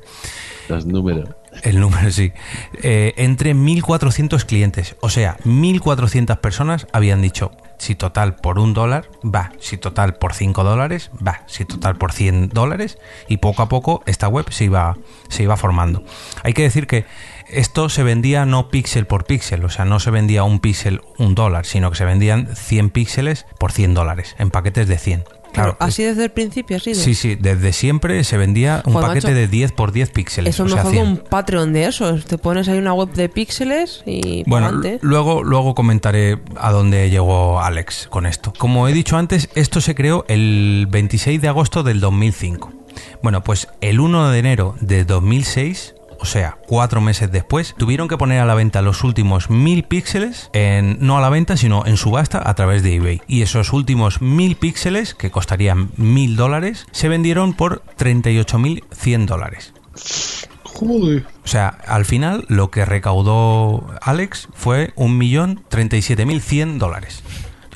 Los números. El número sí. Eh, entre 1.400 clientes. O sea, 1.400 personas habían dicho, si total por un dólar, va. Si total por 5 dólares, va. Si total por 100 dólares. Y poco a poco esta web se iba, se iba formando. Hay que decir que esto se vendía no píxel por píxel, o sea, no se vendía un píxel un dólar, sino que se vendían 100 píxeles por 100 dólares, en paquetes de 100. Claro, así desde el principio, así de... Sí, sí, desde siempre se vendía un Joder, paquete macho, de 10 por 10 píxeles. Eso es mejor que 100. un Patreon de esos. Te pones ahí una web de píxeles y... Bueno, luego, luego comentaré a dónde llegó Alex con esto. Como he dicho antes, esto se creó el 26 de agosto del 2005. Bueno, pues el 1 de enero de 2006, o sea, cuatro meses después, tuvieron que poner a la venta los últimos mil píxeles, en, no a la venta, sino en subasta a través de eBay. Y esos últimos mil píxeles, que costarían mil dólares, se vendieron por 38.100 dólares. Joder. O sea, al final lo que recaudó Alex fue 1.037.100 dólares.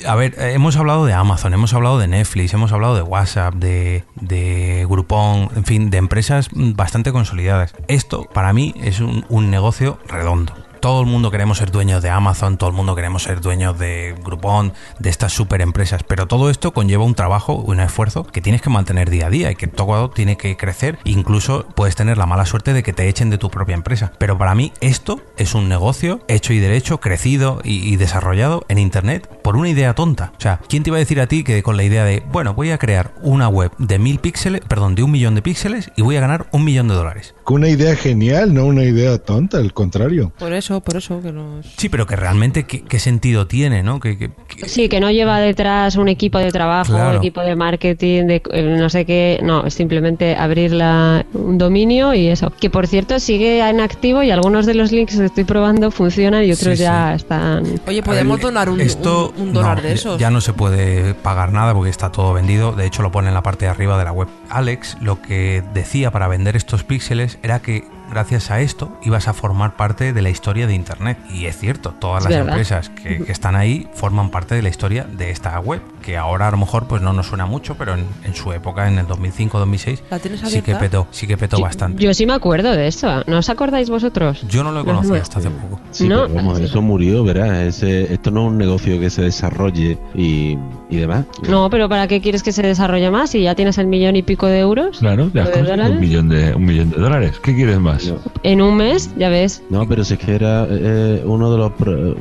A ver, eh, hemos hablado de Amazon, hemos hablado de Netflix, hemos hablado de WhatsApp, de, de Groupon, en fin, de empresas mm, bastante consolidadas. Esto, para mí, es un, un negocio redondo. Todo el mundo queremos ser dueños de Amazon, todo el mundo queremos ser dueños de Groupon, de estas super empresas, pero todo esto conlleva un trabajo, un esfuerzo que tienes que mantener día a día y que todo tiene que crecer. Incluso puedes tener la mala suerte de que te echen de tu propia empresa. Pero para mí esto es un negocio hecho y derecho, crecido y, y desarrollado en Internet por una idea tonta. O sea, ¿quién te iba a decir a ti que con la idea de, bueno, voy a crear una web de mil píxeles, perdón, de un millón de píxeles y voy a ganar un millón de dólares? Una idea genial, no una idea tonta, al contrario. Por eso, por eso que nos... Sí, pero que realmente qué, qué sentido tiene, ¿no? Que, que- que- Sí, que no lleva detrás un equipo de trabajo, Claro. equipo de marketing, de eh, no sé qué. No, es simplemente abrir la- un dominio y eso. Que por cierto sigue en activo y algunos de los links que estoy probando funcionan y otros Sí, ya están. Oye, podemos ver, donar un, esto un, un dólar no, de esos. Ya no se puede pagar nada porque está todo vendido. De hecho, lo pone en la parte de arriba de la web. Alex lo que decía para vender estos píxeles era que gracias a esto ibas a formar parte de la historia de Internet. Y es cierto, todas las verdad. empresas que, que están ahí forman parte de la historia de esta web. Que ahora a lo mejor pues no nos suena mucho, pero en, en su época, en el 2005-2006, ¿La tienes sí que petó, sí que petó bastante. Yo sí me acuerdo de eso. ¿No os acordáis vosotros? Yo no lo conocía nuevos. hasta hace poco. Sí, No, pero vamos, eso murió, verás. Ese- esto no es un negocio que se desarrolle y, y demás. No, pero ¿para qué quieres que se desarrolle más si ya tienes el millón y pico de euros? Claro, un millón de, un millón de dólares. ¿Qué quieres más? En un mes, ya ves. No, pero si es que era eh, uno de los pro-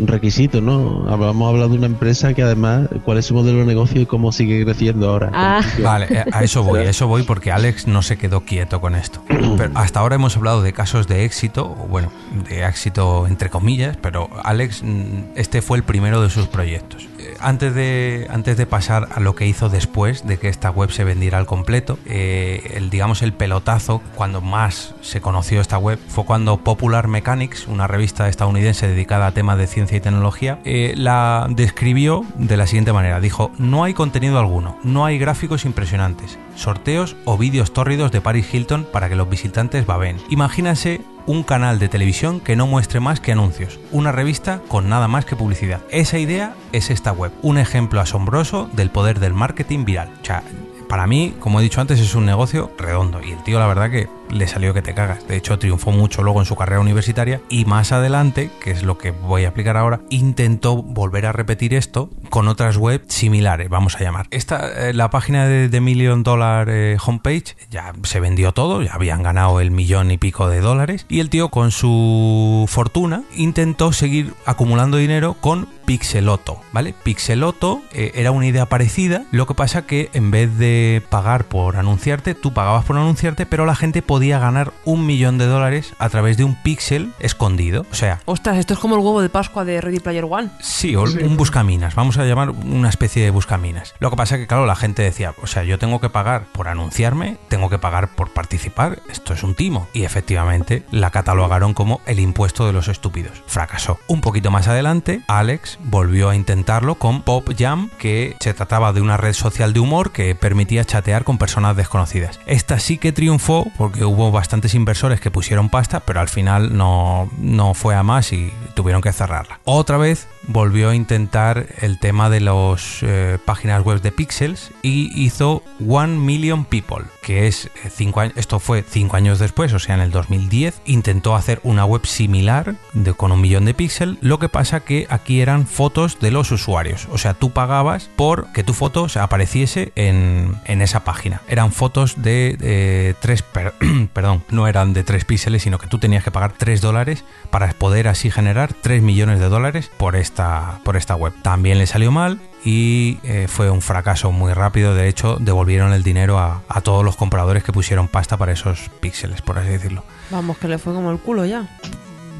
requisitos, ¿no? Hemos hablado de una empresa que además, ¿cuál es su modelo de negocio y cómo sigue creciendo ahora? Ah. Vale, eh, a eso voy, a eso voy porque Alex no se quedó quieto con esto. Pero hasta ahora hemos hablado de casos de éxito, o bueno, de éxito entre comillas, pero Alex, mm, este fue el primero de sus proyectos. Antes de, antes de pasar a lo que hizo después de que esta web se vendiera al completo, eh, el, digamos el pelotazo, cuando más se conoció esta web, fue cuando Popular Mechanics, una revista estadounidense dedicada a temas de ciencia y tecnología, eh, la describió de la siguiente manera. Dijo, no hay contenido alguno, no hay gráficos impresionantes, sorteos o vídeos tórridos de Paris Hilton para que los visitantes baben. Imagínense un canal de televisión que no muestre más que anuncios, una revista con nada más que publicidad. Esa idea es esta web, un ejemplo asombroso del poder del marketing viral. O sea, para mí, como he dicho antes, es un negocio redondo y el tío la verdad que le salió que te cagas. De hecho, triunfó mucho luego en su carrera universitaria y más adelante, que es lo que voy a explicar ahora, intentó volver a repetir esto con otras webs similares, vamos a llamar. Esta, eh, la página de, de Million Dollar eh, Homepage ya se vendió todo, ya habían ganado el millón y pico de dólares y el tío con su fortuna intentó seguir acumulando dinero con Pixeloto, ¿vale? Pixeloto eh, era una idea parecida, lo que pasa que en vez de pagar por anunciarte, tú pagabas por anunciarte, pero la gente podía ganar un millón de dólares a través de un pixel escondido. O sea, Ostras, esto es como el huevo de Pascua de Ready Player One. Sí, o un buscaminas, vamos a llamar una especie de buscaminas. Lo que pasa que, claro, la gente decía, o sea, yo tengo que pagar por anunciarme, tengo que pagar por participar, esto es un timo. Y efectivamente la catalogaron como el impuesto de los estúpidos. Fracasó. Un poquito más adelante, Alex volvió a intentarlo con Pop Jam, que se trataba de una red social de humor que permitía chatear con personas desconocidas. Esta sí que triunfó porque hubo bastantes inversores que pusieron pasta, pero al final no, no fue a más y tuvieron que cerrarla. Otra vez volvió a intentar el tema de las páginas web de pixels y hizo One Million People, que es eh, cinco años, esto fue cinco años después, o sea, en el 2010, intentó hacer una web similar con un millón de píxeles, lo que pasa que aquí eran fotos de los usuarios, o sea, tú pagabas por que tu foto se apareciese en, en esa página. Eran fotos de eh, tres, per- perdón, no eran de tres píxeles, sino que tú tenías que pagar 3 dólares para poder así generar 3 millones de dólares por esta, por esta web. También le salió mal y eh, fue un fracaso muy rápido. De hecho, devolvieron el dinero a, a todos los compradores que pusieron pasta para esos píxeles, por así decirlo. Vamos, que le fue como el culo ya.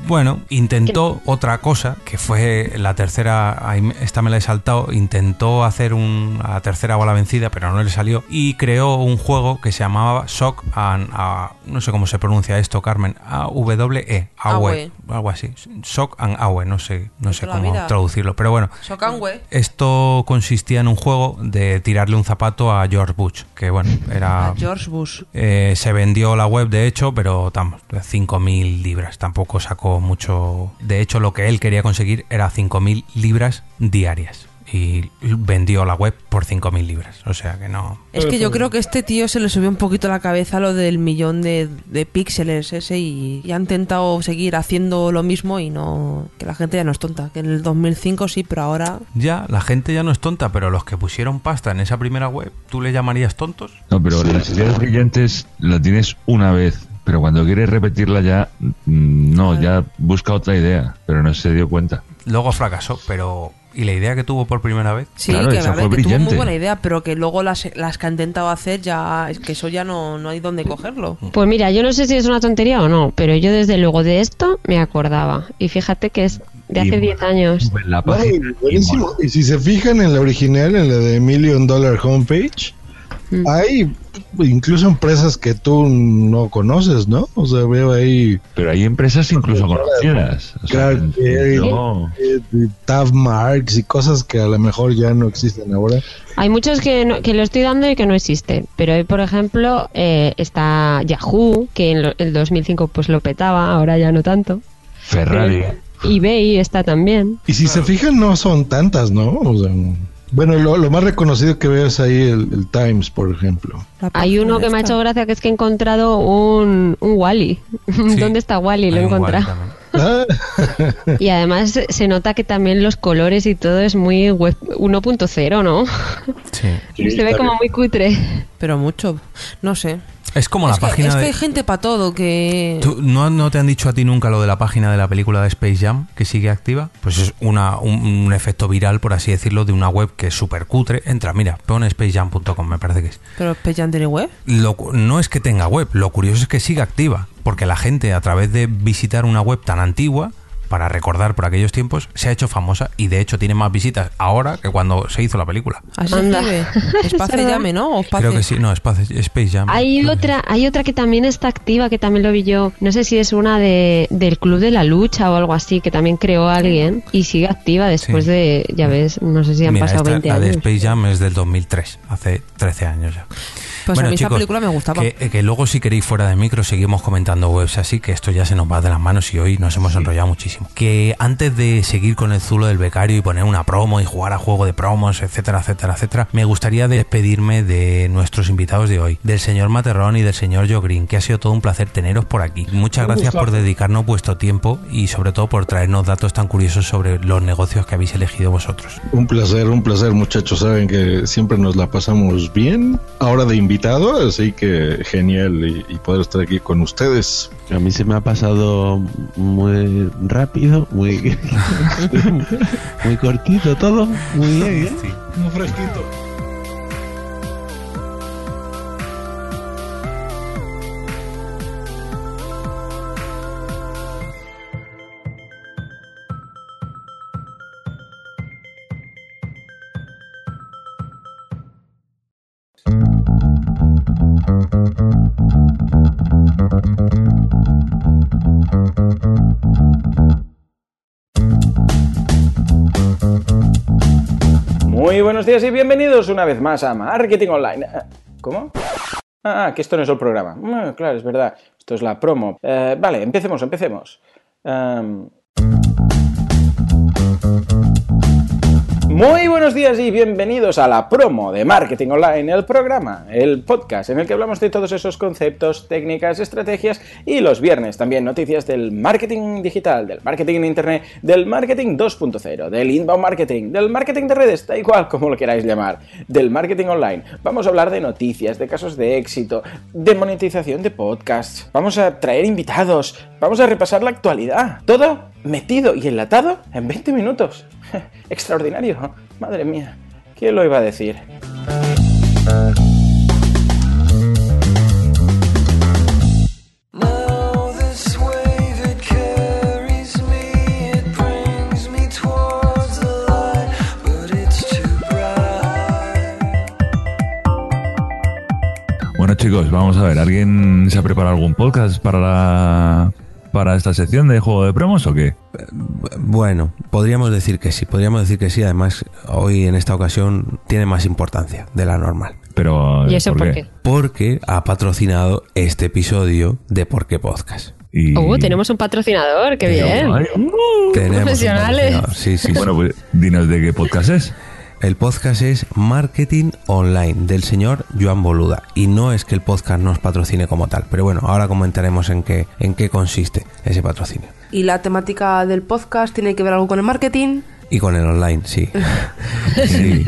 Bueno, intentó otra cosa, que fue la tercera, esta me la he saltado, intentó hacer un, a tercera bola vencida, pero no le salió, y creó un juego que se llamaba Shock and, a- no sé cómo se pronuncia esto, Carmen, A-W-E, Awe, algo así, Shock and Awe, no sé, no sé cómo traducirlo, pero bueno, Socangüe. esto consistía en un juego de tirarle un zapato a George Bush, que bueno, era... A George Bush. Eh, se vendió la web, de hecho, pero tam, 5.000 libras. Tampoco sacó mucho. De hecho, lo que él quería conseguir era 5.000 libras diarias. Y vendió la web por 5.000 libras. O sea que no. Es que yo creo que este tío se le subió un poquito a la cabeza lo del millón de, de píxeles ese y, y ha intentado seguir haciendo lo mismo y no... Que la gente ya no es tonta. Que en el 2005 sí, pero ahora... Ya, la gente ya no es tonta, pero los que pusieron pasta en esa primera web, ¿tú le llamarías tontos? No, pero las ideas brillantes la tienes una vez, pero cuando quieres repetirla ya, mm, no, ya busca otra idea, pero no se dio cuenta. Luego fracasó, pero. ¿Y la idea que tuvo por primera vez? Sí, que, a ver, que tuvo muy buena idea, pero que luego las, las que ha intentado hacer ya... Es que eso ya no, no hay dónde cogerlo. Pues mira, yo no sé si es una tontería o no, pero yo desde luego de esto me acordaba. Y fíjate que es de hace Y- 10 años. La Ay, buenísimo. Y si se fijan en la original, en la de Million Dollar Homepage, hay incluso empresas que tú no conoces, ¿no? O sea, veo ahí. Pero hay empresas incluso conocidas. O sea, no. eh, Tav Marks y cosas que a lo mejor ya no existen ahora. Hay muchos que, no- que lo estoy dando y que no existen. Pero hoy, por ejemplo, eh, está Yahoo, que en lo- el 2005 pues lo petaba, ahora ya no tanto. Ferrari. eBay está también. Y si se fijan, no son tantas, ¿no? O sea, bueno, lo, lo más reconocido que veo es ahí el, el Times, por ejemplo. Hay uno que me ha hecho gracia que es que he encontrado un, un Wally. ¿Dónde está Wally? Lo he encontrado. Y además se nota que también los colores y todo es muy web 1.0, ¿no? Sí. se ve como muy cutre. Pero mucho. No sé. Es como la que, página es que hay gente para todo que... ¿Tú- no, no te han dicho a ti nunca lo de la página de la película de Space Jam que sigue activa? Pues es una, un, un efecto viral, por así decirlo, de una web que es súper cutre. Entra, mira, pon spacejam.com, me parece que es. Pero Space Jam tiene web. Lo no es que tenga web, lo curioso es que sigue activa, porque la gente a través de visitar una web tan antigua, para recordar por aquellos tiempos, se ha hecho famosa y de hecho tiene más visitas ahora que cuando se hizo la película. Así verdad. llame, ¿no? O Creo que sí, no, Space, Space Jam. Hay otra, hay otra que también está activa, que también lo vi yo. No sé si es una de, del Club de la Lucha o algo así, que también creó alguien y sigue activa después Sí. de, ya ves, no sé si han Mira, pasado esta- 20 la de años. Space Jam es del 2003, hace 13 años ya. Pues Bueno, a mí esa chicos, película me gustaba. Que, que luego si queréis fuera de micro seguimos comentando webs así, que esto ya se nos va de las manos y hoy nos hemos enrollado muchísimo. Que antes de seguir con el zulo del becario y poner una promo y jugar a juego de promos, etcétera, etcétera, etcétera, me gustaría despedirme de nuestros invitados de hoy, del señor Materrón y del señor Joe Green, que ha sido todo un placer teneros por aquí. Muchas gracias por dedicarnos vuestro tiempo y sobre todo por traernos datos tan curiosos sobre los negocios que habéis elegido vosotros. Un placer, un placer, muchachos. Saben que siempre nos la pasamos bien. Ahora de invitado, así que genial y, y poder estar aquí con ustedes. A mí se me ha pasado muy rápido, muy, muy cortito todo. Muy bien, ¿eh? Muy fresquito. Buenos días y bienvenidos una vez más a Marketing Online. Eh, ¿Cómo? Ah, que esto no es el programa. Ah, claro, es verdad. Esto es la promo. Eh, vale, empecemos, empecemos. Em, Muy buenos días y bienvenidos a la promo de Marketing Online, el programa, el podcast en el que hablamos de todos esos conceptos, técnicas, estrategias y los viernes también noticias del marketing digital, del marketing en internet, del marketing 2.0, del inbound marketing, del marketing de redes, da igual como lo queráis llamar, del marketing online. Vamos a hablar de noticias, de casos de éxito, de monetización de podcasts, vamos a traer invitados, vamos a repasar la actualidad. Todo metido y enlatado en 20 minutos. Extraordinario. Madre mía. ¿Quién lo iba a decir? Bueno chicos, vamos a ver, ¿alguien se ha preparado algún podcast para la para esta sección de juego de promos o qué? Bueno, podríamos decir que sí, podríamos decir que sí. Además, hoy en esta ocasión tiene más importancia de la normal. Pero ¿Y eso por qué? Porque ha patrocinado este episodio de Por qué Podcast. Y... Uh, tenemos un patrocinador, qué bien. Ay, uh, Tenemos un profesionales. patrocinador, Sí, sí, sí. Bueno, pues dinos de qué podcast es. El podcast es Marketing Online del señor Joan Boluda y no es que el podcast nos patrocine como tal, pero bueno, ahora comentaremos en qué en qué consiste ese patrocinio. ¿Y la temática del podcast tiene que ver algo con el marketing? Y con el online, sí. Sí.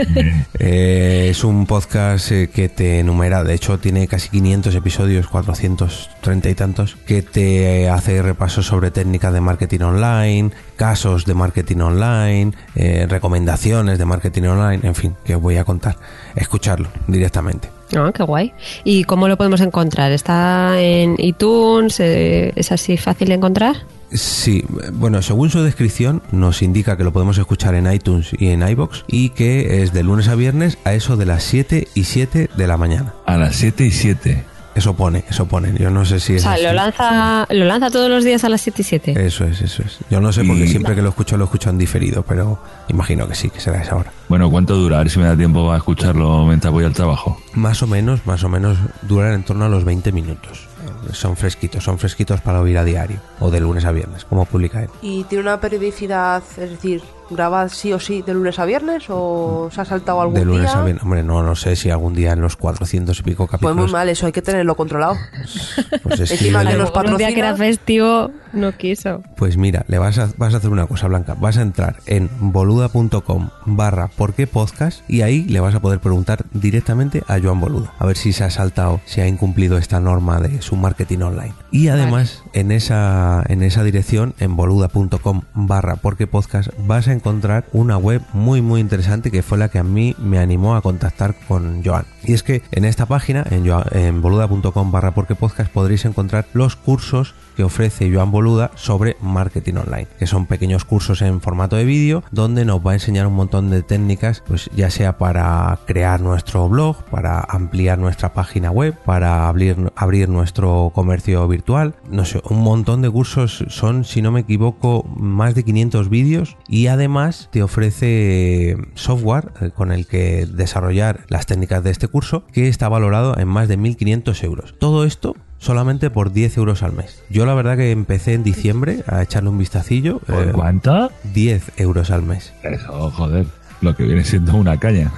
Eh, es un podcast eh, que te enumera, de hecho tiene casi 500 episodios, 430 y tantos, que te hace repasos sobre técnicas de marketing online, casos de marketing online, eh, recomendaciones de marketing online, en fin, que os voy a contar. Escucharlo directamente. Ah, qué guay. ¿Y cómo lo podemos encontrar? ¿Está en iTunes? Eh, ¿Es así fácil de encontrar? Sí, bueno, según su descripción nos indica que lo podemos escuchar en iTunes y en iBox y que es de lunes a viernes a eso de las 7 y 7 de la mañana. A las 7 y 7. Eso pone, eso pone. Yo no sé si O es sea, así. lo lanza, lo lanza todos los días a las 7 y 7. Eso es, eso es. Yo no sé porque Y- siempre que lo escucho lo escucho en diferido, pero imagino que sí, que será esa hora. Bueno, ¿cuánto dura? A ver si me da tiempo a escucharlo mientras voy al trabajo. Más o menos, más o menos duran en torno a los 20 minutos. Son fresquitos, son fresquitos para oír a diario o de lunes a viernes, como publica él. ¿Y tiene una periodicidad, es decir, graba sí o sí de lunes a viernes o se ha saltado algún De lunes día? a viernes, hombre, no, no sé si algún día en los 400 y pico Pues muy capítulos. mal, eso hay que tenerlo controlado. Pues es que- Encima que nos Un día que era patrocina. festivo, no quiso. Pues mira, le vas a, vas a hacer una cosa, Blanca. Vas a entrar en boluda.com barra por qué podcast y ahí le vas a poder preguntar directamente a Joan Boluda. A ver si se ha saltado, si ha incumplido esta norma de su marketing online. Y además, en, esa, en esa dirección, en boluda.com barra por qué podcast, vas a encontrar una web muy muy interesante que fue la que a mí me animó a contactar con Joan. Y es que en esta página, en, en boluda.com barra por qué podcast, podréis encontrar los cursos que ofrece Joan Boluda sobre marketing online, que son pequeños cursos en formato de vídeo donde nos va a enseñar un montón de técnicas, pues ya sea para crear nuestro blog, para ampliar nuestra página web, para abrir, abrir nuestro comercio virtual, no sé, un montón de cursos, son, si no me equivoco, más de 500 vídeos y además te ofrece software eh, con el que desarrollar las técnicas de este curso que está valorado en más de 1.500 euros. Todo esto solamente por 10 euros al mes. Yo la verdad que empecé en diciembre a echarle un vistacillo. ¿Por eh, cuánto? 10 euros al mes. Eso, joder. Lo que viene siendo una caña.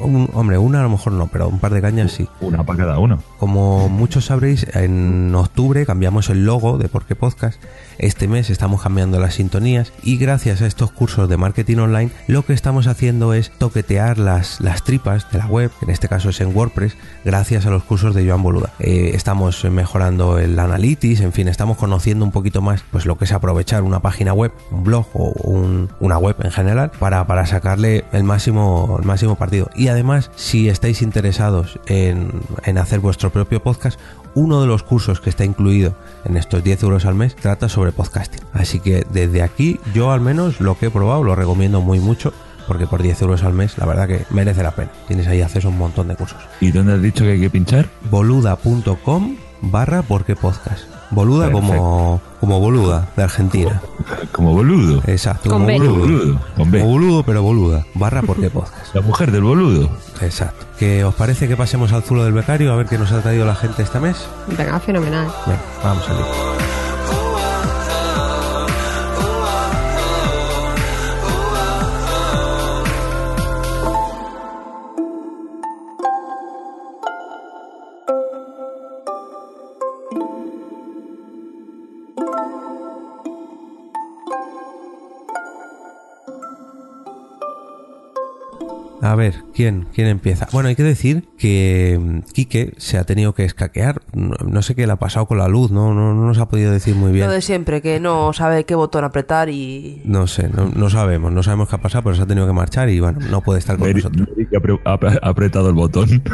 Un- hombre, una a lo mejor no, pero un par de cañas sí. Una para cada uno. Como muchos sabréis, en octubre cambiamos el logo de Porque Podcast. Este mes estamos cambiando las sintonías y gracias a estos cursos de marketing online, lo que estamos haciendo es toquetear las, las tripas de la web, en este caso es en WordPress, gracias a los cursos de Joan Boluda. Eh, estamos mejorando el analytics, en fin, estamos conociendo un poquito más pues lo que es aprovechar una página web, un blog o un- una web en general para, para sacarle el máximo, el máximo partido. Y además, si estáis interesados en, en hacer vuestro propio podcast, uno de los cursos que está incluido en estos 10 euros al mes trata sobre podcasting. Así que desde aquí yo al menos lo que he probado lo recomiendo muy mucho porque por 10 euros al mes la verdad que merece la pena. Tienes ahí acceso a un montón de cursos. ¿Y dónde has dicho que hay que pinchar? boluda.com barra porque podcast. Boluda como, como boluda de Argentina. Como boludo. Exacto. Con como B. boludo. Boludo, con B. Como boludo pero boluda. Barra porque podcast. La mujer del boludo. Exacto. ¿Que os parece que pasemos al zulo del becario a ver qué nos ha traído la gente este mes? Venga, fenomenal. Venga, vamos allá. A ver, ¿quién, ¿quién empieza? Bueno, hay que decir que mm, Quique se ha tenido que escaquear. No, no sé qué le ha pasado con la luz, no, no, no nos ha podido decir muy bien. Lo de siempre, que no sabe qué botón apretar y... No sé, no, no sabemos, no sabemos qué ha pasado, pero se ha tenido que marchar y bueno, no puede estar con Mary- nosotros. Mary que ha ha ha apretado el botón.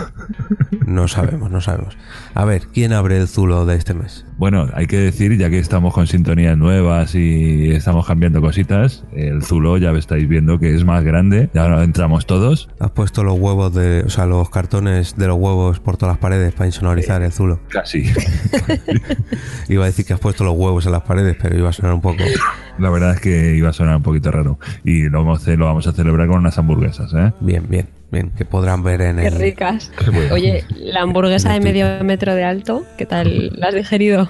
No sabemos, no sabemos. A ver, ¿quién abre el zulo de este mes? Bueno, hay que decir, ya que estamos con sintonías nuevas y estamos cambiando cositas, el Zulo ya estáis viendo que es más grande, ya no entramos todos. Has puesto los huevos de, o sea, los cartones de los huevos por todas las paredes para insonorizar el zulo. Casi. Iba a decir que has puesto los huevos en las paredes, pero iba a sonar un poco. La verdad es que iba a sonar un poquito raro. Y lo vamos a, hacer- lo vamos a celebrar con unas hamburguesas, ¿eh? Bien, bien, bien, que podrán ver en Qué el. ricas. Oye, la hamburguesa de medio metro de alto, ¿qué tal? ¿La has digerido?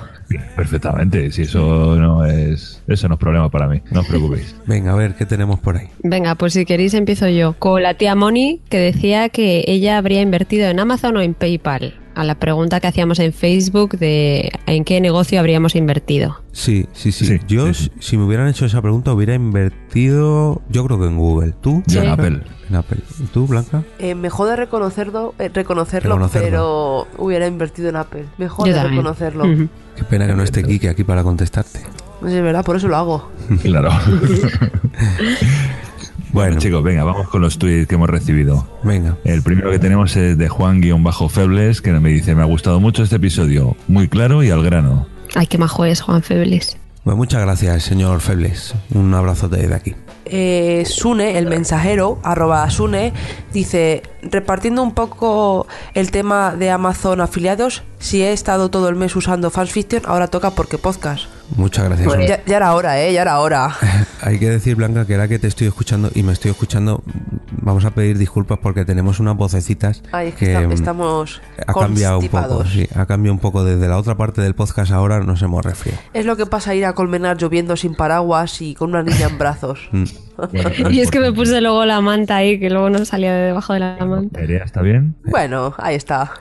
Perfectamente, si eso no es eso no es problema para mí, no os preocupéis. Venga, a ver qué tenemos por ahí. Venga, pues si queréis empiezo yo. Con la tía Moni, que decía que ella habría invertido en Amazon o en PayPal. A la pregunta que hacíamos en Facebook de en qué negocio habríamos invertido. Sí, sí, sí. Sí, yo, sí, si- me hubieran hecho esa pregunta, hubiera invertido. Yo creo que en Google. ¿Tú? Yo en. Apple. En Apple. ¿Y ¿Tú, Blanca? Eh, me jode reconocerlo, eh, reconocerlo, Reconocerlo. pero hubiera invertido en Apple. Me jode reconocerlo. Qué pena que no esté Kike aquí para contestarte. No sé, es verdad, por eso lo hago. Claro. Bueno, Bueno, chicos, venga, vamos con los tweets que hemos recibido. venga. El primero que tenemos es de Juan-Febles, que me dice, me ha gustado mucho este episodio, muy claro y al grano. Ay, qué majo es Juan Febles. Pues muchas gracias, señor Febles. Un abrazote desde aquí. Eh, Sune, el mensajero, arroba Sune, dice, repartiendo un poco el tema de Amazon afiliados, si he estado todo el mes usando Fansfiction, ahora toca porque podcast. Muchas gracias. Pues ya, ya era hora, ¿eh? Ya era hora. Hay que decir, Blanca, que era que te estoy escuchando y me estoy escuchando. Vamos a pedir disculpas porque tenemos unas vocecitas Ay, es que, que esta- mm, estamos ha cambiado un poco. constipados. Sí, ha cambiado un poco desde la otra parte del podcast. Ahora nos hemos resfriado. Es lo que pasa ir a Colmenar lloviendo sin paraguas y con una niña en brazos. Mm. Y es que me puse luego la manta ahí, que luego no salía de debajo de la manta. ¿está bien? Bueno, ahí está.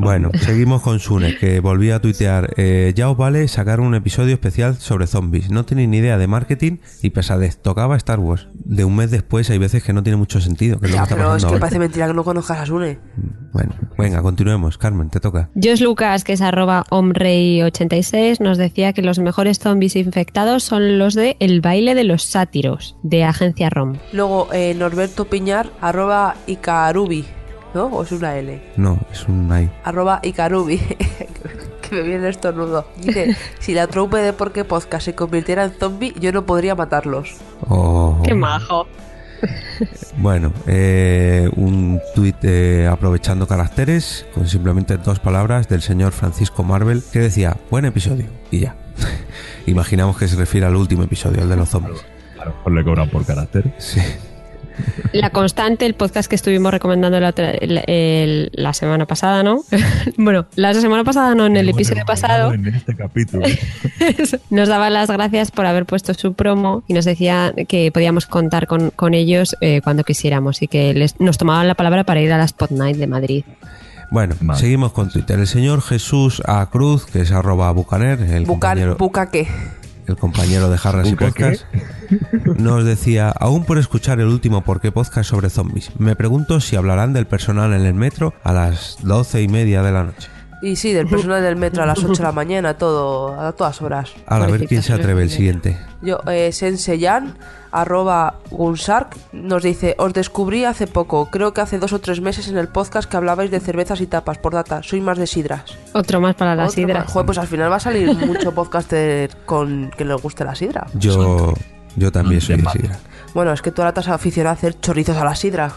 Bueno, seguimos con Sune, que volvía a tuitear. eh, ya os vale sacar un episodio especial sobre zombies. No tenéis ni idea de marketing y pesadez. Tocaba Star Wars. De un mes después hay veces que no tiene mucho sentido. Que es Ya, que está pero es pasando que ahora. parece mentira que no conozcas a Sune. Bueno, venga, continuemos. Carmen, te toca. Josh Lucas, que es arroba omrey86, nos decía que los mejores zombies infectados son los de El baile de los sátiros, de Agencia ROM. Luego, eh, Norberto Piñar, arroba Icarubi, ¿no? ¿O es una L? No, es un ahí. Arroba Icarubi. que me viene el estornudo. Dice, si la troupe de Porque Podcast se convirtiera en zombie, yo no podría matarlos. Oh. ¡Qué majo! Bueno, eh, un tuit eh, aprovechando caracteres con simplemente dos palabras del señor Francisco Marvel que decía, buen episodio. Y ya. Imaginamos que se refiere al último episodio, el de los zombies. A lo mejor le cobran por carácter. Sí. La constante, el podcast que estuvimos recomendando la, otra- el- el- la semana pasada, ¿no? bueno, la semana pasada no, en el episodio pasado, En este capítulo. nos daba las gracias por haber puesto su promo y nos decía que podíamos contar con, con ellos eh, cuando quisiéramos y que les, nos tomaban la palabra para ir a la Spot Night de Madrid. Bueno, seguimos con Twitter. El señor Jesús A. Cruz, que es arroba bucaner, el compañero, Bucan, buca qué. El compañero de Jarras y. Podcast, nos decía, aún por escuchar el último por qué podcast sobre zombies, me pregunto si hablarán del personal en el metro a las doce y media de la noche. Y sí, del personal del metro a las 8 de la mañana, todo, a todas horas. A ver quién se atreve el siguiente. Yo, eh, Senseyan, arroba Gunsark, nos dice, os descubrí hace poco, creo que hace dos o tres meses en el podcast que hablabais de cervezas y tapas, por data, soy más de sidras. Otro más para la Otro sidra. más. Joder, pues al final va a salir mucho podcaster con que les guste la sidra. Yo, yo también soy de sidra. Bueno, es que tú ahora te has aficionado a hacer chorizos a la sidra.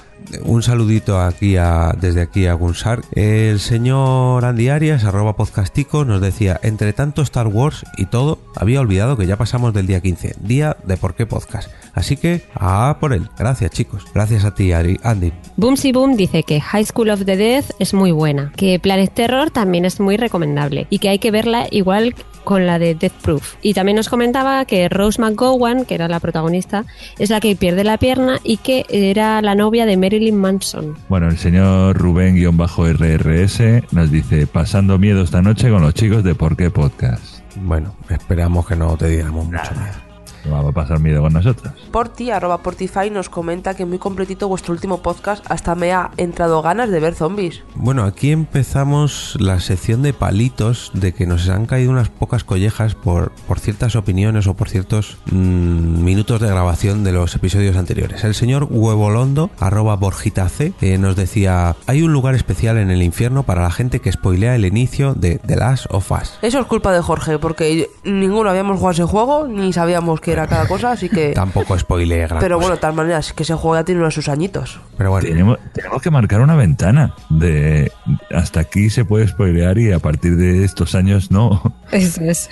Un saludito aquí a, desde aquí a Gunsar. El señor Andy Arias, arroba podcastico, nos decía, entre tanto Star Wars y todo, había olvidado que ya pasamos del día 15, día de por qué podcast. Así que, a por él. Gracias chicos. Gracias a ti, Ari- Andy. Boomsy Boom dice que High School of the Dead es muy buena, que Planet Terror también es muy recomendable y que hay que verla igual con la de Death Proof. Y también nos comentaba que Rose McGowan, que era la protagonista, es la que pierde la pierna y que era la novia de Marilyn Manson. Bueno, el señor Rubén-RRS nos dice, pasando miedo esta noche con los chicos de Por qué Podcast. Bueno, esperamos que no te diéramos mucho miedo. No va a pasar miedo con nosotros. Porti, arroba Portify, nos comenta que muy completito vuestro último podcast hasta me ha entrado ganas de ver zombies. Bueno, aquí empezamos la sección de palitos de que nos han caído unas pocas collejas por, por ciertas opiniones o por ciertos mm, minutos de grabación de los episodios anteriores. El señor Huevolondo, arroba Borjita C, eh, nos decía, hay un lugar especial en el infierno para la gente que spoilea el inicio de The Last of Us. Eso es culpa de Jorge, porque ninguno habíamos jugado ese juego, ni sabíamos qué era cada cosa, así que... Tampoco spoileé gran Pero cosa. bueno, de tal manera, es que ese juego ya tiene unos sus añitos. Pero bueno, Tenemos, tenemos que marcar una ventana de hasta aquí se puede spoilear y a partir de estos años no. Eso es.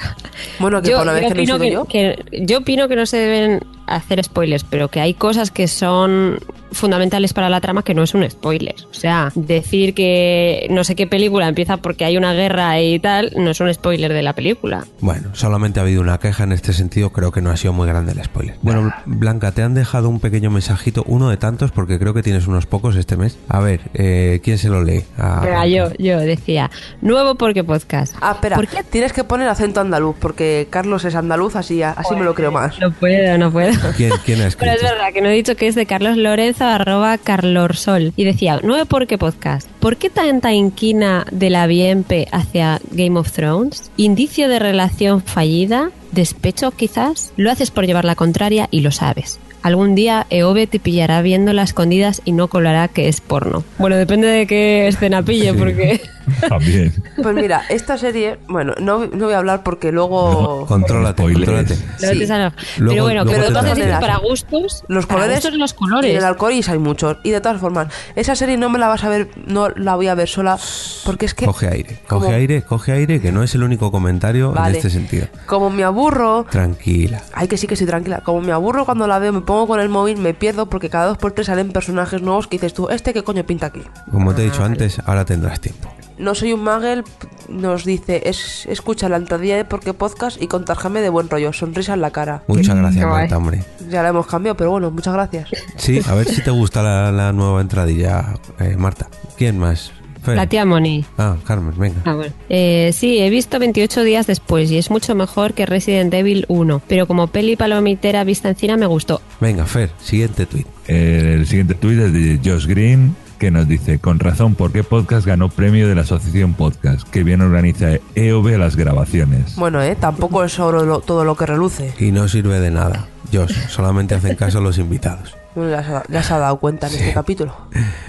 Bueno, que por una vez opino que, yo... que- yo opino que no se deben hacer spoilers, pero que hay cosas que son fundamentales para la trama que no es un spoiler. O sea, decir que no sé qué película empieza porque hay una guerra y tal, no es un spoiler de la película. Bueno, solamente ha habido una queja en este sentido, creo que no ha sido muy grande el spoiler. Bueno, Blanca, te han dejado un pequeño mensajito, uno de tantos, porque creo que tienes unos pocos este mes. A ver, eh, ¿quién se lo lee? A- Venga, yo, yo decía, nuevo porque podcast. Ah, espera, tienes que poner acento andaluz, porque Carlos es andaluz, así, así me lo creo más. No puedo, no puedo. ¿Quién, quién ha Pero es verdad que no he dicho que es de Carlos Lorenzo, arroba Carlorsol. Y decía, nueve por qué podcast. ¿Por qué tanta inquina de la Bienpe hacia Game of Thrones? ¿Indicio de relación fallida? ¿Despecho quizás? Lo haces por llevar la contraria y lo sabes. Algún día Eove te pillará viéndola a escondidas y no colará que es porno. Bueno, depende de qué escena pille, porque... También. Pues mira, esta serie, bueno, no, no voy a hablar porque luego... Contrólate, contrólate. Luego te sale- Luego- pero bueno, pero te todas da- dices para gustos, Los para colores, gustos los Y colores. en el arcoíris hay muchos. Y de todas formas, esa serie no me la vas a ver, no la voy a ver sola, porque es que Coge aire, coge como- aire, coge aire, que no es el único comentario Vale. en este sentido. como me aburro, Tranquila. ay que sí que estoy tranquila, como me aburro cuando la veo, me pongo con el móvil, me pierdo porque cada dos por tres salen personajes nuevos que dices tú, este qué coño pinta aquí. Como te he dicho antes, ahora tendrás tiempo. No soy un magel, nos dice, es, escucha la entradilla de Porque Podcast y contárjame de buen rollo, sonrisa en la cara. Muchas Que- gracias. Marta, hombre. Ya la hemos cambiado, pero bueno, muchas gracias. Sí, a ver si te gusta la, la nueva entradilla, eh, Marta. ¿Quién más? Fer. La tía Moni. Ah, Carmen, venga. Ah, bueno. Eh, sí, he visto 28 días después y es mucho mejor que Resident Evil 1, pero como peli palomitera vista en cine me gustó. Venga, Fer, siguiente tweet. El siguiente tuit es de Josh Green que nos dice, con razón, ¿por qué podcast ganó premio de la Asociación Podcast? Que bien organiza EOB las grabaciones. Bueno, eh, tampoco es oro lo- todo lo que reluce. Y no sirve de nada. Josh, solamente hacen caso los invitados. Ya, se ha, ya se ha dado cuenta en este capítulo.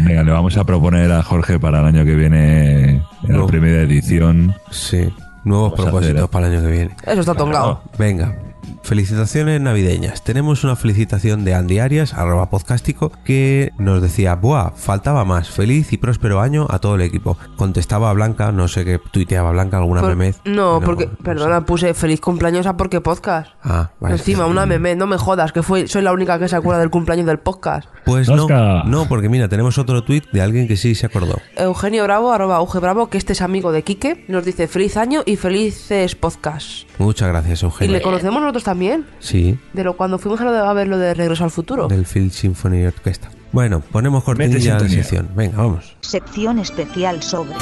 Venga, le vamos a proponer a Jorge para el año que viene en la primera edición. Sí, nuevos Vamos a propósitos para el año que viene. Eso está tongado. Venga, felicitaciones navideñas. Tenemos una felicitación de Andy Arias, arroba podcástico, que nos decía, buah, faltaba más, feliz y próspero año a todo el equipo. Contestaba a Blanca, no sé qué tuiteaba Blanca, alguna Por- memez. no, porque, perdona, puse feliz cumpleaños a porque podcast. Ah, vale. Encima, una meme, no me jodas, que fue, soy la única que se acuerda del cumpleaños del podcast. Pues no, no, porque mira, tenemos otro tuit de alguien que sí se acordó. Eugenio Bravo, arroba Euge Bravo, que este es amigo de Quique, nos dice feliz año y felices podcast. Muchas gracias, ¿Y Eugenio. le conocemos nosotros también? Sí, De lo cuando fuimos a, lo de, a ver lo de Regreso al Futuro. del Field Symphony Orchestra. Bueno, ponemos cortinilla de sección. Venga, vamos. Sección especial sobre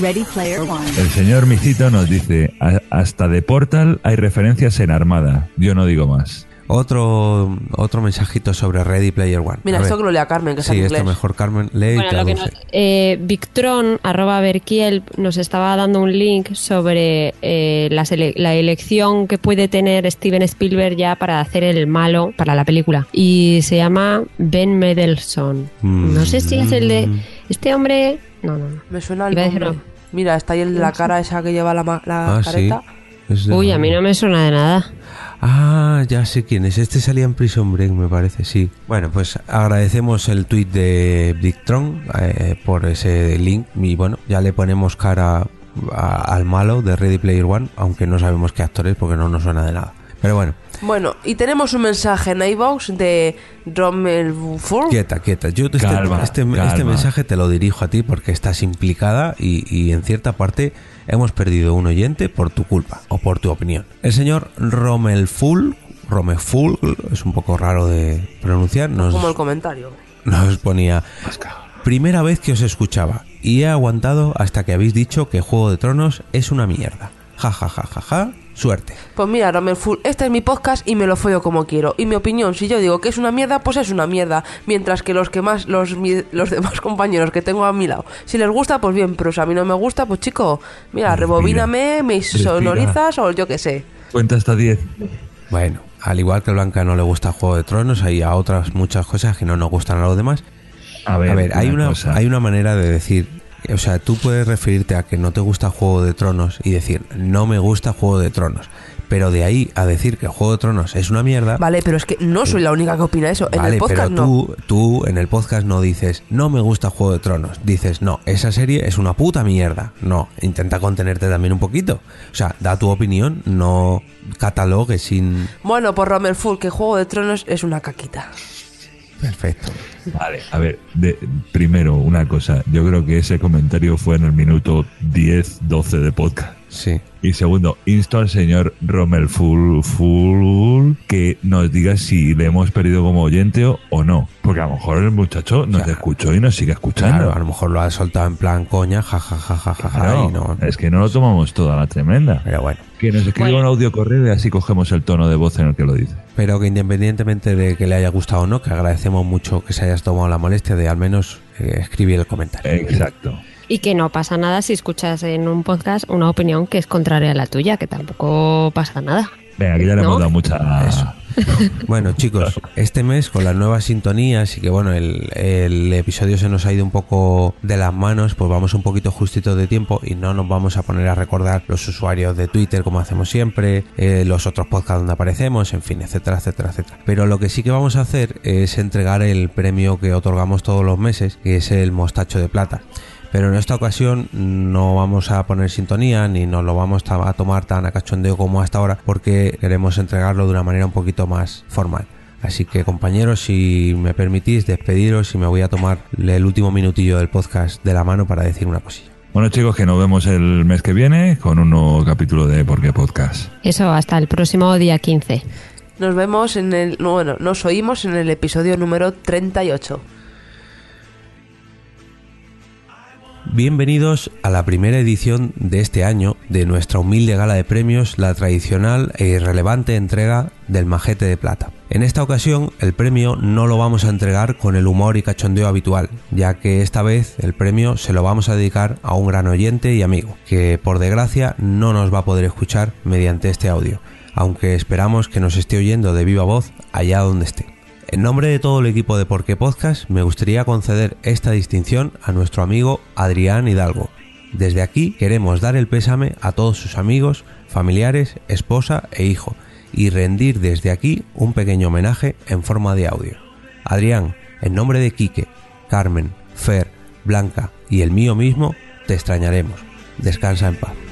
Ready Player One. El señor Micito nos dice, "A- hasta de Portal hay referencias en Armada. Yo no digo más. Otro, otro mensajito sobre Ready Player One. Mira, A esto ver. que lo lea Carmen, que Sí, en esto mejor Carmen lee y Bueno, lo que traduce. nos, eh, Victron, arroba Berkiel, nos estaba dando un link sobre eh, la, sele- la elección que puede tener Steven Spielberg ya para hacer el malo para la película. Y se llama Ben Mendelsohn. Mm. No sé si es el de... Este hombre... No, no, no. Me suena el nombre. Mira, está ahí el de la cara esa que lleva la, ma- la Ah, sí. careta. Es Uy, a mí no me suena de nada. Ah, ya sé quién es. Este salía en Prison Break, me parece, sí. Bueno, pues agradecemos el tweet de Victron eh, por ese link. Y bueno, ya le ponemos cara a- al malo de Ready Player One, aunque no sabemos qué actor es porque no nos suena de nada. Pero bueno, Bueno, y tenemos un mensaje en iVox de Rommel Fur. quieta, quieta. Yo este, este, calma. este mensaje te lo dirijo a ti porque estás implicada y, y en cierta parte hemos perdido un oyente por tu culpa o por tu opinión. El señor Romelful, Romeful, es un poco raro de pronunciar, nos, Como el comentario. nos ponía primera vez que os escuchaba y he aguantado hasta que habéis dicho que Juego de Tronos es una mierda. Ja ja ja ja ja. Suerte. Pues mira, Rommel Full, este es mi podcast y me lo follo como quiero. Y mi opinión, si yo digo que es una mierda, pues es una mierda. Mientras que los que más, los, mi- los demás compañeros que tengo a mi lado, si les gusta, pues bien, pero si a mí no me gusta, pues chico, mira, rebobíname, me Respira. sonorizas o yo qué sé. Cuenta hasta 10. Bueno, al igual que a Blanca no le gusta Juego de Tronos, hay a otras muchas cosas que no nos gustan a los demás. A ver, hay, una una, cosa. hay una manera de decir, o sea, tú puedes referirte a que no te gusta Juego de Tronos y decir, no me gusta Juego de Tronos. Pero de ahí a decir que Juego de Tronos es una mierda, Vale, pero es que no soy la única que opina eso. En el podcast pero no. tú, tú en el podcast no dices, no me gusta Juego de Tronos. Dices, no, esa serie es una puta mierda. No, intenta contenerte también un poquito. O sea, da tu opinión, no catalogues sin... Bueno, por Rommel Full, que Juego de Tronos es una caquita. Perfecto. Vale, a ver, de- primero una cosa. Yo creo que ese comentario fue en el minuto 10, 12 de podcast. Sí. Y segundo, insto al señor Rommel Full, Full que nos diga si le hemos perdido como oyente o, o no. Porque a lo mejor el muchacho nos escuchó y nos sigue escuchando. Claro, a lo mejor lo ha soltado en plan coña, jajajaja, Claro, y no... Es que no lo tomamos toda la tremenda. Pero bueno. Que nos escriba un audio correo y así cogemos el tono de voz en el que lo dice. Pero que independientemente de que le haya gustado o no, que agradecemos mucho que se hayas tomado la molestia de al menos eh, escribir el comentario. Exacto. Y que no pasa nada si escuchas en un podcast una opinión que es contraria a la tuya, que tampoco pasa nada. Venga, que ya le ¿No? hemos dado mucha... Bueno, chicos, este mes con las nuevas sintonías y que bueno, el, el episodio se nos ha ido un poco de las manos, pues vamos un poquito justito de tiempo y no nos vamos a poner a recordar los usuarios de Twitter como hacemos siempre, eh, los otros podcasts donde aparecemos, en fin, etcétera, etcétera, etcétera. Pero lo que sí que vamos a hacer es entregar el premio que otorgamos todos los meses, que es el Mostacho de Plata. Pero en esta ocasión no vamos a poner sintonía ni nos lo vamos a tomar tan a cachondeo como hasta ahora porque queremos entregarlo de una manera un poquito más formal. Así que compañeros, si me permitís despediros y me voy a tomar el último minutillo del podcast de la mano para decir una cosilla. Bueno chicos, que nos vemos el mes que viene con un nuevo capítulo de Por qué Podcast. Eso, hasta el próximo día 15. Nos vemos en el. no, Bueno, nos oímos en el episodio número 38. Bienvenidos a la primera edición de este año de nuestra humilde gala de premios, la tradicional e irrelevante entrega del Majete de Plata. En esta ocasión el premio no lo vamos a entregar con el humor y cachondeo habitual, ya que esta vez el premio se lo vamos a dedicar a un gran oyente y amigo, que por desgracia no nos va a poder escuchar mediante este audio, aunque esperamos que nos esté oyendo de viva voz allá donde esté. En nombre de todo el equipo de Porqué Podcast, me gustaría conceder esta distinción a nuestro amigo Adrián Hidalgo. Desde aquí queremos dar el pésame a todos sus amigos, familiares, esposa e hijo y rendir desde aquí un pequeño homenaje en forma de audio. Adrián, en nombre de Quique, Carmen, Fer, Blanca y el mío mismo, te extrañaremos. Descansa en paz.